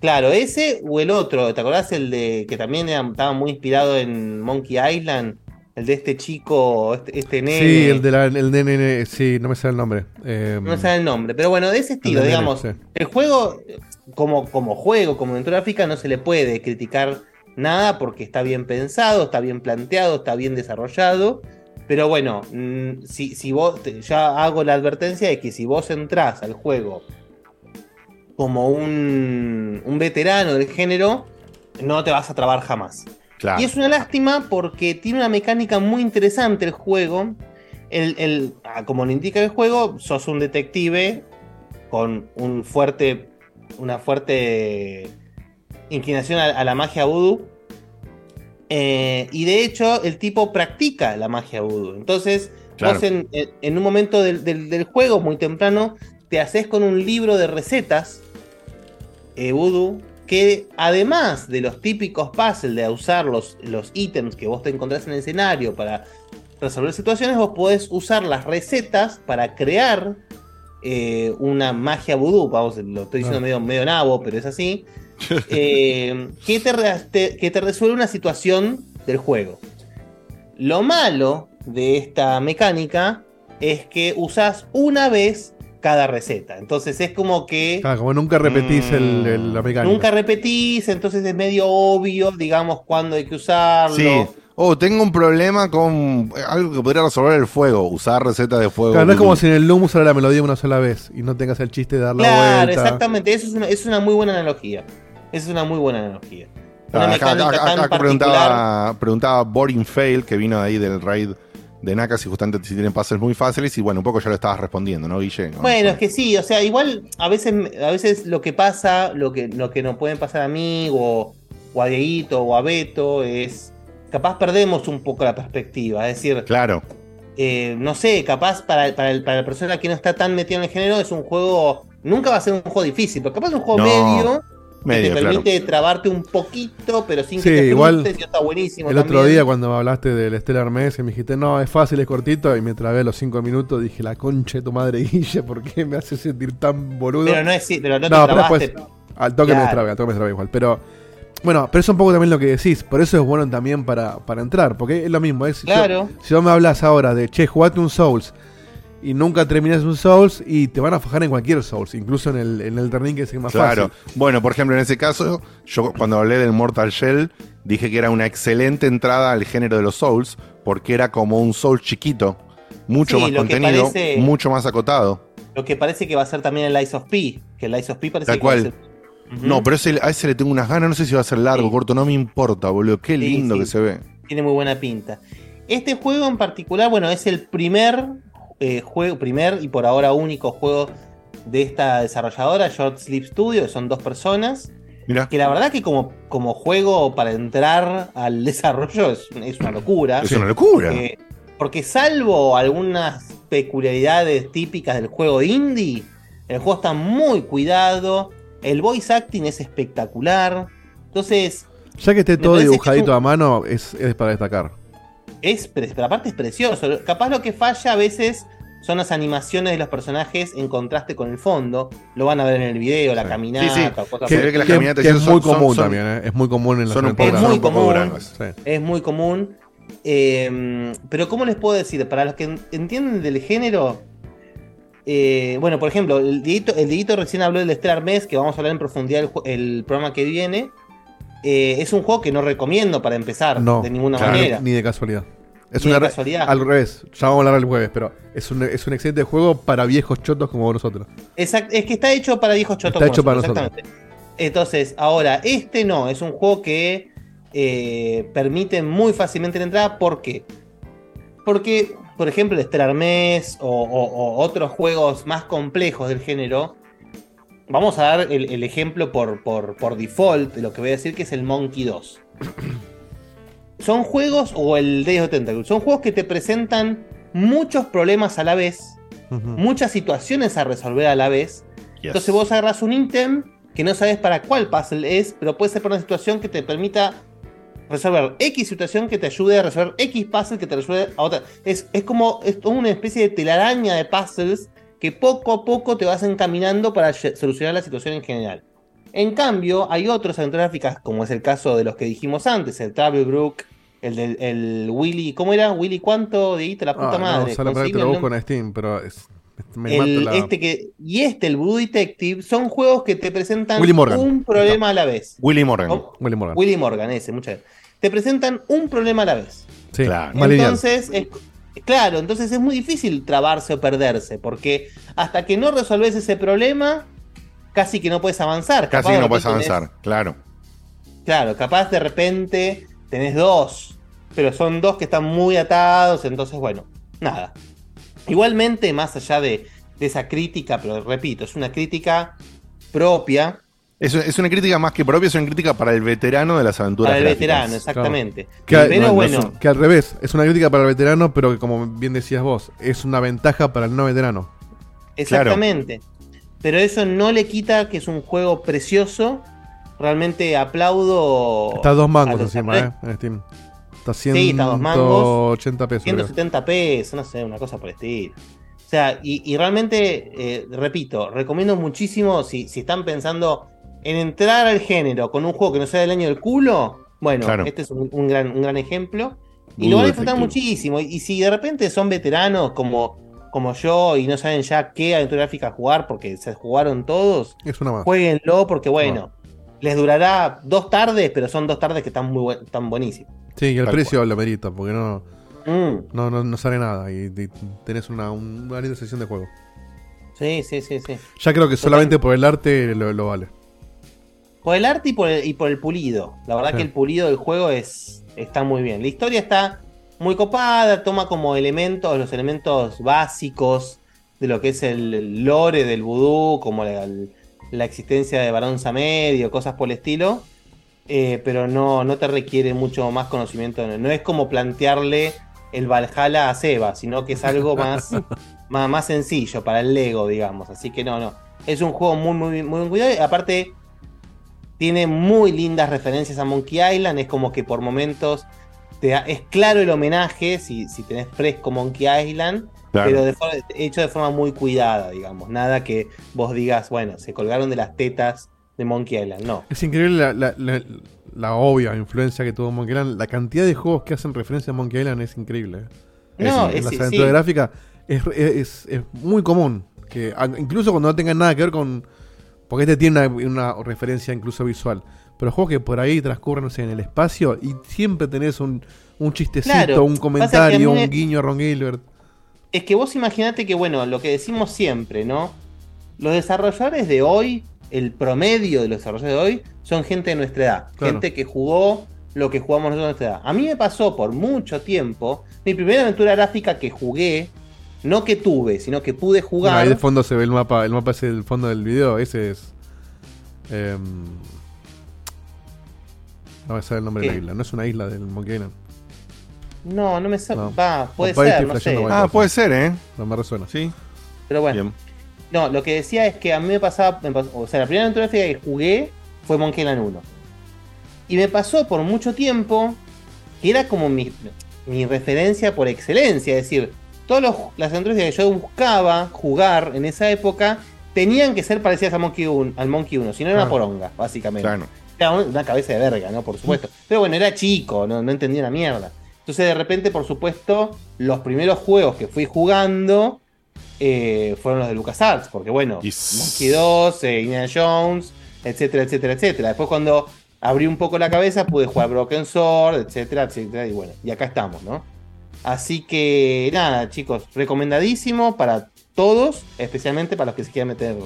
Claro, ese o el otro, ¿te acordás el de que también era- estaba muy inspirado en Monkey Island? El de este chico, este, este nene. Sí, el de la, el nene, sí, no me sale el nombre. Eh, No me sale el nombre, pero bueno, de ese estilo, El de nene, digamos. sí. El juego, como, como juego, como aventura gráfica, no se le puede criticar nada porque está bien pensado, está bien planteado, está bien desarrollado. Pero bueno, mm, si, si vos, ya hago la advertencia de que si vos entrás al juego como un, un veterano del género, no te vas a trabar jamás. Claro. Y es una lástima porque tiene una mecánica muy interesante el juego. El, el- ah, como lo indica el juego, sos un detective con un fuerte, una fuerte inclinación a, a la magia voodoo. Eh, y de hecho, el tipo practica la magia voodoo. Entonces, Claro. vos en, un momento del, del- del juego, muy temprano, te haces con un libro de recetas eh, voodoo que además de los típicos puzzles de usar los, los ítems que vos te encontrás en el escenario para resolver situaciones, vos podés usar las recetas para crear eh, una magia vudú, vamos, lo estoy diciendo Ah. medio, medio nabo, pero es así, *laughs* eh, que, te, re- te- que te resuelve una situación del juego. Lo malo de esta mecánica es que usás una vez cada receta. Entonces es como que... Claro, como nunca repetís el, el- la mecánica. Nunca repetís, entonces es medio obvio, digamos, cuándo hay que usarlo. Sí. Oh, tengo un problema con eh, algo que podría resolver el fuego. Usar recetas de fuego. Claro, no es como si en el Loom usara la melodía una sola vez y no tengas el chiste de dar la Claro, vuelta. exactamente. Eso es una, es una muy buena analogía. Esa es una muy buena analogía. Una Ah, acá, preguntaba, preguntaba Boring Fail, que vino de ahí del raid de Naka si justamente si tienen puzzles muy fáciles. Y bueno, un poco ya lo estabas respondiendo, ¿no, Guille? Bueno, es que sí, o sea, igual a veces, a veces lo que pasa, lo que, lo que nos pueden pasar a mí o, o a Dieguito o a Beto es, capaz perdemos un poco la perspectiva, es decir, Claro. eh, no sé, capaz para, para, el- para la persona que no está tan metida en el género es un juego, nunca va a ser un juego difícil, pero capaz es un juego No, medio, medio, que te claro. permite trabarte un poquito, pero sin Sí, que te igual frustres y está buenísimo. El otro día cuando me hablaste del Stellar Mes me dijiste, no, es fácil, es cortito, y me trabé a los 5 minutos, dije, la concha de tu madre *laughs* Guille, ¿por qué me hace sentir tan boludo? Pero no es- pero no te pero trabaste. después, al toque me trabé, al toque me trabé igual, pero... Bueno, pero es un poco también lo que decís, por eso es bueno también para, para entrar, porque es lo mismo, es, yo- Claro. si vos me hablas ahora de, che, jugate un Souls, y nunca terminas un Souls, y te van a fajar en cualquier Souls, incluso en el, en el Ring que es el más Claro. fácil. Bueno, por ejemplo, en ese caso, yo cuando hablé del Mortal Shell, dije que era una excelente entrada al género de los Souls, porque era como un Soul chiquito, mucho Sí, más contenido, parece- mucho más acotado. Lo que parece que va a ser también el Lies of P, que el Lies of P parece Tal que va a cual. ser- Ujú. No, pero ese, a ese le tengo unas ganas, no sé si va a ser largo, corto, no me importa, boludo. Qué Sí, lindo sí. que se ve. tiene muy buena pinta. Este juego en particular, bueno, es el primer eh, juego, primer y por ahora único juego de esta desarrolladora, Short Sleep Studio, que son dos personas. Que la verdad que como, como juego para entrar al *laughs* desarrollo es, es una locura. Es una locura. Porque, porque salvo algunas peculiaridades típicas del juego indie, el juego está muy cuidado, el voice acting es espectacular. Entonces, Ya que esté todo dibujadito es un- a mano, es, es para destacar. Es, pre- pero aparte es precioso. Capaz lo que falla a veces son las animaciones de los personajes en contraste con el fondo. Lo van a ver en el video, la caminata, Sí, sí. Que- que las Que- caminatas que es son- muy son- común son- también, ¿eh? es muy común en las son un aventuras. poco- Es muy un poco común. Sí. Es muy común. Eh, pero ¿cómo les puedo decir? Para los que en- entienden del género... eh, bueno, por ejemplo, el Dieguito, el Dieguito recién habló del Stellar Mes, que vamos a hablar en profundidad el, el programa que viene. Eh, es un juego que no recomiendo para empezar, No, de ninguna claro, manera. Ni de casualidad. Es una casualidad. Al revés, ya vamos a hablar el jueves, pero es un, es un excelente juego para viejos chotos como nosotros. Exact- es que está hecho para viejos chotos. Está como hecho para exactamente. Entonces, ahora, este no, es un juego que eh, permite muy fácilmente la entrada. ¿Por qué? Porque, por ejemplo, el Stellar Mes o, o- o otros juegos más complejos del género, vamos a dar el, el ejemplo por, por, por default de lo que voy a decir, que es el Monkey 2. Son juegos, o el Days of Tentacle, son juegos que te presentan muchos problemas a la vez, muchas situaciones a resolver a la vez. Entonces vos agarras un ítem que no sabes para cuál puzzle es, pero puede ser para una situación que te permita resolver X situación que te ayude a resolver X puzzle que te resuelve a otra. Es, es como es como una especie de telaraña de puzzles que poco a poco te vas encaminando para solucionar la situación en general. En cambio, hay otras aventuras gráficas, como es el caso de los que dijimos antes, el Travel Brook, el del el Willy, ¿cómo era? Willy cuánto, Dieguito, la puta Ah, no, madre. o sea, la verdad que te lo el busco en Steam, pero es, me El- la... este que, y este, el Voodoo Detective, son juegos que te presentan Willy Morgan. un problema a la vez. Willy Morgan. ¿Cómo? Willy Morgan. Willy Morgan, ese, muchas gracias. Te presentan un problema a la vez. Sí, Claro. Entonces, es- claro, entonces es muy difícil trabarse o perderse, porque hasta que no resolves ese problema, casi que no puedes avanzar. Casi Capaz no puedes tenés- avanzar, claro. Claro, capaz de repente tenés dos, pero son dos que están muy atados, entonces bueno, nada. Igualmente, más allá de, de esa crítica, pero repito, es una crítica propia Es, es una crítica más que propia, es una crítica para el veterano de las aventuras para el gráficas. veterano, exactamente. Que, pero no, no, bueno, que al revés, es una crítica para el veterano, pero que como bien decías vos, es una ventaja para el no veterano. exactamente. Pero eso no le quita que es un juego precioso. Realmente aplaudo. Está a dos mangos encima, ¿eh? En Steam. Está Sí, está a dos mangos. 180 pesos. creo. 170 pesos, no sé, una cosa por el estilo. O sea, y, y realmente, eh, repito, recomiendo muchísimo si, si están pensando en entrar al género con un juego que no sea del año del culo. Bueno, Claro. este es un, un gran, un gran ejemplo. Y lo van a disfrutar muchísimo. Y, y si de repente son veteranos como, como yo y no saben ya qué aventura gráfica jugar porque se jugaron todos, Es una más. jueguenlo porque, bueno, les durará dos tardes, pero son dos tardes que están, muy buen- están buenísimas. Sí, y el Tal precio lo merita, porque no, Mm. no, no, no sale nada y, y tenés una, un- una linda sesión de juego. Sí, sí, sí, sí. Ya creo que solamente por el arte lo, lo vale. Por el arte y por el, y por el pulido. La verdad Sí. que el pulido del juego es, está muy bien. La historia está muy copada, toma como elementos, los elementos básicos de lo que es el, lore del vudú, como la, la existencia de Barón Medio, cosas por el estilo. eh, pero no, no te requiere mucho más conocimiento. No es como plantearle el Valhalla a Seba, sino que es algo más, *laughs* más, más sencillo para el Lego, digamos. Así que no, no. Es un juego muy, muy, muy bien cuidado. Aparte, tiene muy lindas referencias a Monkey Island. Es como que por momentos te da- es claro el homenaje si, si tenés fresco Monkey Island. Claro. Pero de hecho de forma muy cuidada, digamos. Nada que vos digas, bueno, se colgaron de las tetas de Monkey Island. No. Es increíble la, la- la- la obvia influencia que tuvo Monkey Island. La cantidad de juegos que hacen referencia a Monkey Island es increíble. No, en es- la sí, aventura sí. gráfica es, es- es muy común. que Incluso cuando no tengan nada que ver con. Porque este tiene una, una referencia incluso visual. Pero juegos que por ahí transcurren no sé, en el espacio y siempre tenés un, un chistecito, Claro, un comentario, un guiño a Ron Gilbert. Es que vos imaginate que, bueno, lo que decimos siempre, ¿no? Los desarrolladores de hoy, el promedio de los desarrolladores de hoy, son gente de nuestra edad. Claro. Gente que jugó lo que jugamos nosotros de nuestra edad. A mí me pasó por mucho tiempo, mi primera aventura gráfica que jugué, no que tuve, sino que pude jugar. Ahí de fondo se ve el mapa. El mapa es el fondo del video. Ese es. em, no me sale el nombre de la isla. No es una isla del Monkey Island. No, no me sabe. No. Va, puede ser, no sé. Ah, puede ser, ¿eh? No me resuena. Sí. Pero bueno. No, lo que decía es que a mí me pasaba, me pasó- o sea, la primera aventura que jugué fue Monkey Island 1. Y me pasó por mucho tiempo que era como mi, mi referencia por excelencia, es decir, todas los- las aventuras que yo buscaba jugar en esa época tenían que ser parecidas a Monkey 1, al Monkey 1, si no era una poronga, básicamente. Claro. Era un- una cabeza de verga, ¿no? Por supuesto. *laughs* Pero bueno, era chico, no, no entendía una mierda. Entonces, de repente, por supuesto, los primeros juegos que fui jugando eh, fueron los de LucasArts, porque bueno, Monkey 2, eh, Indiana Jones, etcétera, etcétera, etcétera. Después, cuando abrí un poco la cabeza, pude jugar Broken Sword, etcétera, etcétera, y bueno, y acá estamos, ¿no? Así que nada, chicos, recomendadísimo para todos, especialmente para los que se quieran meter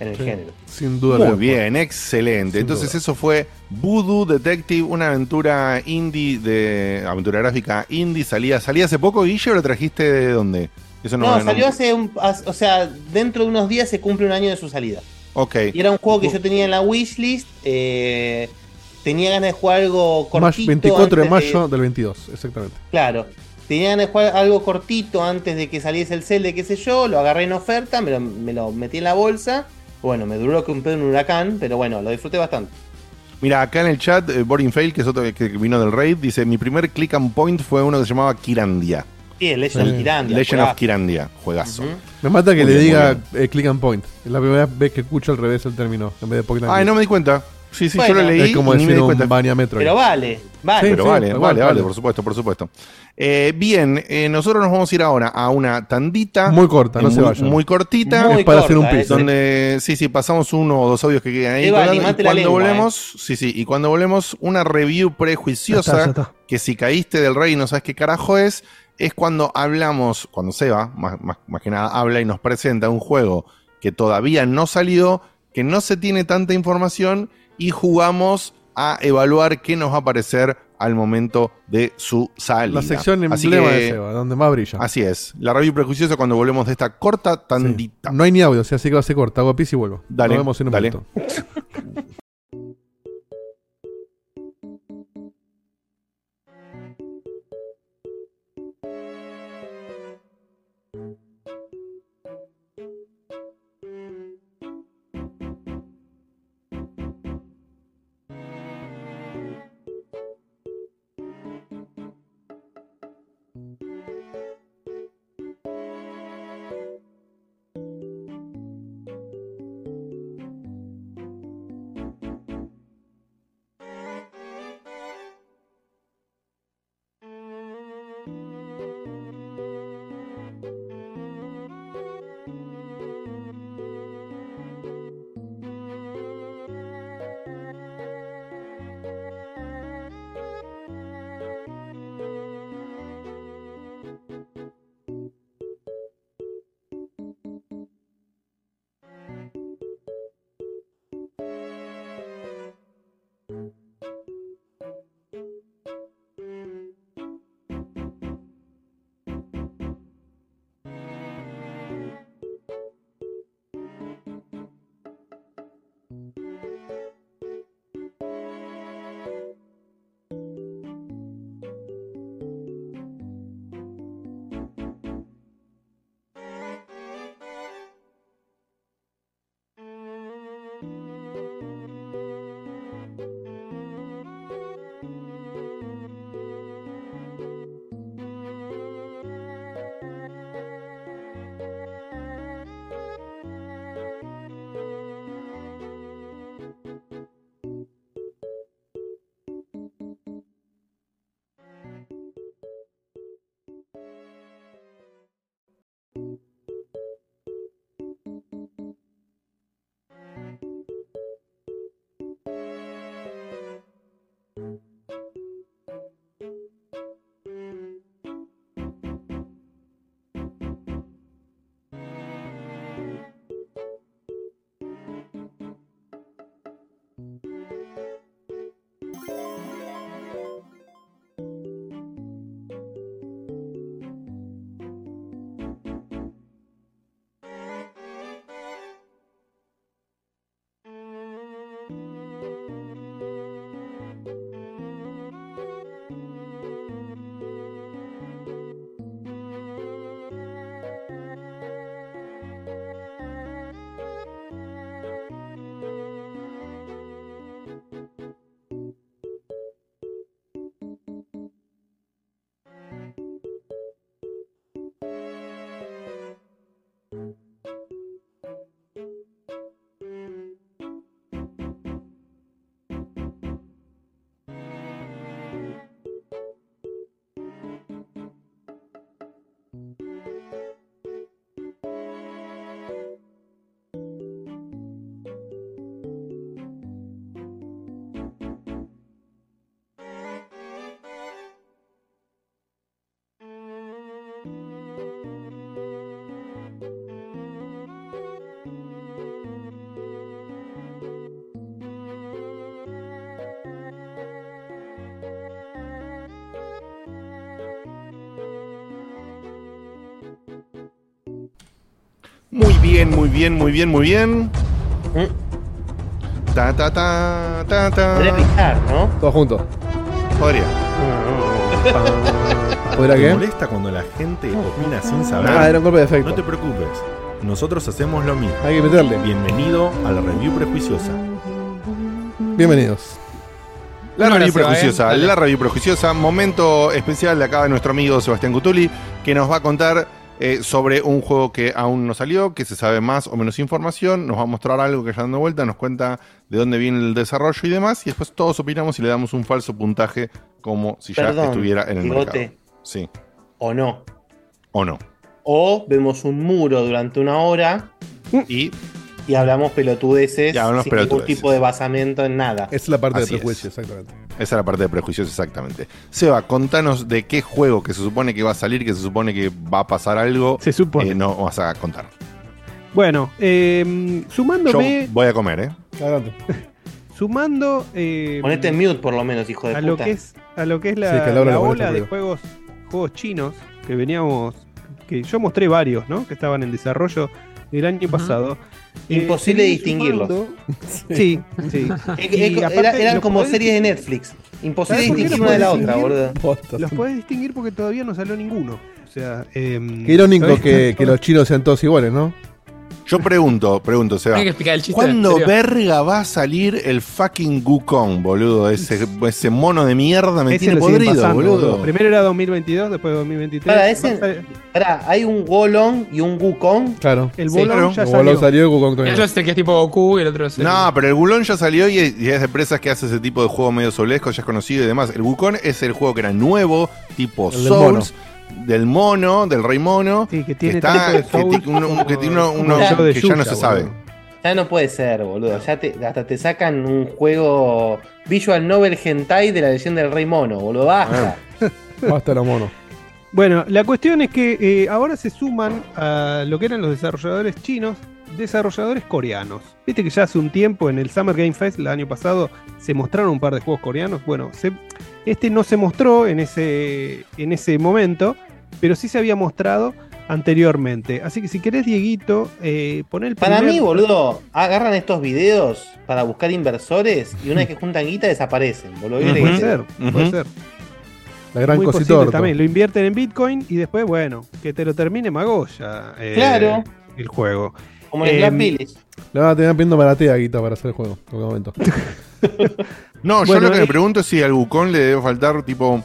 en el Sí, género. Sin duda. Muy bien, excelente. Sin Entonces duda. eso fue Voodoo Detective, una aventura indie de aventura gráfica indie. Salía, salía hace poco, Guille, o lo trajiste de dónde? Eso No, no, salió hace un. as- O sea, dentro de unos días se cumple un año de su salida. Ok. Y era un juego que yo tenía en la wishlist. eh, tenía ganas de jugar algo cortito. 24 de mayo del 22, exactamente. Claro. Tenía ganas de jugar algo cortito antes de que saliese el cel de qué sé yo. Lo agarré en oferta, me lo, me lo metí en la bolsa. Bueno, me duró que un pedo en un huracán, pero bueno, lo disfruté bastante. Mira, acá en el chat, eh, Boring Fail, que es otro que- vino del raid, dice: Mi primer click and point fue uno que se llamaba Kirandia. Sí, el Legend of Kirandia, Legend of juegazo. Kirandia, juegazo. Me mata que Muy le bien, diga eh, click and point. Es la primera vez que escucho al revés el término, en vez de point and Ay, no me di cuenta. Sí, sí, Bueno. yo lo leí Es como y me decir di un cuenta. Bania Metro. Pero vale, vale. Pero Sí, vale, sí, vale, vale, vale, vale. por supuesto, por supuesto. Eh, bien, eh, nosotros nos vamos a ir ahora a una tandita. Muy corta, no eh, se muy, vayan. Muy cortita. Muy Es para hacer un corta, pis. Donde, sí, sí, pasamos uno o dos audios que quedan ahí. Eva, y la cuando lengua, volvemos, sí, sí, y cuando volvemos, una review prejuiciosa, Ya está, ya está. que si caíste del rey y no sabes qué carajo es, es cuando hablamos, cuando Seba, más, más, más que nada, habla y nos presenta un juego que todavía no salió, que no se tiene tanta información y jugamos a evaluar qué nos va a parecer al momento de su salida. La sección emblema que- de Seba, donde más brilla. Así es, la review prejuiciosa cuando volvemos de esta corta tandita. No hay ni audio, así que va a ser corta. Hago pis y vuelvo. Dale, Nos vemos en un dale. minuto. Muy bien, muy bien, muy bien, muy bien. Ta ta ta ta ta. Podría picar, ¿no? Todos juntos. Podría. *laughs* ¿Podría ¿Te qué? molesta cuando la gente opina sin saber? Ah, era un golpe de efecto. No te preocupes. Nosotros hacemos lo mismo. Hay que meterle. Bienvenido a la review prejuiciosa. Bienvenidos. La review prejuiciosa, eh. La review prejuiciosa, momento especial de acá de nuestro amigo Sebastián Cutuli, que nos va a contar eh, sobre un juego que aún no salió, que se sabe más o menos información, nos va a mostrar algo que ya dando vuelta, nos cuenta de dónde viene el desarrollo y demás, y después todos opinamos y le damos un falso puntaje como si ya estuviera en el Bigote. mercado. Sí. O no. ¿O no? O vemos un muro durante una hora y, y hablamos pelotudeces Y hablamos sin ningún tipo de basamento en nada. Esa es la parte Así de es. prejuicio, exactamente. Esa es la parte de prejuicios, exactamente. Seba, contanos de qué juego que se supone que va a salir, que se supone que va a pasar algo. Se supone. eh, no vas a contar. Bueno, eh, Yo sumándome, voy a comer, ¿eh? Adelante. *laughs* sumando eh, Ponete en mute por lo menos, hijo de a puta. lo que es a lo que es la, Sí, que la ola el de juegos juegos chinos que veníamos que yo mostré varios, ¿no? Que estaban en desarrollo el año pasado. Eh, Imposible distinguirlos. sumando- *laughs* Sí, sí. Es- Y es- aparte, era- eran como series de Netflix. Imposible ¿Sabés por qué distinguir una de la otra, boludo. Los puedes distinguir porque todavía no salió ninguno. O sea, em, Qué irónico que los chinos sean todos iguales, ¿no? Yo pregunto, pregunto, Seba. Hay que explicar el chiste, ¿Cuándo verga va a salir el fucking Wukong, boludo? Ese, ese mono de mierda me Ese tiene podrido, pasando, boludo. Primero era 2022, después 2023. Para, ese- Va a salir- Pará, hay un Golong y un Wukong. Claro. El Sí, bolón claro. ya El salió. salió, el Wukong todavía El otro no. es el que es tipo Goku y el otro es el... No, pero el Gulón ya salió y es, y es de empresas que hace ese tipo de juego medio soblesco, ya es conocido y demás. El Wukong es el juego que era nuevo, tipo Souls, del mono, del rey mono, Sí, que que, tiene está, que, uno- que tiene uno, de que ya no se sabe. Ya no puede ser, boludo. Ya te, hasta te sacan un juego Visual Novel Hentai de la leyenda del Rey Mono, boludo. Basta. *laughs* Basta los monos. Bueno, la cuestión es que eh, ahora se suman a lo que eran los desarrolladores chinos, desarrolladores coreanos. Viste que ya hace un tiempo en el Summer Game Fest, el año pasado, se mostraron un par de juegos coreanos. Bueno, se- este no se mostró en ese, en ese momento, pero sí se había mostrado anteriormente. Así que si querés, Dieguito, eh, pon el Para primer- mí, boludo, agarran estos videos para buscar inversores y una vez que juntan guita desaparecen, boludo. ¿Viste Puede ser, puede ser. La gran Muy cosita posible también. Lo invierten en Bitcoin y después, bueno, que te lo termine Magoya. eh, Claro. El juego. Como el Em, Black Village. Le van a tener pidiendo baratea guita para hacer el juego. En algún momento. *laughs* No, yo lo que me eh, pregunto es si al Wukong le debe faltar, tipo,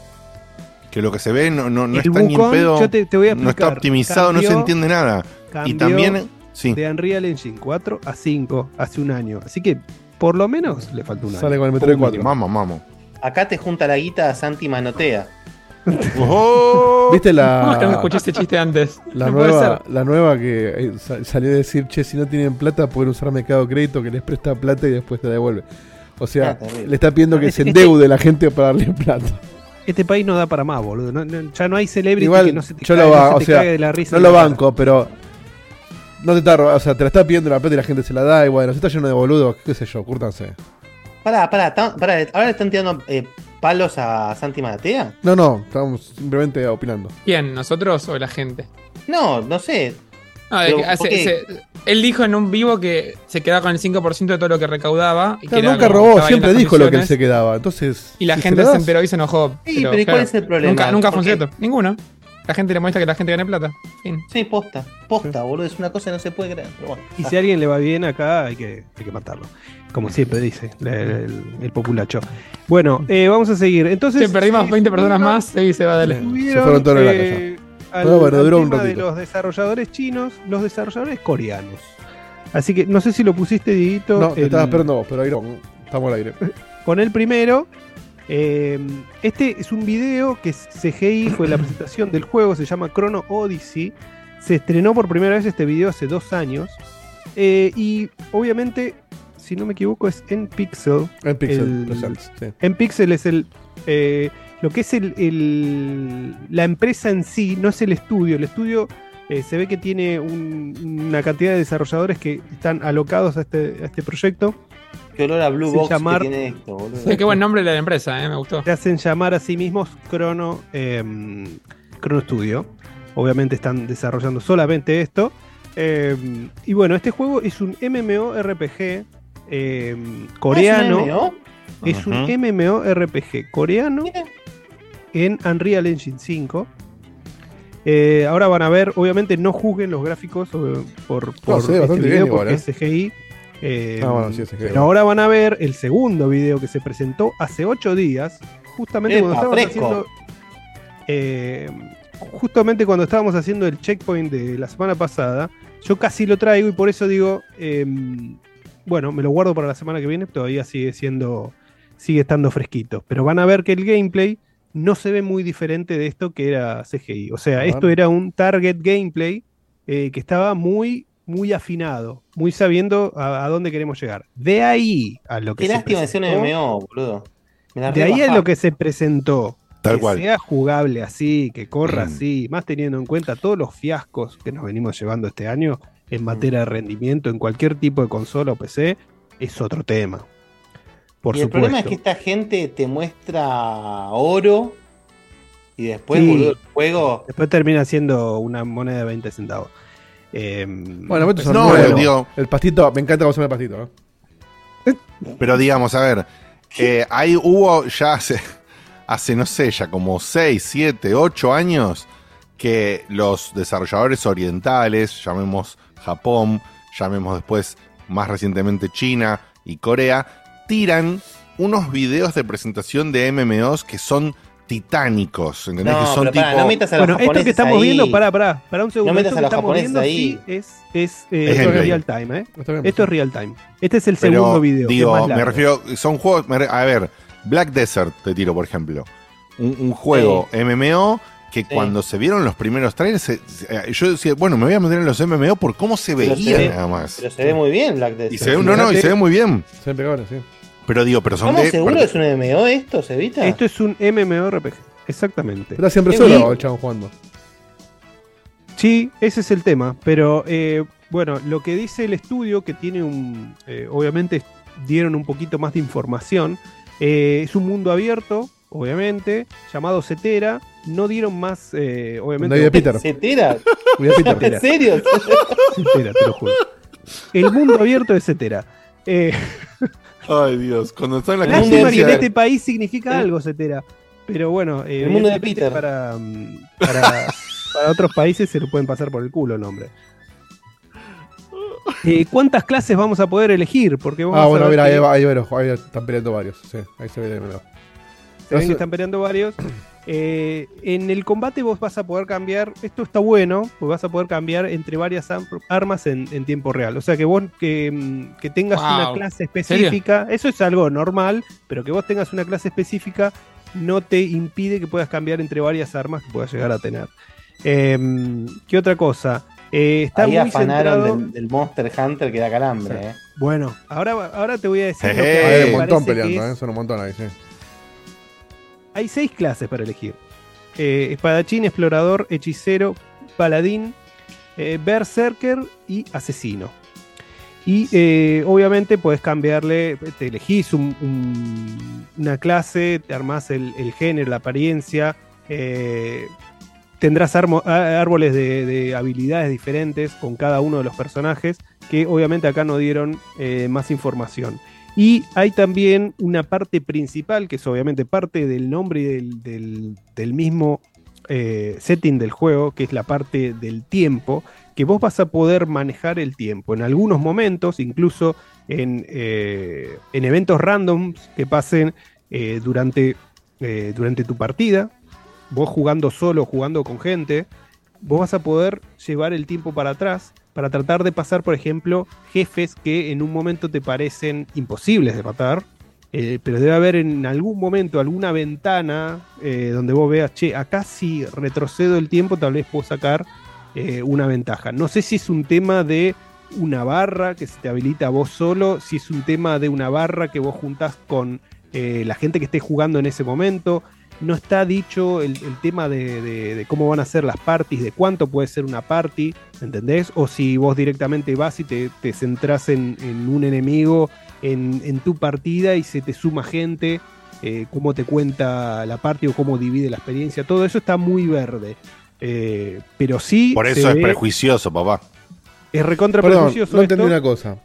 que lo que se ve no, no, no El está ni en pedo, yo te- te voy a no está explicar, optimizado, no se entiende nada. Y también, sí, de Unreal Engine 4 a 5 hace un año. Así que por lo menos le falta un año. Sale con el Metroid 4. Vamos, vamos. Acá te junta la guita a Santi Manotea. *laughs* ¡Oh! *laughs* ¿Viste ¿Cómo es que no la, escuché ese chiste antes? la, nueva, la nueva que eh, sa- salió a decir, che, si no tienen plata pueden usar Mercado Crédito que les presta plata y después te devuelve? O sea, le está pidiendo que Es- se endeude la gente para darle plata. Este país no da para más, boludo. No- no- ya no hay celebrity Igual que no se te, yo lo no va, se o te sea, cague de la risa. no lo cara. banco, pero no te está, o sea, te la está pidiendo la plata y la gente se la da y bueno, si está lleno de boludos, qué sé yo, cúrtanse. Pará, pará, pará, ¿ahora le están tirando eh, palos a Santi Manotea? No, no, estamos simplemente opinando. ¿Quién? ¿Nosotros o la gente? No, no sé. No, de Pero, que hace- ¿por qué? se- él dijo en un vivo que se quedaba con el 5% de todo lo que recaudaba. Y que Claro, nunca robó, siempre dijo lo que él se quedaba. Entonces. Y la si gente se das- enteró y se enojó. Sí, pero ¿y cuál es el problema? Nunca, nunca cierto. Ninguno. La gente le molesta que la gente gane plata. Fin. Sí, posta. Posta, boludo. Es una cosa que no se puede creer. Pero bueno. Y si a alguien le va bien acá, hay que, hay que matarlo. Como siempre dice el, el- el populacho. Bueno, eh, vamos a seguir. Entonces, Si perdimos 20 personas más, sí, se va, fueron todos en la eh, al, Pero bueno, al duró un tema de ratito. los desarrolladores chinos, los desarrolladores coreanos. Así que no sé si lo pusiste, Dieguito. No, te el- estaba esperando vos, pero ahí no. Estamos al aire. *laughs* con el primero. Eh, este es un video que CGI, fue la presentación del juego, se llama Chrono Odyssey. Se estrenó por primera vez este video hace dos años. Eh, y obviamente, si no me equivoco, es en Pixel. En Pixel El- Results, sí. En Pixel es el. eh, lo que es el, el- la empresa en sí, no es el estudio. El estudio eh, se ve que tiene un- una cantidad de desarrolladores que están alocados a este, a este proyecto. Qué olor a Blue Box llamar- que tiene esto, boludo. Sí, qué buen nombre de la empresa, eh, me gustó. Se hacen llamar a sí mismos Chrono, eh, Chrono Studio. Obviamente están desarrollando solamente esto. Eh, y bueno, este juego es un MMORPG eh, coreano. MMO? Es un Ujú. MMORPG coreano en Unreal Engine 5. Eh, ahora van a ver, obviamente no juzguen los gráficos eh, por, por este bien video igual, porque eh. es CGI. Eh, Ah, bueno, sí, es CGI, pero bueno. ahora van a ver el segundo video que se presentó hace 8 días, justamente Epa, cuando estábamos fresco. haciendo. eh, justamente cuando estábamos haciendo el checkpoint de la semana pasada, yo casi lo traigo y por eso digo, eh, bueno, me lo guardo para la semana que viene, todavía sigue siendo, sigue estando fresquito. Pero van a ver que el gameplay no se ve muy diferente de esto que era CGI. O sea, Ah. esto era un target gameplay eh, que estaba muy, muy afinado, muy sabiendo a, a dónde queremos llegar. De ahí a lo que Qué se lástima de presentó- MMO, boludo. Me de ahí a lo que se presentó. Tal que cual. sea jugable así, que corra Mm. así, más teniendo en cuenta todos los fiascos que nos venimos llevando este año en Mm. materia de rendimiento en cualquier tipo de consola o PC, es otro tema. Por y el supuesto. problema es que esta gente te muestra oro y después, Sí. boludo, el juego. Después termina siendo una moneda de 20 centavos. Eh, Bueno, No, digo- El pastito, me encanta cómo se el pastito, ¿no? Pero digamos, a ver, eh, ahí hubo ya hace, hace, no sé, ya como 6, 7, 8 años que los desarrolladores orientales, llamemos Japón, llamemos después más recientemente China y Corea, tiran unos videos de presentación de MMOs que son titánicos, ¿entendés? No, que son tipo... no metas a los bueno, esto que estamos ahí. viendo, pará, pará, pará un segundo. No metas esto a que los estamos japoneses viendo ahí. sí, es, es, eh, Es esto es real time, ¿eh? Esto es real time. Este es el Pero, segundo video. que Digo, más me refiero, son juegos. a ver, Black Desert, te tiro, por ejemplo. Un, un juego MMO que cuando se vieron los primeros trailers, se- se- yo decía, bueno, me voy a meter en los MMO por cómo se veía se ve- nada más. Pero se ve muy bien Black Desert. Y se ve, no, no, y se ve muy bien. Se ven pegables, sí. Pero digo, pero son ¿Estamos de. seguros que es un MMO esto, Cevita? Esto es un MMORPG, exactamente. Está siempre solo el chabón jugando. Sí, ese es el tema. Pero eh, bueno, lo que dice el estudio, que tiene un. eh, obviamente dieron un poquito más de información. eh, es un mundo abierto, obviamente, llamado Cetera. No dieron más, eh, obviamente. David Peter. ¿Cetera? *laughs* ¿En serio? Cetera, te lo juro. El mundo abierto de Cetera. Eh, *laughs* Ay, Dios, cuando está en la lástima que en este país significa algo, Cetera. Pero bueno, eh, El mundo de evidentemente Peter. Para, para, para otros países se lo pueden pasar por el culo el nombre. *laughs* Eh, ¿Cuántas clases vamos a poder elegir? Porque vamos Ah, a bueno, ver mira, que- ahí, va- ahí, ahí están peleando varios. Sí, ahí se ve de. Se ven que están peleando varios. Eh, en el combate vos vas a poder cambiar, esto está bueno, pues vas a poder cambiar entre varias armas en, en tiempo real. O sea que vos que, mm, que tengas Wow. una clase específica, eso es algo normal, pero que vos tengas una clase específica no te impide que puedas cambiar entre varias armas que puedas llegar a tener. Em, ¿Qué otra cosa? Eh, está Ahí muy afanaron centrado- del, del Monster Hunter que da calambre, eh. Bueno, ahora, ahora te voy a decir. lo *laughs* que me un montón parece que peleando, es- ¿eh? Son un montón ahí, sí. Hay seis clases para elegir. Eh, espadachín, explorador, hechicero, paladín, eh, berserker y asesino. Y eh, obviamente puedes cambiarle, te elegís un- un- una clase, te armás el, género, la apariencia, tendrás árboles de, de habilidades diferentes con cada uno de los personajes, que obviamente acá no dieron más información. Y hay también una parte principal, que es obviamente parte del nombre del, del- mismo eh, setting del juego, que es la parte del tiempo, que vos vas a poder manejar el tiempo. En algunos momentos, incluso en, eh, en eventos randoms que pasen eh, durante, durante tu partida, vos jugando solo, jugando con gente, vos vas a poder llevar el tiempo para atrás para tratar de pasar, por ejemplo, jefes que en un momento te parecen imposibles de matar, eh, pero debe haber en algún momento alguna ventana eh, donde vos veas, che, acá si retrocedo el tiempo tal vez puedo sacar eh, una ventaja. No sé si es un tema de una barra que se te habilita a vos solo, si es un tema de una barra que vos juntás con la gente que esté jugando en ese momento. No está dicho el, el tema de, de- de cómo van a ser las parties, de cuánto puede ser una party, ¿entendés? O si vos directamente vas y te, te centrás en, en un enemigo en, en tu partida y se te suma gente, eh, cómo te cuenta la party o cómo divide la experiencia, todo eso está muy verde. Eh, pero sí. Por eso es ve- prejuicioso, papá. Es recontra Perdón, prejuicioso no esto. entendí una cosa.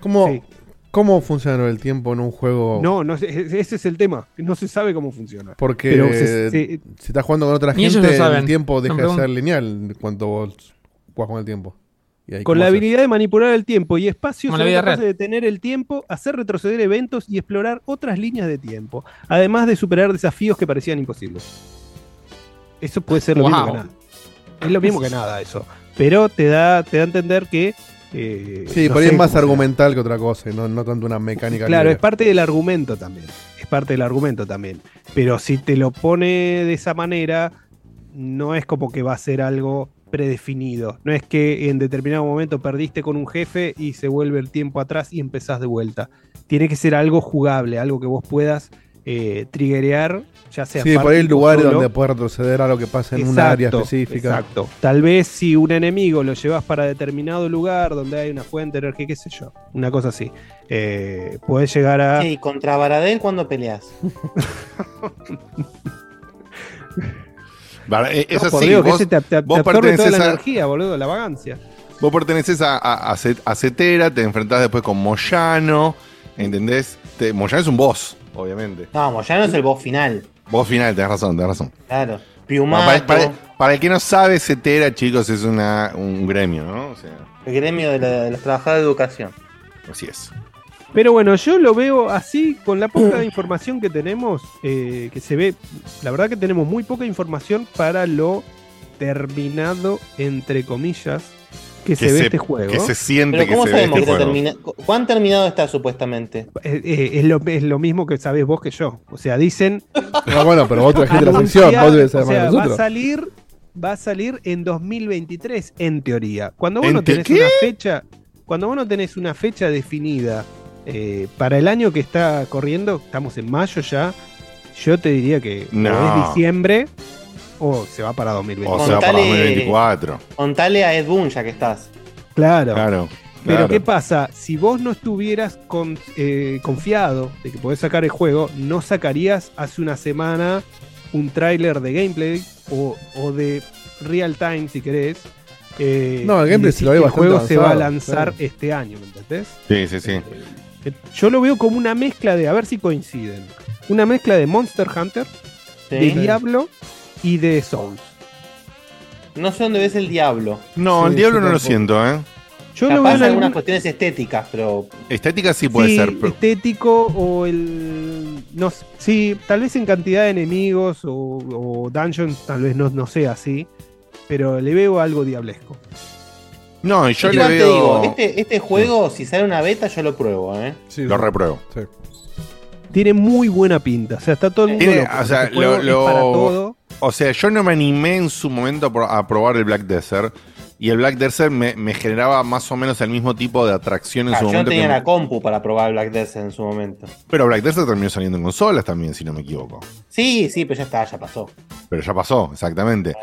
¿Cómo, ¿Cómo funciona el tiempo en un juego? No, no, sé, ese es el tema. No se sabe cómo funciona. Porque Pero se- se- si estás jugando con otra gente, el tiempo deja No de ser lineal cuando vos jugás con el tiempo. Y ahí, con ¿cómo la haces? habilidad de manipular el tiempo y espacio, capaces real. de detener el tiempo, hacer retroceder eventos y explorar otras líneas de tiempo. Además de superar desafíos que parecían imposibles. Eso puede ser lo mismo que nada. Es lo mismo que nada eso. Pero te da, te da a entender que. Eh, Sí, no por ahí sé es más argumental que otra cosa, no, no tanto una mecánica. Claro, libre. es parte del argumento también. Es parte del argumento también. Pero si te lo pone de esa manera, no es como que va a ser algo predefinido. No es que en determinado momento perdiste con un jefe y se vuelve el tiempo atrás y empezás de vuelta. Tiene que ser algo jugable, algo que vos puedas eh, triggerear, ya sea Sí, por ahí lugares solo. donde puedes retroceder a lo que pasa en un área específica. Exacto. Tal vez si un enemigo lo llevas para determinado lugar donde hay una fuente de energía, qué sé yo, una cosa así. Eh, puedes llegar a. ¿y contra Baradel cuándo peleas? Vale, eh, es No, así, que vos, ese te, te- te vos absorbe toda la a, energía, boludo, la vagancia. vos perteneces a, a Cetera, te enfrentás después con Moyano, ¿entendés? Te- Moyano es un boss, obviamente. No, Moyano es el boss final. Boss final, tenés razón, tenés razón. Claro. No, Piumato. para, para- para el que no sabe, Cetera, chicos, es una, un gremio, ¿no? O sea, El gremio de, la- de los trabajadores de educación. así es. Pero bueno, yo lo veo así, con la poca *coughs* información que tenemos, eh, que se ve, la verdad que tenemos muy poca información para lo terminado, entre comillas, que, se, ve este juego. que se siente Pero que ¿cómo se ve sabemos este que juego. termina? ¿Cuán terminado está supuestamente? Eh, eh, es, lo, es lo mismo que sabés vos que yo. O sea, dicen. *laughs* Ah, bueno, pero vos trajiste la sección, vos debes saber o sea, va a salir, va a salir en 2023, en teoría. Cuando vos ¿En no te- tenés qué? una fecha, cuando vos no tenés una fecha definida eh, para el año que está corriendo, estamos en mayo ya. Yo te diría que No. es diciembre o se va para 2023. O sea, para 2024. Contale a Ed Boon ya que estás. Claro. Claro. Pero claro. ¿qué pasa? Si vos no estuvieras con- eh, confiado de que podés sacar el juego, no sacarías hace una semana un tráiler de gameplay o, o de real time, si querés. eh, No, el gameplay se lo el juego se va a lanzar este año, ¿me entendés? Sí, sí, sí. Eh, Yo lo veo como una mezcla de, a ver si coinciden, una mezcla de Monster Hunter, de. Diablo y de Souls. No sé dónde ves el diablo. No, el diablo no lo siento, ¿eh? Yo Capaz lo veo en algunas algún- cuestiones estéticas, pero. Estética sí puede sí, ser. pero- estético o el. No, s- sí, tal vez en cantidad de enemigos o, o dungeons, tal vez no, no sea así. Pero le veo algo diablesco. No, y yo le Igual te veo. digo, este, este juego, si sale una beta, yo lo pruebo, ¿eh? lo repruebo. Tiene muy buena pinta. O sea, está todo el mundo. Tiene- loco. o sea, Este juego lo- es lo- para todo. O sea, yo no me animé en su momento a pro- a probar el Black Desert. Y el Black Desert me, me generaba más o menos el mismo tipo de atracción en Ah, su yo no momento. tenía que- la compu para probar Black Desert en su momento. Pero Black Desert terminó saliendo en consolas también, si no me equivoco. Sí, sí, pero ya está, ya pasó. Pero ya pasó, exactamente.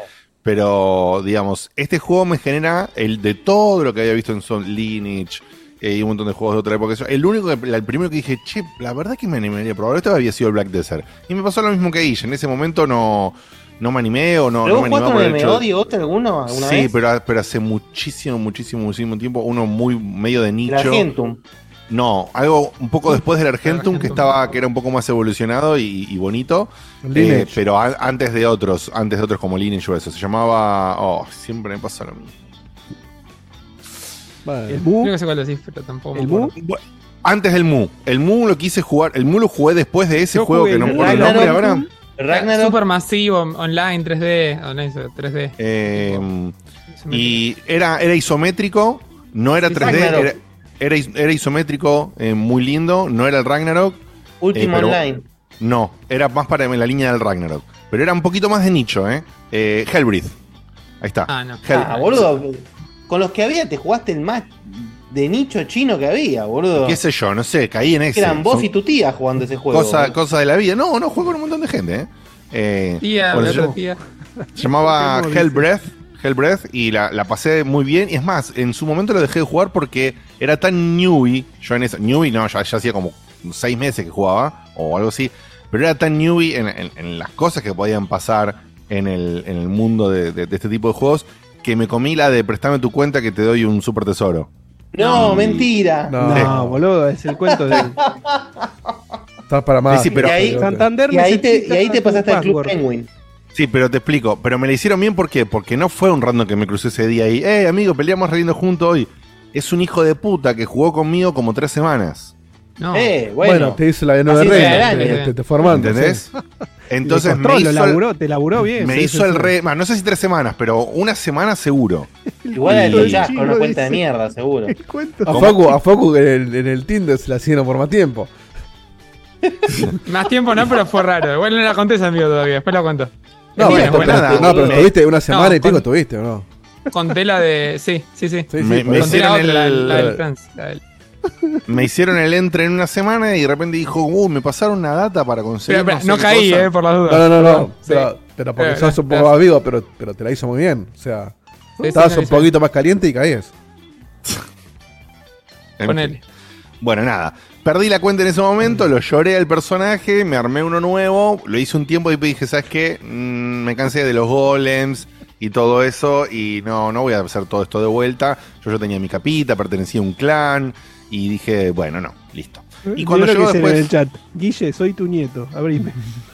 Pero, digamos, este juego me genera el de todo lo que había visto en Soul Lineage eh, y un montón de juegos de otra época. El único, el primero que dije, che, la verdad que me animaría a probar esto había sido el Black Desert. Y me pasó lo mismo que Guille. En ese momento no, no me animé o no, ¿Pero no me animé por un el hecho MMO, de- Diegote, alguno? ¿Alguna Sí, vez? pero, pero hace muchísimo, muchísimo, muchísimo tiempo. Uno muy medio de nicho. Argentum. No, algo un poco después del Argentum, que estaba, que era un poco más evolucionado y, y bonito. Eh, pero a- antes de otros, antes de otros como Lineage o eso. Se llamaba. Oh, siempre me pasa lo mismo. El Mu. Creo que sé cuál decís, pero tampoco. El Mu. Antes del Mu. El Mu lo quise jugar. El Mu lo jugué después de ese Yo juego que no me el acuerdo el nombre ahora. Ragnarok. Super masivo, online 3D. Online 3D. Eh, y era, era isométrico, no era Sí, 3D, Ragnarok. era, era, is- era isométrico, eh, muy lindo, no era el Ragnarok. Último eh, online. No, era más para la línea del Ragnarok. Pero era un poquito más de nicho, ¿eh? eh Hellbreath. Ahí está. Ah, no. Hell- Ah, boludo. Con los que había te jugaste el más de nicho chino que había, boludo. ¿Qué sé yo? No sé, caí en ese. Eran vos Son y tu tía jugando ese juego. cosa, boludo. cosa de la vida. No, no, juego con un montón de gente, ¿eh? Eh, Tía, bueno, otra tía. Se llamaba. *laughs* Hellbreath. Hellbreath y la, la pasé muy bien. Y es más, en su momento lo dejé de jugar porque era tan newbie. Yo en esa. Newbie, no, ya, ya hacía como seis meses que jugaba o algo así. Pero era tan newbie en, en- en las cosas que podían pasar en el, en el mundo de, de- de este tipo de juegos que me comí la de préstame tu cuenta que te doy un super tesoro. No, mentira. No, boludo, es el cuento de. *laughs* Estás para más. Sí, sí, pero- y ahí, Santander y ahí te, necesita y ahí te tu pasaste al Club. Penguin. Sí, pero te explico. Pero me la hicieron bien ¿por qué? porque no fue un random que me crucé ese día y, eh, amigo, peleamos riendo juntos hoy. Es un hijo de puta que jugó conmigo como tres semanas. No. Eh, Bueno, bueno. te hice la de nueve reinas. Te, te, te formaste. ¿Entendés? Entonces me hizo, laburó, te laburó bien. me sí, hizo sí, el re. bueno, no sé si tres semanas, pero una semana seguro. *laughs* Igual a Y- los chas con una cuenta de mierda, seguro. *laughs* A Facu, a Facu en el, en el Tinder se la hicieron por más tiempo. *laughs* Más tiempo no, pero fue raro. Igual no la conté ese amigo todavía. Después la cuento. No, Mira, pero, pero- nada, no, pero me- estuviste una semana no, y pico, con- estuviste, ¿o no? Conté la de. Sí, sí, sí. Sí, sí, Me- me la hicieron la, la del trans. la del- Me hicieron el entre en una semana y de repente dijo, uh, me pasaron una data para conseguir. Pero, pero, no caí, cosa". eh, por las dudas. No, no, no, no. Sí. Pero, pero porque Eh, sos un poco gracias. más vivo, pero, pero te la hizo muy bien. O sea, sí, estabas un poquito más caliente y caías. *laughs* Ponele. Bueno, nada. Perdí la cuenta en ese momento, lo lloré al personaje, me armé uno nuevo, lo hice un tiempo y dije, ¿sabes qué? Mm, me cansé de los golems y todo eso y no, no voy a hacer todo esto de vuelta. Yo ya tenía mi capita, pertenecía a un clan y dije, bueno, no, listo. Y cuando llegó en el después... chat. Guille, soy tu nieto. Abrime. *laughs*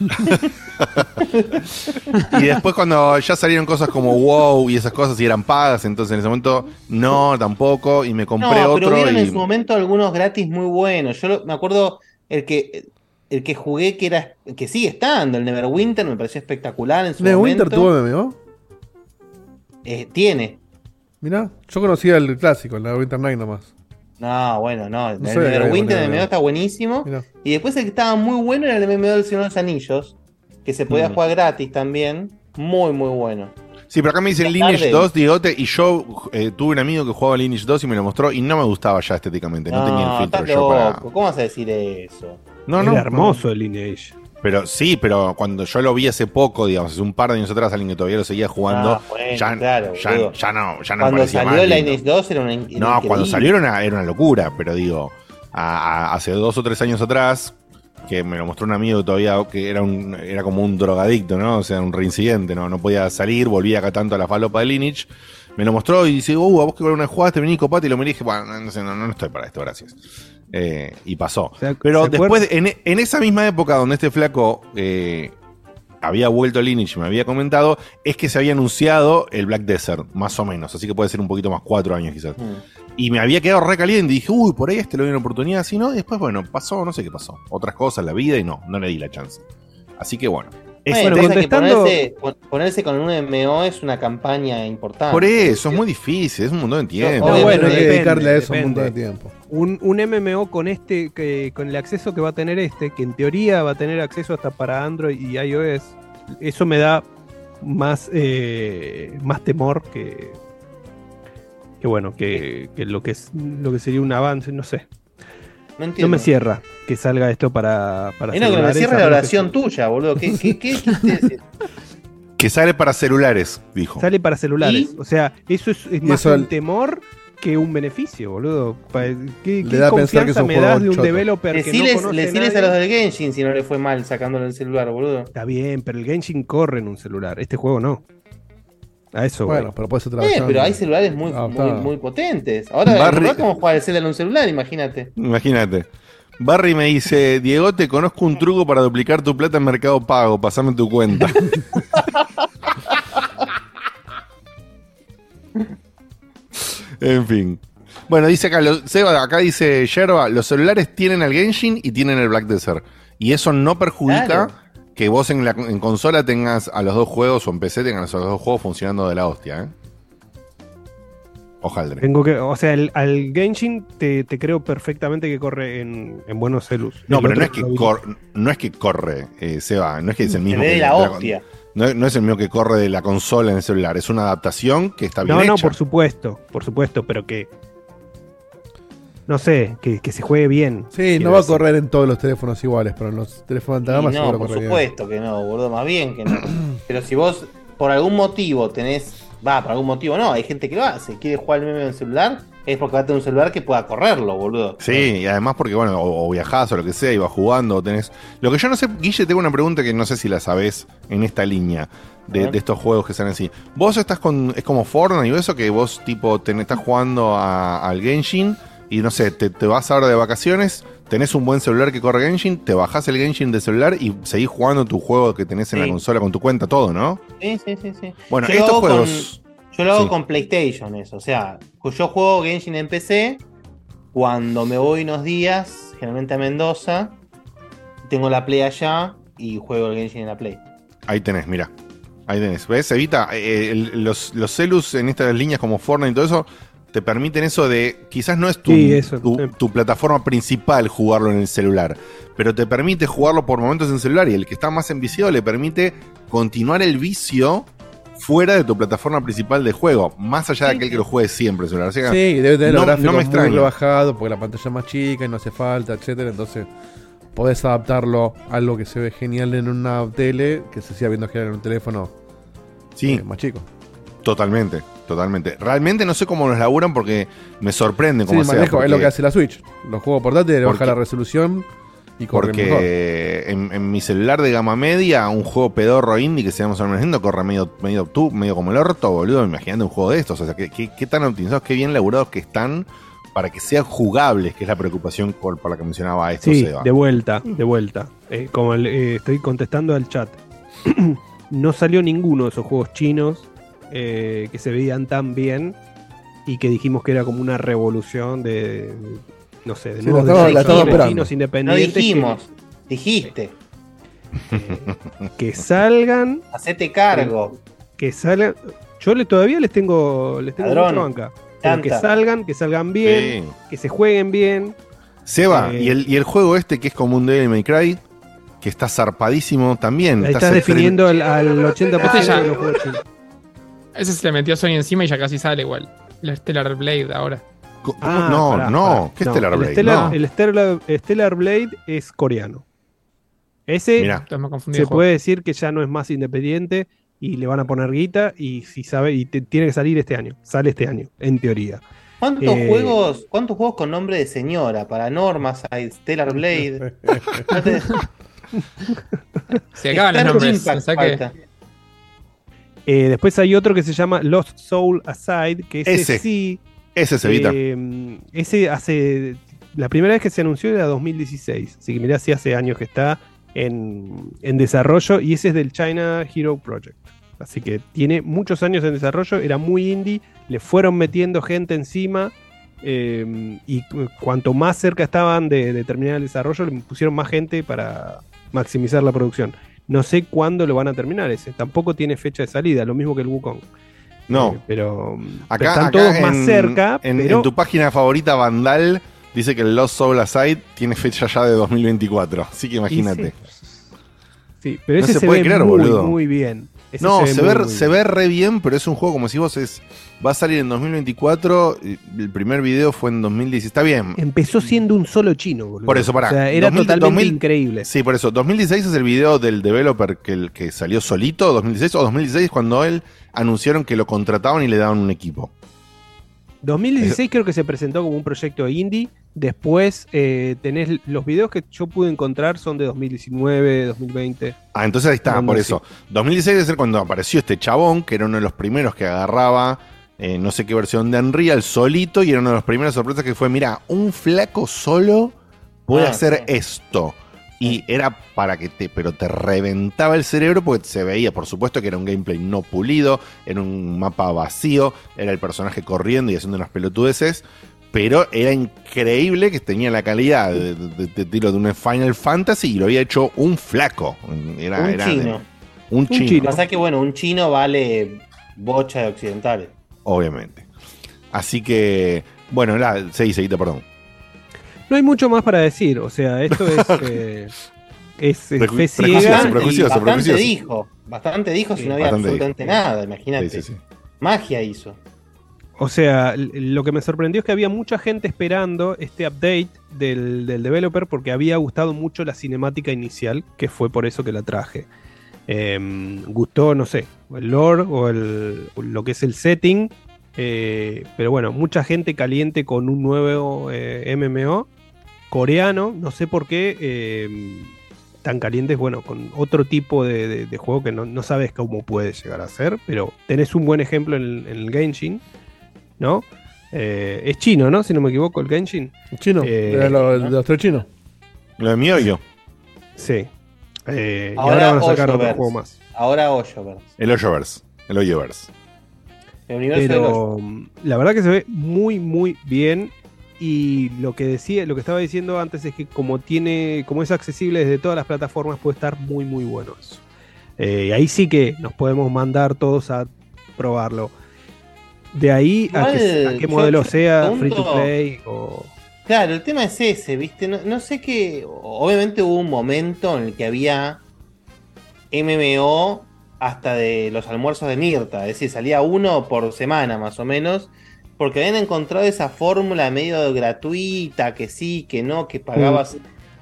Y después cuando ya salieron cosas como WoW y esas cosas y eran pagas, entonces en ese momento no, tampoco, y me compré No, pero otro hubieron y... en su momento algunos gratis muy buenos. Yo lo- me acuerdo el que el que jugué que era que sigue estando, el Neverwinter, me pareció espectacular en su Neverwinter momento. tuvo MMO. Eh, tiene. Mirá, yo conocía el clásico, el Neverwinter Night nomás. No, bueno, no. El había Neverwinter de MMO está buenísimo. Mirá. Y después el que estaba muy bueno era el MMO del Señor de los Anillos, que se podía Mm. jugar gratis también. Muy, muy bueno. Sí, pero acá me dicen Lineage tarde. 2, Diegote, y yo eh, tuve un amigo que jugaba Lineage 2 y me lo mostró y no me gustaba ya estéticamente, no, tenía el filtro yo para... ¿Cómo vas a decir eso? No, Era no, hermoso el Lineage. Pero sí, pero cuando yo lo vi hace poco, digamos, hace un par de años atrás, alguien que todavía lo seguía jugando, Ah, bueno, ya, claro, ya, boludo. ya no, ya no Cuando salió lindo. Lineage 2 era una era No, cuando salió era una, era una locura, pero digo, a- a- hace dos o tres años atrás, que me lo mostró un amigo todavía que era un era como un drogadicto, ¿no? O sea, un reincidente, ¿no? No podía salir, volvía acá tanto a la falopa de Lineage. Me lo mostró y dice, uh, a vos que una jugaste, vení, copate, y lo miré y dije, bueno, no, no, no estoy para esto, gracias. Eh, y pasó. ¿Se ac- Pero después, en, en esa misma época donde este flaco eh, había vuelto a Lineage y me había comentado, es que se había anunciado el Black Desert, más o menos. Así que puede ser un poquito más, cuatro años quizás. Y me había quedado re caliente y dije, uy, por ahí este le doy una oportunidad, así no. Y después, bueno, pasó, no sé qué pasó. Otras cosas, la vida y no, no le di la chance. Así que bueno. Bueno, que contestando- ponerse, pon- ponerse con un MMO es una campaña importante. por eso, es muy difícil, es un montón de tiempo. No, bueno, hay que depende, dedicarle a eso un montón de tiempo. Un, un MMO con este, que, con el acceso que va a tener este, que en teoría va a tener acceso hasta para Android y iOS, eso me da más, eh, más temor que, que bueno, que, que lo que es lo que sería un avance, no sé. No No me cierra que salga esto para, para lo que me cierra a la que oración tuya, boludo. ¿Qué, qué, qué quisiste *laughs* decir? Que sale para celulares, dijo. Sale para celulares. ¿Y? O sea, eso es, más eso un el- temor que un beneficio, boludo. ¿Qué, Le da a pensar que es confianza un me das de un choto. developer que no Deciles, conoce deciles nadie? a los del Genshin si no le fue mal sacándolo del celular, boludo. Está bien, pero el Genshin corre en un celular. Este juego no. A eso Bueno, voy. pero puede ser Eh, pero hay celulares muy, Ah, muy, potentes. Ahora, Barry- ¿verdad cómo jugar el Zelda en un celular? Imagínate. Imagínate. Barry me dice, Diego, te conozco un truco para duplicar tu plata en Mercado Pago, pasame tu cuenta. *laughs* en fin. Bueno, dice acá, lo- Seba, acá dice Yerba, los celulares tienen el Genshin y tienen el Black Desert. Y eso no perjudica Claro. Que vos en, la, en consola tengas a los dos juegos o en PC tengas a los dos juegos funcionando de la hostia, ¿eh? Ojalá. Tengo que, o sea, el- al Genshin te, te creo perfectamente que corre en, en buenos celus. No, El pero no es que, cor- no es que corre, eh, Seba, no es que es el mismo. ve que de la hostia. no, no es el mismo que corre de la consola en el celular, es una adaptación que está bien No, no, por supuesto, por supuesto, pero que. No sé, que, que se juegue bien. Sí, no va a correr en todos los teléfonos iguales, pero en los teléfonos de alta gama no, por bien. supuesto que no, boludo, más bien que no. *clears throat* Pero si vos por algún motivo tenés, va, por algún motivo no, hay gente que lo hace, quiere jugar el meme en el celular, es porque va a tener un celular que pueda correrlo, boludo. Sí, y además porque, bueno, o, o viajás o lo que sea, y vas jugando, o tenés... Lo que yo no sé, Guille, tengo una pregunta que no sé si la sabés en esta línea de, de estos juegos que salen así. Vos estás con... Es como Fortnite y eso, que vos, tipo, te, estás jugando a- al Genshin y, no sé, te, te vas ahora de vacaciones, tenés un buen celular que corre Genshin, te bajás el Genshin de celular y seguís jugando tu juego que tenés en la consola con tu cuenta, todo, ¿no? Sí, sí, sí, sí. Bueno, Yo estos con- juegos... yo lo hago Sí. con PlayStation, eso. O sea, yo juego Genshin en PC. Cuando me voy unos días, generalmente a Mendoza, tengo la Play allá y juego el Genshin en la Play. Ahí tenés, mira. Ahí tenés. ¿Ves? Evita. eh, el- los, los celus en estas líneas como Fortnite y todo eso te permiten eso de. Quizás no es tu, Sí, eso, tu, tu plataforma principal jugarlo en el celular. Pero te permite jugarlo por momentos en celular. Y el que está más enviciado le permite continuar el vicio fuera de tu plataforma principal de juego. Más allá de aquel que lo juegue siempre en celular. O sea, Sí, debe tener no, los gráficos no me muy rebajados porque la pantalla es más chica y no hace falta, etcétera. Entonces podés adaptarlo a algo que se ve genial en una tele que se siga viendo genial en un teléfono Sí. eh, más chico. Totalmente, totalmente. Realmente no sé cómo los laburan porque me sorprende Sí, cómo sea, manejo, es lo que hace la Switch. Los juegos portátiles le baja la resolución y corre mejor. Porque en, en mi celular de gama media, un juego pedorro indie que se llama Super corre medio, medio, tú, medio como el orto, boludo. Imagínate un juego de estos. O sea, qué, qué- qué tan optimizados, qué bien laburados que están para que sean jugables, que es la preocupación por, por la que mencionaba esto, Sí, Seba. de vuelta, de vuelta. Eh, como el- eh, estoy contestando al chat. *clears throat* no salió ninguno de esos juegos chinos eh, que se veían tan bien y que dijimos que era como una revolución de, no sé, de Sí, nuevos estaba- chinos No independientes dijimos, dijiste. que, *laughs* que salgan, Hacete cargo. que salgan. Yo le, todavía les tengo, les tengo Ladrón. mucha banca. Pero que salgan, que salgan bien, Sí. que se jueguen bien. Seba, Eh, y, el, y el juego este que es como un Devil May Cry, que está zarpadísimo también. Ahí estás definiendo al, al 80% Este ya- de los juegos. Ese se le metió Sony encima y ya casi sale igual. El Stellar Blade ahora. Ah, no, pará, no, pará. ¿qué No, Stellar el Blade? Stellar- No. El Stellar, Stellar Blade es coreano. Ese Mirá. Se puede decir que ya no es más independiente y le van a poner guita y si sabe y te- tiene que salir este año. Sale este año, en teoría. ¿Cuántos Eh, juegos, cuántos juegos con nombre de señora? Paranorma, Stellar Blade. *laughs* Se acaban los nombres. O sea que- falta. Eh, después hay otro que se llama Lost Soul Aside, que ese, Ese. sí. Ese se evita. eh, ese hace. La primera vez que se anunció era 2016. Así que mirá si hace años que está en, en desarrollo. Y ese es del China Hero Project. Así que tiene muchos años en desarrollo. Era muy indie. Le fueron metiendo gente encima. eh, y cu- cuanto más cerca estaban de, de terminar el desarrollo, le pusieron más gente para maximizar la producción. No sé cuándo lo van a terminar ese. Tampoco tiene fecha de salida, lo mismo que el Wukong. No. Eh, pero, Acá, pero están acá todos más cerca. En, pero en tu página favorita, Vandal, dice que el Lost Soul Aside tiene fecha ya de 2024. Así que imagínate. Sí, pero No ese se se, puede ve creer, muy, boludo. muy bien. Ese No, se, ve, muy se bien. ve re bien, pero es un juego como si vos es. Va a salir en 2024. y El primer video fue en 2016. Está bien. Empezó siendo un solo chino, boludo. Por eso, pará. O sea, era 2000, totalmente 2000, increíble. Sí, por eso. 2016 es el video del developer que, el, que salió solito. 2016 o 2016 cuando él anunciaron que lo contrataban y le daban un equipo. 2016 *laughs* creo que se presentó como un proyecto indie. Después eh, tenés los videos que yo pude encontrar son de 2019, 2020. Ah, entonces ahí está, por eso. 2016 debe ser cuando apareció este chabón, que era uno de los primeros que agarraba eh, no sé qué versión de Unreal solito, y era una de las primeras sorpresas que fue, mira, un flaco solo puede Ah, hacer esto. Y era para que te, pero te reventaba el cerebro porque se veía, por supuesto, que era un gameplay no pulido, era un mapa vacío, era el personaje corriendo y haciendo unas pelotudeces, pero era increíble que tenía la calidad de, de- de tiro de un Final Fantasy y lo había hecho un flaco. Era, un era de- chino. un chino. Pasa que, bueno, un chino vale bocha de occidentales. obviamente. Así que, bueno, la, seguí, seguite, perdón. No hay mucho más para decir, o sea, esto es, *laughs* eh, es Preju- fe prejuicioso, ciega. prejuicioso, y- prejuicioso. Bastante dijo, bastante dijo si no había absolutamente dijo. nada, imagínate. Sí, sí, sí. Magia hizo. O sea, lo que me sorprendió es que había mucha gente esperando este update del, del developer porque había gustado mucho la cinemática inicial, que fue por eso que la traje. Em, gustó, no sé, el lore o lo que es el setting. eh, pero bueno, mucha gente caliente con un nuevo eh, MMO coreano. No sé por qué em, tan calientes, bueno, con otro tipo de, juego que no, sabes cómo puede llegar a ser. Pero tenés un buen ejemplo en en el Genshin. ¿No? Eh, es chino, ¿no? Si no me equivoco, el Genshin. Chino, Eh, era lo- de los tres chinos. Lo de Mioyo. Sí. Eh, y Ahora, ahora van a sacar otro juego más. Ahora Hoyoverse. El Hoyoverse. El Hoyoverse. El universo de Pero mm, la verdad que se ve muy, muy bien. Y lo que decía, lo que estaba diciendo antes es que como tiene, como es accesible desde todas las plataformas, puede estar muy, muy bueno eso. Eh, y ahí sí que nos podemos mandar todos a probarlo. De ahí a, que- Igual, a qué modelo sea, free to play o. Claro, el tema es ese, ¿viste? No, no sé qué. Obviamente hubo un momento en el que había MMO hasta de los almuerzos de Mirta, es decir, salía uno por semana más o menos, porque habían encontrado esa fórmula medio gratuita, que sí, que no, que pagabas.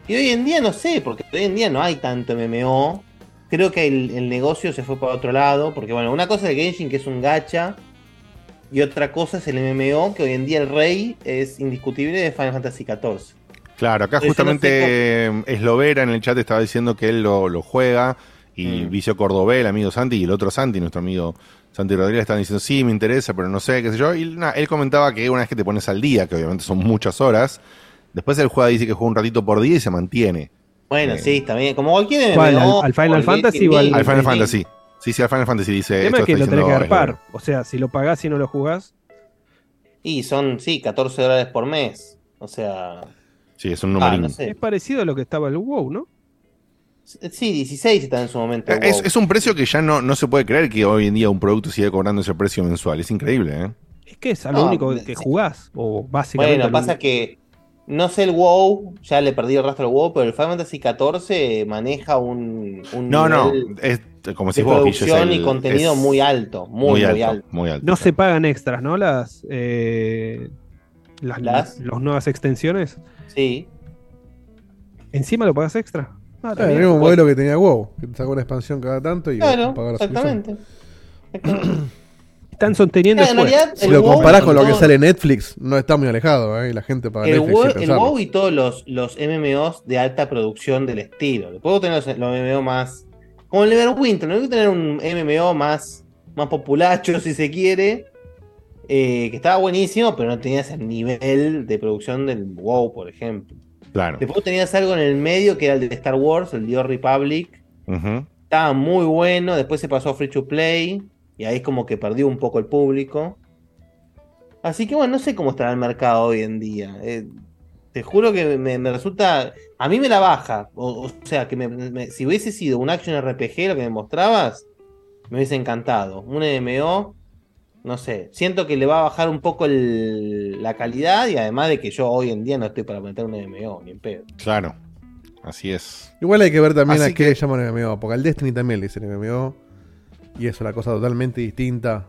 Y hoy en día no sé, porque hoy en día no hay tanto MMO. Creo que el, el negocio se fue para otro lado, porque bueno, una cosa es el Genshin que es un gacha, y otra cosa es el MMO, que hoy en día el rey es indiscutible de Final Fantasy XIV. Claro, acá no justamente sé Eslovera en el chat estaba diciendo que él lo, lo juega y Mm. Vicio Cordobé, el amigo Santi, y el otro Santi, nuestro amigo Santi Rodríguez, estaban diciendo, sí, me interesa, pero no sé, qué sé yo. Y nada, él comentaba que una vez que te pones al día, que obviamente son muchas horas, después él juega, dice que juega un ratito por día y se mantiene. Bueno, Eh, sí, también. Como cualquier. ¿Al- al Final Fantasy o al- Final. Fantasy. Sí, sí, al Final Fantasy dice. El tema es que lo tenés que agarpar. O sea, si lo pagás y no lo jugás. Y son, sí, 14 dólares por mes. O sea. Sí, es un Ah, no sé. Es parecido a lo que estaba el WoW, ¿no? Sí, 16 está en su momento. Es, wow. es un precio que ya no, no se puede creer que hoy en día un producto siga cobrando ese precio mensual. Es increíble, ¿eh? Es que es a lo No, único sí. que jugás. O básicamente. Bueno, lo pasa único. que. No sé el WoW, ya le perdí el rastro al WoW, pero el Final Fantasy XIV maneja un, un No, no, es como de si vos, Guille, es producción el- y contenido es muy alto, muy, muy, muy alto. muy alto. No se pagan extras, ¿no? Las. eh, las, ¿Las? las nuevas extensiones. Sí. ¿Encima lo pagas extra? Ah, Eh, el mismo modelo que tenía WoW, que te sacó una expansión cada tanto y Claro, pagar la suscripción. exactamente. Están sosteniendo Claro, en después. realidad, Si lo WoW comparás con lo que sale Netflix, no está muy alejado, ¿eh? Y la gente paga El Netflix WoW, el. WoW y todos los, los MMOs de alta producción del estilo. Después tener los, los MMO más. Como el Neverwinter, no hay que tener un MMO más, más populacho, si se quiere. eh, que estaba buenísimo, pero no tenías el nivel de producción del WoW, por ejemplo. Claro. Después tenías algo en el medio que era el de Star Wars, el The Old Republic. Estaba muy bueno. Después se pasó a Free to Play. Y ahí es como que perdió un poco el público. Así que bueno, no sé cómo estará el mercado hoy en día. Eh, te juro que me, me resulta. A mí me la baja. O, o sea, que me- me- si hubiese sido un action RPG lo que me mostrabas, me hubiese encantado. Un MMO, no sé. Siento que le va a bajar un poco el- la calidad. Y además de que yo hoy en día no estoy para meter un MMO, ni en pedo. Claro. Así es. Igual hay que ver también Así a qué le llaman MMO, porque al Destiny también le dicen MMO. Y eso es una cosa totalmente distinta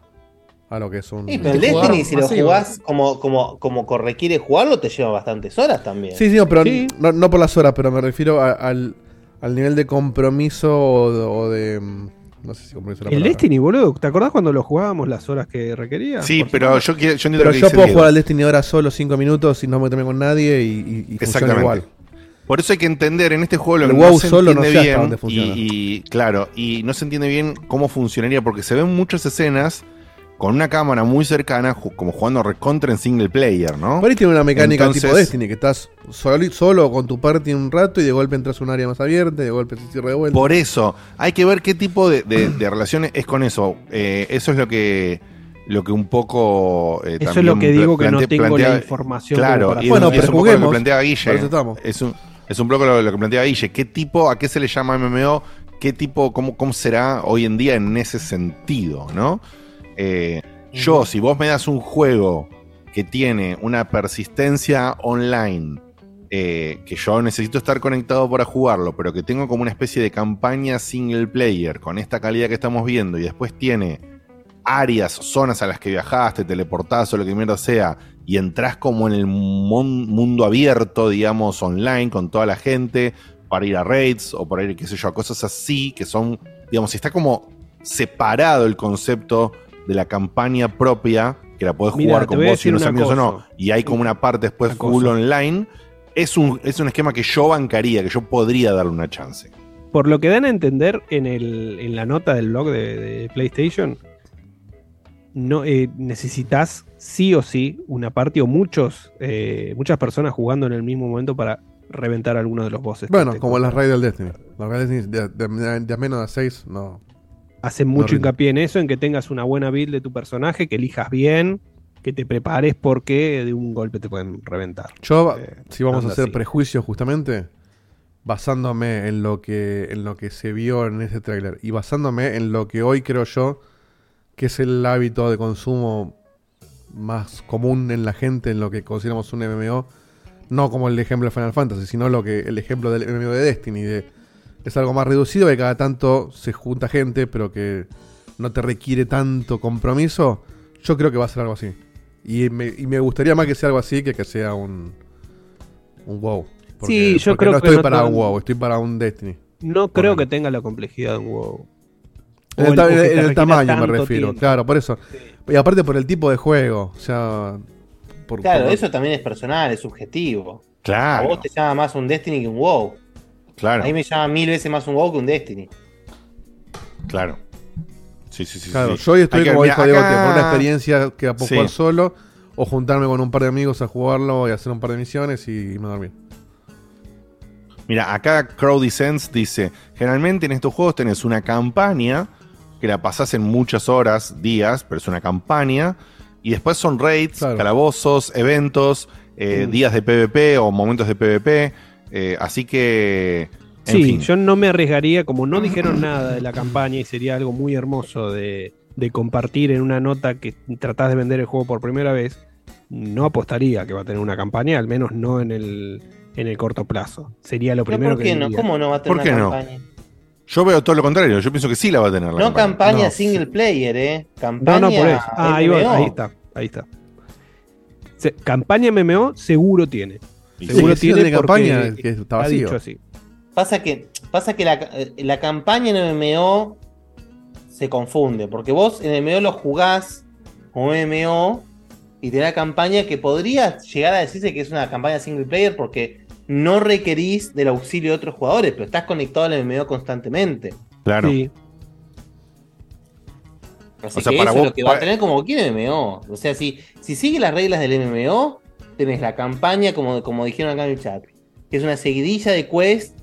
a lo que es un. Sí, pero el Destiny, si lo masivo. jugás como, como, como co- requiere jugarlo, te lleva bastantes horas también. Sí, sí, no, pero Sí. No, no por las horas, pero me refiero a- al, al nivel de compromiso o de, o de, mm, No sé si compromiso es la El palabra. Destiny, boludo. ¿Te acordás cuando lo jugábamos las horas que requería? Sí, pero supuesto. yo, quiero- yo Pero lo que yo puedo jugar al Destiny ahora solo 5 minutos y no meterme con nadie y, y, y funciona Exactamente. igual. Por eso hay que entender en este juego lo El que WoW no se solo no entiende hasta bien dónde funciona. y, y, claro, y no se entiende bien cómo funcionaría porque se ven muchas escenas con una cámara muy cercana ju- como jugando recontra en single player, ¿no? Por ahí tiene una mecánica Entonces- tipo Destiny, que estás solo, solo con tu party un rato y de golpe entras a un área más abierta y de golpe se cierra de vuelta. Por eso, hay que ver qué tipo de, de- de relaciones es con eso. Eh, eso es lo que lo que un poco eh, Eso es lo que digo que no tengo la plantea- información Claro, y Bueno, es, pero es un poco lo que juguemos. plantea Guille. eso estamos. Es un, es un poco lo, lo que plantea Guille. ¿Qué tipo, a qué se le llama MMO? ¿Qué tipo, cómo, cómo será hoy en día en ese sentido, no? Eh, yo, si vos me das un juego que tiene una persistencia online, eh, que yo necesito estar conectado para jugarlo, pero que tengo como una especie de campaña single player con esta calidad que estamos viendo y después tiene áreas, zonas a las que viajaste, teleportás o lo que mierda sea, y entras como en el mundo abierto, digamos, online con toda la gente, para ir a raids o para ir, qué sé yo, a cosas así, que son, digamos, está como separado el concepto de la campaña propia, que la podés jugar con vos y unos amigos o no, y hay como una parte después Una full cosa. online, es un, es un esquema que yo bancaría, que yo podría darle una chance. Por lo que dan a entender en, el, en la nota del blog de, de PlayStation, no eh, necesitas sí o sí una party o muchos, eh, muchas personas jugando en el mismo momento para reventar alguno de los bosses. Bueno, como las raids del Destiny. Las raids del Destiny de, de- menos de 6, no. Hacen no mucho hincapié en eso, en que tengas una buena build de tu personaje, que elijas bien, que te prepares porque de un golpe te pueden reventar. Yo, Eh, si vamos a hacer así. prejuicios justamente, basándome en lo que en lo que se vio en ese tráiler y basándome en lo que hoy creo yo que es el hábito de consumo más común en la gente, en lo que consideramos un MMO, no como el ejemplo de Final Fantasy, sino lo que el ejemplo del MMO de Destiny, de, es algo más reducido que cada tanto se junta gente, pero que no te requiere tanto compromiso. Yo creo que va a ser algo así. Y me, y me gustaría más que sea algo así que que sea un, un WoW. Porque, Sí, yo porque creo no que estoy no para te- un WoW, estoy para un Destiny. No creo que tenga la complejidad de un WoW. En el, en tamaño me refiero, tiempo. claro, por eso. Y aparte por el tipo de juego, o sea... por- Claro, por- eso también es personal, es subjetivo. A Claro, vos te llama más un Destiny que un WoW. Claro, A mí me llama mil veces más un WoW que un Destiny. claro. Sí, sí, sí. Claro, sí. yo hoy estoy Hay que- como mira, dijo Diego, que por una experiencia que a Sí. jugar solo o juntarme con un par de amigos a jugarlo y hacer un par de misiones y irme a dormir. Mira, acá Crowdy Sense dice: Generalmente en estos juegos tenés una campaña que la pasás en muchas horas, días, pero es una campaña. Y después son raids, calabozos, eventos, eh, Mm. días de PvP o momentos de PvP. Eh, así que. En Sí, fin. yo no me arriesgaría, como no dijeron nada de la campaña y sería algo muy hermoso de, de compartir en una nota que tratás de vender el juego por primera vez, no apostaría que va a tener una campaña, al menos no en el, en el corto plazo. Sería lo primero ¿por qué que no? diría. ¿Cómo no va a tener ¿Por qué una no? campaña? Yo veo todo lo contrario. Yo pienso que sí la va a tener la No campaña No. single player, ¿eh? Campaña No, no, por eso. Ah, ahí, va, ahí está, ahí está. Se- campaña MMO seguro tiene. Seguro sí, tiene porque campaña, que está ha vacío. dicho así. Pasa que, pasa que la, eh, la campaña en MMO se confunde, porque vos en MMO lo jugás como MMO y te da campaña que podría llegar a decirse que es una campaña single player porque no requerís del auxilio de otros jugadores, pero estás conectado al MMO constantemente. Claro. Sí. Así O sea, que para eso vos- es lo que va a para- tener como quiere MMO. O sea, si, si sigue las reglas del MMO, tenés la campaña, como, como dijeron acá en el chat, que es una seguidilla de quests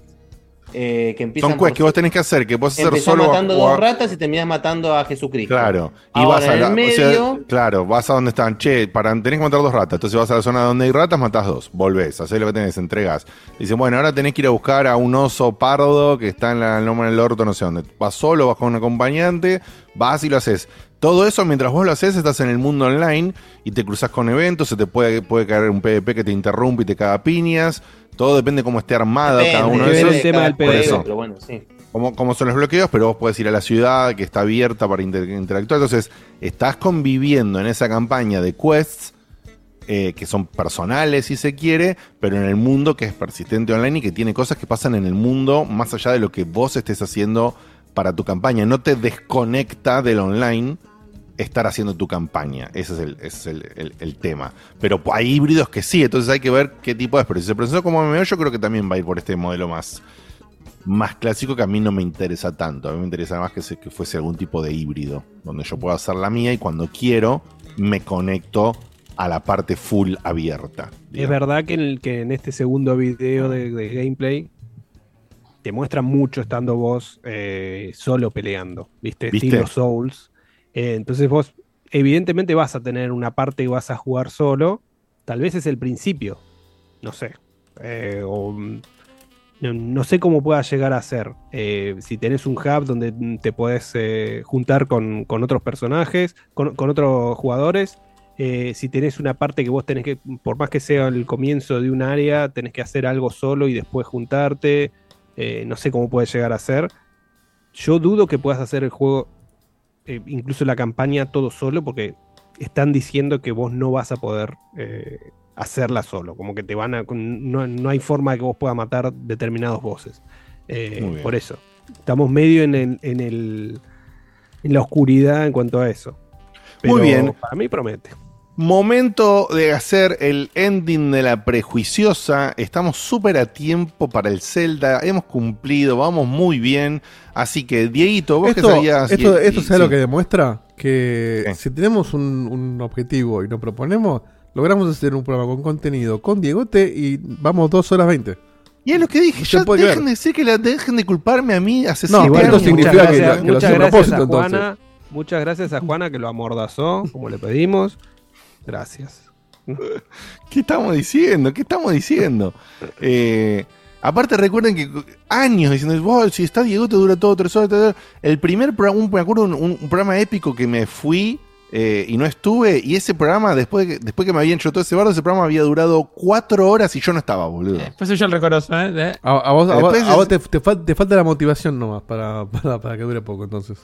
eh, que empiezan Son quests que vos tenés que hacer, que vos hacer solo. a matando jugar- dos ratas y terminás matando a Jesucristo. Claro. Y Ahora, vas a la, el o sea, medio- claro, vas a donde están, che, para, tenés que matar dos ratas. Entonces vas a la zona donde hay ratas, matás dos. Volvés, hacés lo que tenés, entregás. Dicen, bueno, ahora tenés que ir a buscar a un oso pardo que está en la loma del orto, no sé dónde. Vas solo, vas con un acompañante, vas y lo haces. Todo eso mientras vos lo haces, estás en el mundo online y te cruzas con eventos, se te puede, puede caer un PvP que te interrumpe y te caga piñas. Todo depende cómo esté armado Depende, cada uno de esos. de cada Por juego, eso. pero bueno, sí. Como, como son los bloqueos, pero vos puedes ir a la ciudad que está abierta para inter- interactuar. Entonces, estás conviviendo en esa campaña de quests eh, que son personales, si se quiere, pero en el mundo que es persistente online y que tiene cosas que pasan en el mundo más allá de lo que vos estés haciendo para tu campaña, no te desconecta del online estar haciendo tu campaña. Ese es el, ese es el, el- el tema. Pero hay híbridos que sí, entonces hay que ver qué tipo de experiencia. Si se presentó como MMO, yo creo que también va a ir por este modelo más, más clásico que a mí no me interesa tanto. A mí me interesa más que, se- que fuese algún tipo de híbrido, donde yo pueda hacer la mía y cuando quiero me conecto a la parte full abierta. Es verdad que en, el- que en este segundo video de, de gameplay te muestra mucho estando vos eh, solo peleando, ¿viste? ¿Viste? Estilo Souls. Eh, entonces vos evidentemente vas a tener una parte que vas a jugar solo. Tal vez es el principio. No sé. Eh, mm, no, sé cómo pueda llegar a ser. Eh, si tenés un hub donde mm, te podés juntar con, con otros personajes, con, otros jugadores. Si tenés una parte que vos tenés que, por más que sea el comienzo de un área, tenés que hacer algo solo y después juntarte. No sé cómo puede llegar a ser. Yo dudo que puedas hacer el juego, eh, incluso la campaña, todo solo, porque están diciendo que vos no vas a poder eh, hacerla solo. Como que te van a. No, no hay forma de que vos puedas matar determinados bosses. Eh, por eso. Estamos medio en el, en el. en la oscuridad en cuanto a eso. Muy bien. Para mí promete. Momento de hacer el ending de la prejuiciosa. Estamos súper a tiempo para el Zelda. Hemos cumplido, vamos muy bien. Así que, Dieguito, vos que Esto, sabías. esto, y- esto y- ¿sabes sí. lo que demuestra? Que si tenemos un, un objetivo y nos proponemos, logramos hacer un programa con contenido con Diegote y vamos dos horas 20. Y es lo que dije, ya dejen de decir que la, dejen de culparme a mí hace No, pero esto significa Muchas que, gracias, que lo a gracias propósito a entonces. Juana. Muchas gracias a Juana que lo amordazó, como le pedimos. Gracias. *laughs* ¿Qué estamos diciendo? ¿Qué estamos diciendo? Eh, aparte, recuerden que años diciendo, "Wow, si está Diego, te dura todo tres horas. tres horas". El primer programa, un- me acuerdo un, un- un programa épico que me fui eh, y no estuve, y ese programa, después de que, después que me habían hecho todo ese bardo, ese programa había durado cuatro horas y yo no estaba, boludo. Pues yo el recoroso, ¿eh? A, a vos, a vos- Después a vos es- te, te fal- te falta la motivación nomás para, para, para que dure poco entonces.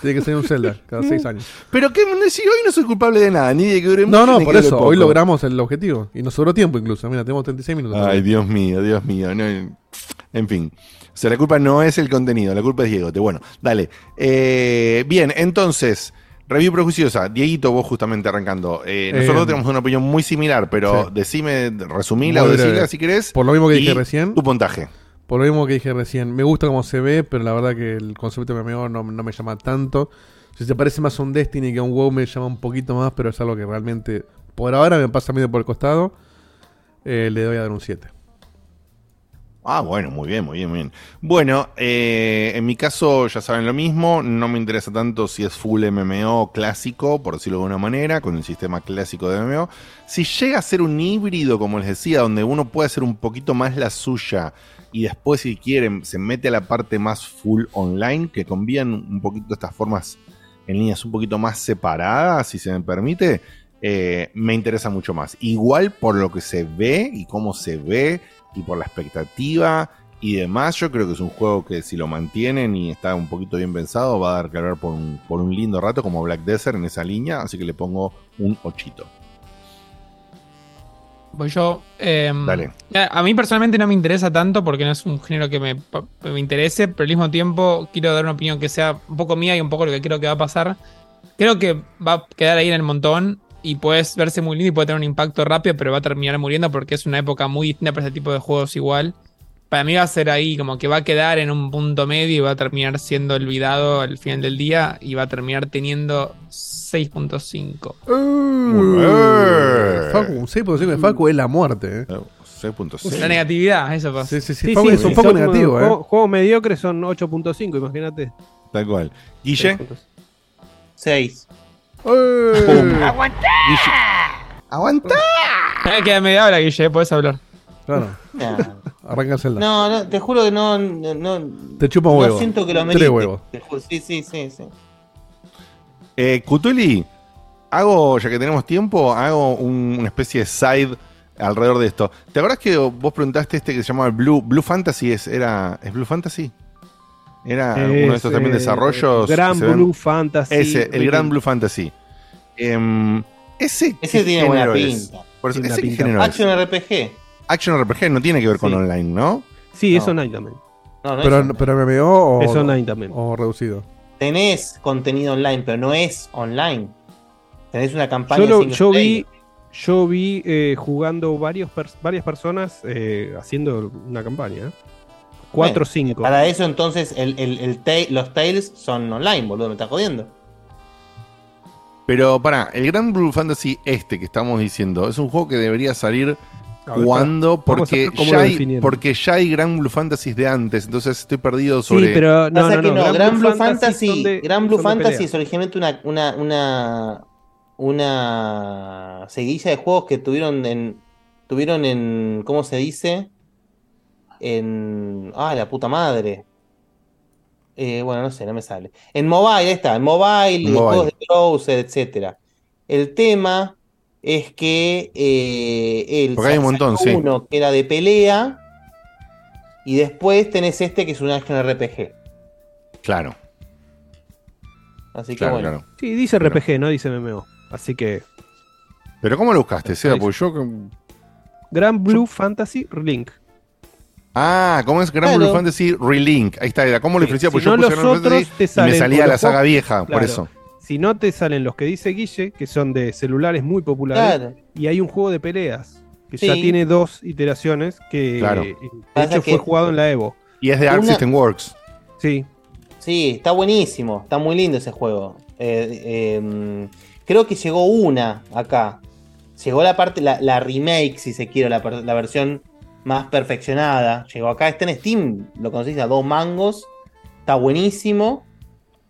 Tiene que ser un Zelda cada seis años. Pero que si hoy no soy culpable de nada, ni de que dure No, mucho, no, ni por que dure eso. poco. Hoy logramos el objetivo. Y nos sobró tiempo incluso. Mira, tenemos 36 minutos. Ay, Dios mío, Dios mío. no, en fin. O sea, la culpa no es el contenido, la culpa es Diegote. Bueno, dale. Eh, bien, entonces, review prejuiciosa. Dieguito, vos justamente arrancando. Eh, nosotros Eh, tenemos una opinión muy similar, pero sí. decime, resumila Muy o breve. decila si querés. Por lo mismo que y dije recién. Tu puntaje. Por lo mismo que dije recién. Me gusta cómo se ve, pero la verdad que el concepto de MMO no, me llama tanto. Si se parece más a un Destiny que a un WoW me llama un poquito más, pero es algo que realmente por ahora me pasa medio por el costado. Eh, le doy a dar un 7. Ah, bueno, muy bien, muy bien, muy bien. Bueno, eh, en mi caso ya saben lo mismo, no me interesa tanto si es full MMO clásico, por decirlo de alguna manera, con el sistema clásico de MMO. Si llega a ser un híbrido, como les decía, donde uno puede hacer un poquito más la suya y después si quieren se mete a la parte más full online, que convían un poquito estas formas en líneas un poquito más separadas, si se me permite, eh, me interesa mucho más. Igual por lo que se ve y cómo se ve y por la expectativa y demás, yo creo que es un juego que si lo mantienen y está un poquito bien pensado, va a dar que hablar por un, por un lindo rato como Black Desert en esa línea, así que le pongo un ochito. Voy yo. em, Dale. A mí personalmente no me interesa tanto porque no es un género que me, me interese, pero al mismo tiempo quiero dar una opinión que sea un poco mía y un poco lo que creo que va a pasar. Creo que va a quedar ahí en el montón y puedes verse muy lindo y puede tener un impacto rápido, pero va a terminar muriendo porque es una época muy distinta para este tipo de juegos igual. Para mí va a ser ahí, como que va a quedar en un punto medio y va a terminar siendo olvidado al final del día y va a terminar teniendo 6.5. Uh, Facu, un 6.5 de Facu es la muerte. Eh. 6.6. La negatividad, eso pasa. Sí, sí, sí. Sí, Facu sí, es un poco son negativo, ¿eh? Juegos mediocres son 8.5, imagínate. Tal cual. Guille. 6. ¡Aguantá! ¡Aguantá! Eh, queda media hora, Guille, puedes hablar. Claro. Arranca el Zelda. No, no, te juro que no. no, no- Te chupa un no huevo. siento que lo Tres huevos. Te juro, Sí, sí, sí, sí. Eh, Cutuli, hago, ya que tenemos tiempo, hago un- una especie de side alrededor de esto. ¿Te acuerdas que vos preguntaste este que se llamaba Blue, Blue Fantasy? ¿Es, era, ¿Es Blue Fantasy? Era uno de estos Es, también eh, desarrollos. que Gran se ven- Blue Fantasy. Ese, el Gran Blue Fantasy. Em, ese Ese ¿qué tiene buena género es? pinta. Por eso, Tiene ¿ese pinta. género es? Action RPG. Action RPG no tiene que ver con Sí. online, ¿no? Sí, es No. online también. No, no pero, pero MMO o, Es online también. o reducido. Tenés contenido online, pero no es online. Tenés una campaña Yo, lo- yo vi, yo vi eh, jugando varios pers- varias personas eh, haciendo una campaña. 4 o Bueno, 5. Para eso entonces el, el- el ta- los Tales son online, boludo, me estás jodiendo. Pero para, el Grand Blue Fantasy este que estamos diciendo es un juego que debería salir ver, a porque ya, hay, porque ya hay Grand Blue Fantasies de antes, entonces estoy perdido sobre Sí, pero no, Pasa no, que no. Gran Blue Fantasy Fantasy, de- Gran Blue Fantasy es originalmente una, una, una, una seguidilla de juegos que tuvieron en, tuvieron en, ¿cómo se dice? En, ah, la puta madre. Eh, bueno, no sé, no me sale. En mobile, ahí está, en mobile, Mobile. juegos de browser, etcétera. El tema es que eh, el Porque hay un montón, sí. uno que era de pelea y después tenés este que es un action RPG. Claro, Así que claro, bueno. claro. Sí, dice RPG, no dice MMO. Así que. Pero ¿cómo lo buscaste, Seba? Porque yo Grand Blue Fantasy Relink. Ah, ¿cómo es Grand Claro. Blue Fantasy Relink? Ahí está, era ¿cómo lo diferencia? Si Porque no, yo puse los otros Fantasy te y salen me salía la saga vieja, por eso. Si no te salen los que dice Guille, que son de celulares muy populares, Claro. y hay un juego de peleas que ya tiene dos iteraciones que Claro. eh, de Pasa hecho que- fue jugado en la Evo. Y es de Arc Una- System Works. Sí. Sí, está buenísimo, está muy lindo ese juego. Eh, eh, creo que llegó una acá. Llegó la parte, la, la remake, si se quiere, la, la versión más perfeccionada. Llegó acá, está en Steam, lo conseguís a dos mangos. Está buenísimo.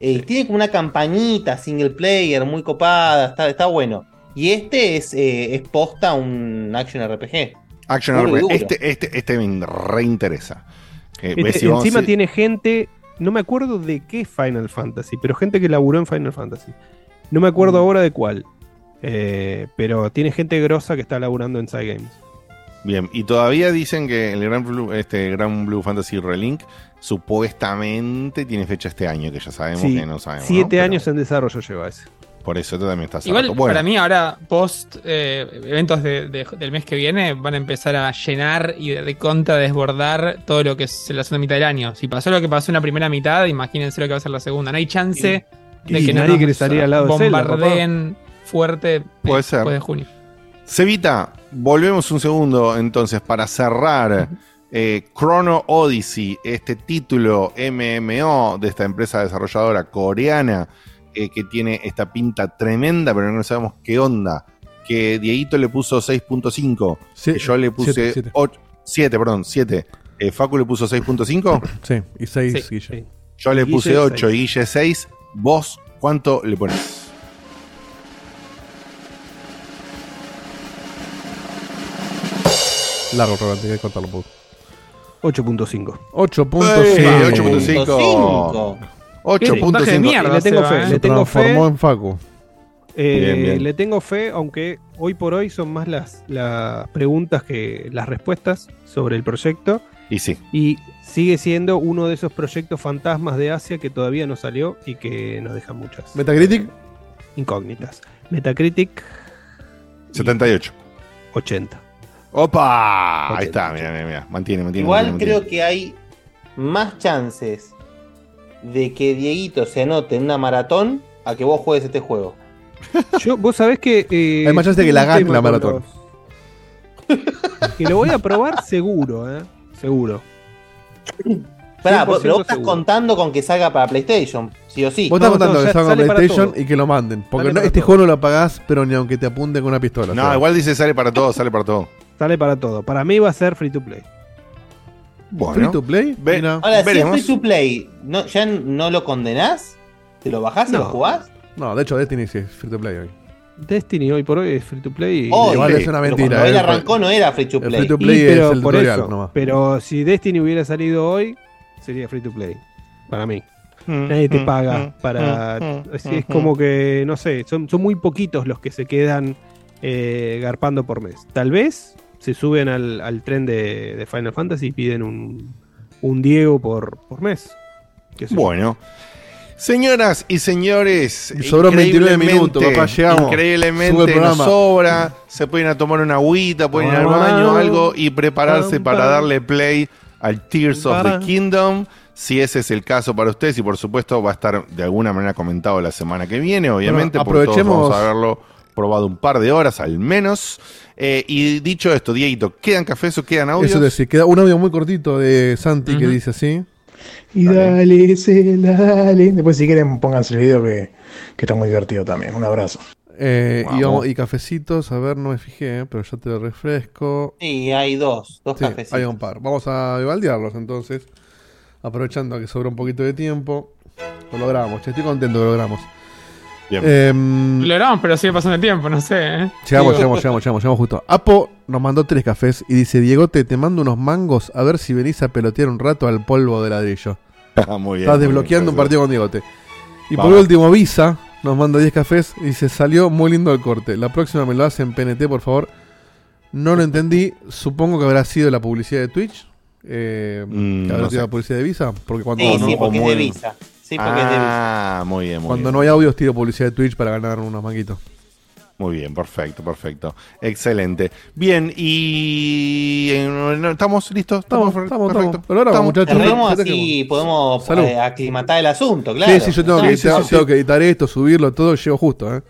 Eh, tiene como una campañita single player muy copada, está, está bueno. Y este es, eh, es posta un action RPG. Action Puro RPG. Este, este, este me reinteresa. Eh, Este, si encima si- tiene gente, no me acuerdo de qué Final Fantasy, pero gente que laburó en Final Fantasy. No me acuerdo Mm. ahora de cuál. Eh, pero tiene gente grosa que está laburando en Side Games. Bien, y todavía dicen que el Gran Blue, este Gran Blue Fantasy Relink supuestamente tiene fecha este año, que ya sabemos Sí, que no sabemos. siete ¿no? Pero años en desarrollo lleva ese. Por eso esto también está hace Igual. Bueno, para mí ahora, post eh, eventos de- de- del mes que viene, van a empezar a llenar y de, de contra desbordar todo lo que es la segunda mitad del año. Si pasó lo que pasó en la primera mitad, imagínense lo que va a ser la segunda. No hay chance de Y que nadie no nos quiere salir al lado de Zelda, bombardeen fuerte eh, Puede ser. después de junio. Cevita, volvemos un segundo entonces para cerrar. Eh, Chrono Odyssey, este título MMO de esta empresa desarrolladora coreana eh, que tiene esta pinta tremenda, pero no sabemos qué onda. Que Dieguito le puso 6.5, que yo le puse siete, siete. 8, 7, perdón, 7. Eh, Facu le puso 6.5. Sí, y 6 Sí, Guille. Yo le Guille, puse 8 seis. y Guille 6. ¿Vos cuánto le pones? Largo, Roberto, hay que cortarlo un poco. 8.5 8.5. ¡Ey! 8.5. 8.5. puntaje de 8.5. mierda. le tengo fe, le tengo fe. en Facu. Eh, Bien, bien. Le tengo fe, aunque hoy por hoy son más las, las preguntas que las respuestas sobre el proyecto. Y sí. Y sigue siendo uno de esos proyectos fantasmas de Asia que todavía no salió y que nos deja muchas Metacritic, incógnitas. Metacritic 78. 80. ¡Opa! Ahí está, mira, mira, mira. Mantiene, mantiene. Igual mantiene, creo que hay más chances de que Dieguito se anote en una maratón a que vos juegues este juego. *laughs* Yo, vos sabés que. eh, Hay más chance de que la gane la maratón. los- que lo voy a probar seguro, ¿eh? Seguro. Pará, 100% vos- pero vos estás seguro. contando con que salga para PlayStation, sí o sí. Vos estás No, contando no, que salga sale para PlayStation y que lo manden. Porque no- este todo. juego no lo pagás, pero ni aunque te apunten con una pistola. No, igual dice sale para todo, sale para todo. Sale para todo. Para mí va a ser free to play. Bueno, Free to play. Ve- Mira. Ahora, si es free to play, ¿no, ¿ya no lo condenás? ¿Te lo bajás y No. lo jugás? No, de hecho, Destiny sí es free to play hoy. Destiny hoy por hoy es free to play. y- Hoy, igual es una mentira, Cuando él eh, arrancó no era free to el play. free to Y, play es pero el por tutorial eso. nomás. Pero si Destiny hubiera salido hoy, sería free to play. Para mí. Mm, Nadie te mm, paga mm, para. es, es como que, no sé, son, son muy poquitos los que se quedan eh, garpando por mes. Tal vez se suben al, al tren de, de Final Fantasy y piden un, un Diego por, por mes. Bueno. Señoras y señores, sobró 29 increíblemente- minutos, papá, llegamos. Increíblemente el nos programa. sobra. Se pueden ir a tomar una agüita, pueden ir al baño o algo y prepararse para darle play al Tears of the Kingdom. Si ese es el caso para ustedes, y por supuesto va a estar de alguna manera comentado la semana que viene, obviamente, Bueno, porque todos aprovechemos- vamos a haberlo probado un par de horas al menos. Eh, y dicho esto, Dieguito, ¿quedan cafés o quedan audios? Eso es decir, queda un audio muy cortito de Santi que dice así. Y dale, se dale. Después, si quieren, pónganse el video que, que está muy divertido también. Un abrazo. Eh, y, Vamos. y cafecitos, a ver, no me fijé, eh, pero ya te lo refresco. Y hay dos, dos Sí, cafecitos. hay un par. Vamos a baldearlos entonces. Aprovechando que sobra un poquito de tiempo. Lo logramos, estoy contento que lo logramos. Bien. Em, Lo logramos, pero sigue pasando el tiempo, no sé. ¿eh? Llegamos, llegamos, llegamos, llegamos, llegamos justo. Apo nos mandó tres cafés y dice, Diegote, te mando unos mangos a ver si venís a pelotear un rato al polvo de ladrillo. *laughs* Ah, muy bien, Estás desbloqueando bien, un partido con Diegote. Y por último, Visa nos manda 10 cafés y dice, salió muy lindo el corte. La próxima me lo hacen PNT, por favor. No lo entendí. Supongo que habrá sido la publicidad de Twitch. Eh, Mm, que habrá no sido sé. la publicidad de Visa. Porque cuando Sí, no, sí, porque es de Visa. Sí, porque es de. Ah, muy bien, muy cuando bien. no hay audios, tiro publicidad de Twitch para ganar unos manguitos. Muy bien, perfecto, perfecto. Excelente. Bien, y eh, estamos listos. Estamos, Estamos, estamos, perfecto. estamos. Lo logramos, muchachos. Cerremos así podemos Salud. eh, aclimatar el asunto, claro. Sí, sí, yo tengo, que, Sí, sí, editar, sí, tengo sí. que editar esto, subirlo, todo, llego justo, ¿eh?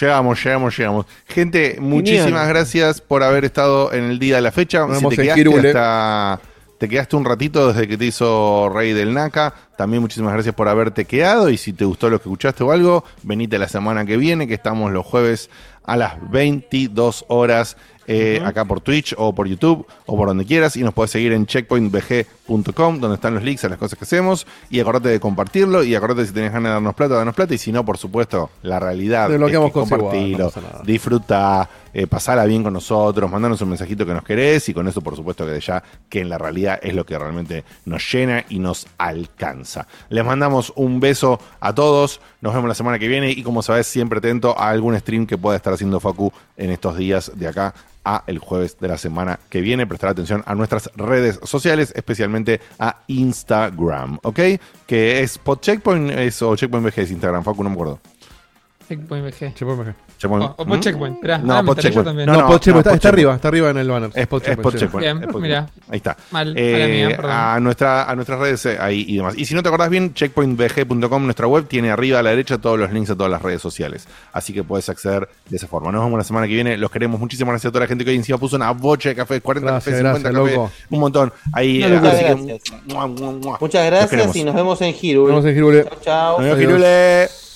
Llegamos, llegamos, llegamos. Gente, muchísimas gracias por haber estado en el día de la fecha. Nos Si te en quedaste hasta. Te quedaste un ratito desde que te hizo Rey del NACA. También muchísimas gracias por haberte quedado. Y si te gustó lo que escuchaste o algo, venite la semana que viene, que estamos los jueves a las 22 horas eh, acá por Twitch o por YouTube o por donde quieras. Y nos puedes seguir en checkpointbg.com, donde están los links a las cosas que hacemos. Y acordate de compartirlo. Y acordate si tenés ganas de darnos plata, danos plata. Y si no, por supuesto, la realidad Te es bloqueamos que igual, compartilo, no disfruta, eh, pasala bien con nosotros, mandanos un mensajito que nos querés y con eso por supuesto que ya que en la realidad es lo que realmente nos llena y nos alcanza. Les mandamos un beso a todos, nos vemos la semana que viene y como sabes siempre atento a algún stream que pueda estar haciendo Facu en estos días de acá a el jueves de la semana que viene. Prestar atención a nuestras redes sociales, especialmente a Instagram, ¿ok? Que es pod Checkpoint o Checkpoint VG es Instagram, Facu, no me acuerdo. Checkpoint VG. Checkpoint. Checkpoint- O- o ¿Mm? Checkpoint, No, Checkpoint. también. No, No, pod Checkpoint, no, está, arriba, está arriba en el banner. Es, checkpoint, Bien, es. Ahí está. Mal, Eh, mía, perdón. a, nuestra, a nuestras redes eh, ahí y demás. Y si no te acordás bien, checkpointvg.com, nuestra web, tiene arriba a la derecha todos los links a todas las redes sociales. Así que puedes acceder de esa forma. Nos vemos la semana que viene. Los queremos. Muchísimas gracias a toda la gente que hoy encima puso una bocha de café, 40 Gracias, cafés, 50 gracias, cafés, loco. un montón. Ahí, Muchas eh, así que. Muchas gracias y nos vemos en Hirule. Nos vemos en Hirule. Chao, chao. Nos vemos, Adiós. Hirule.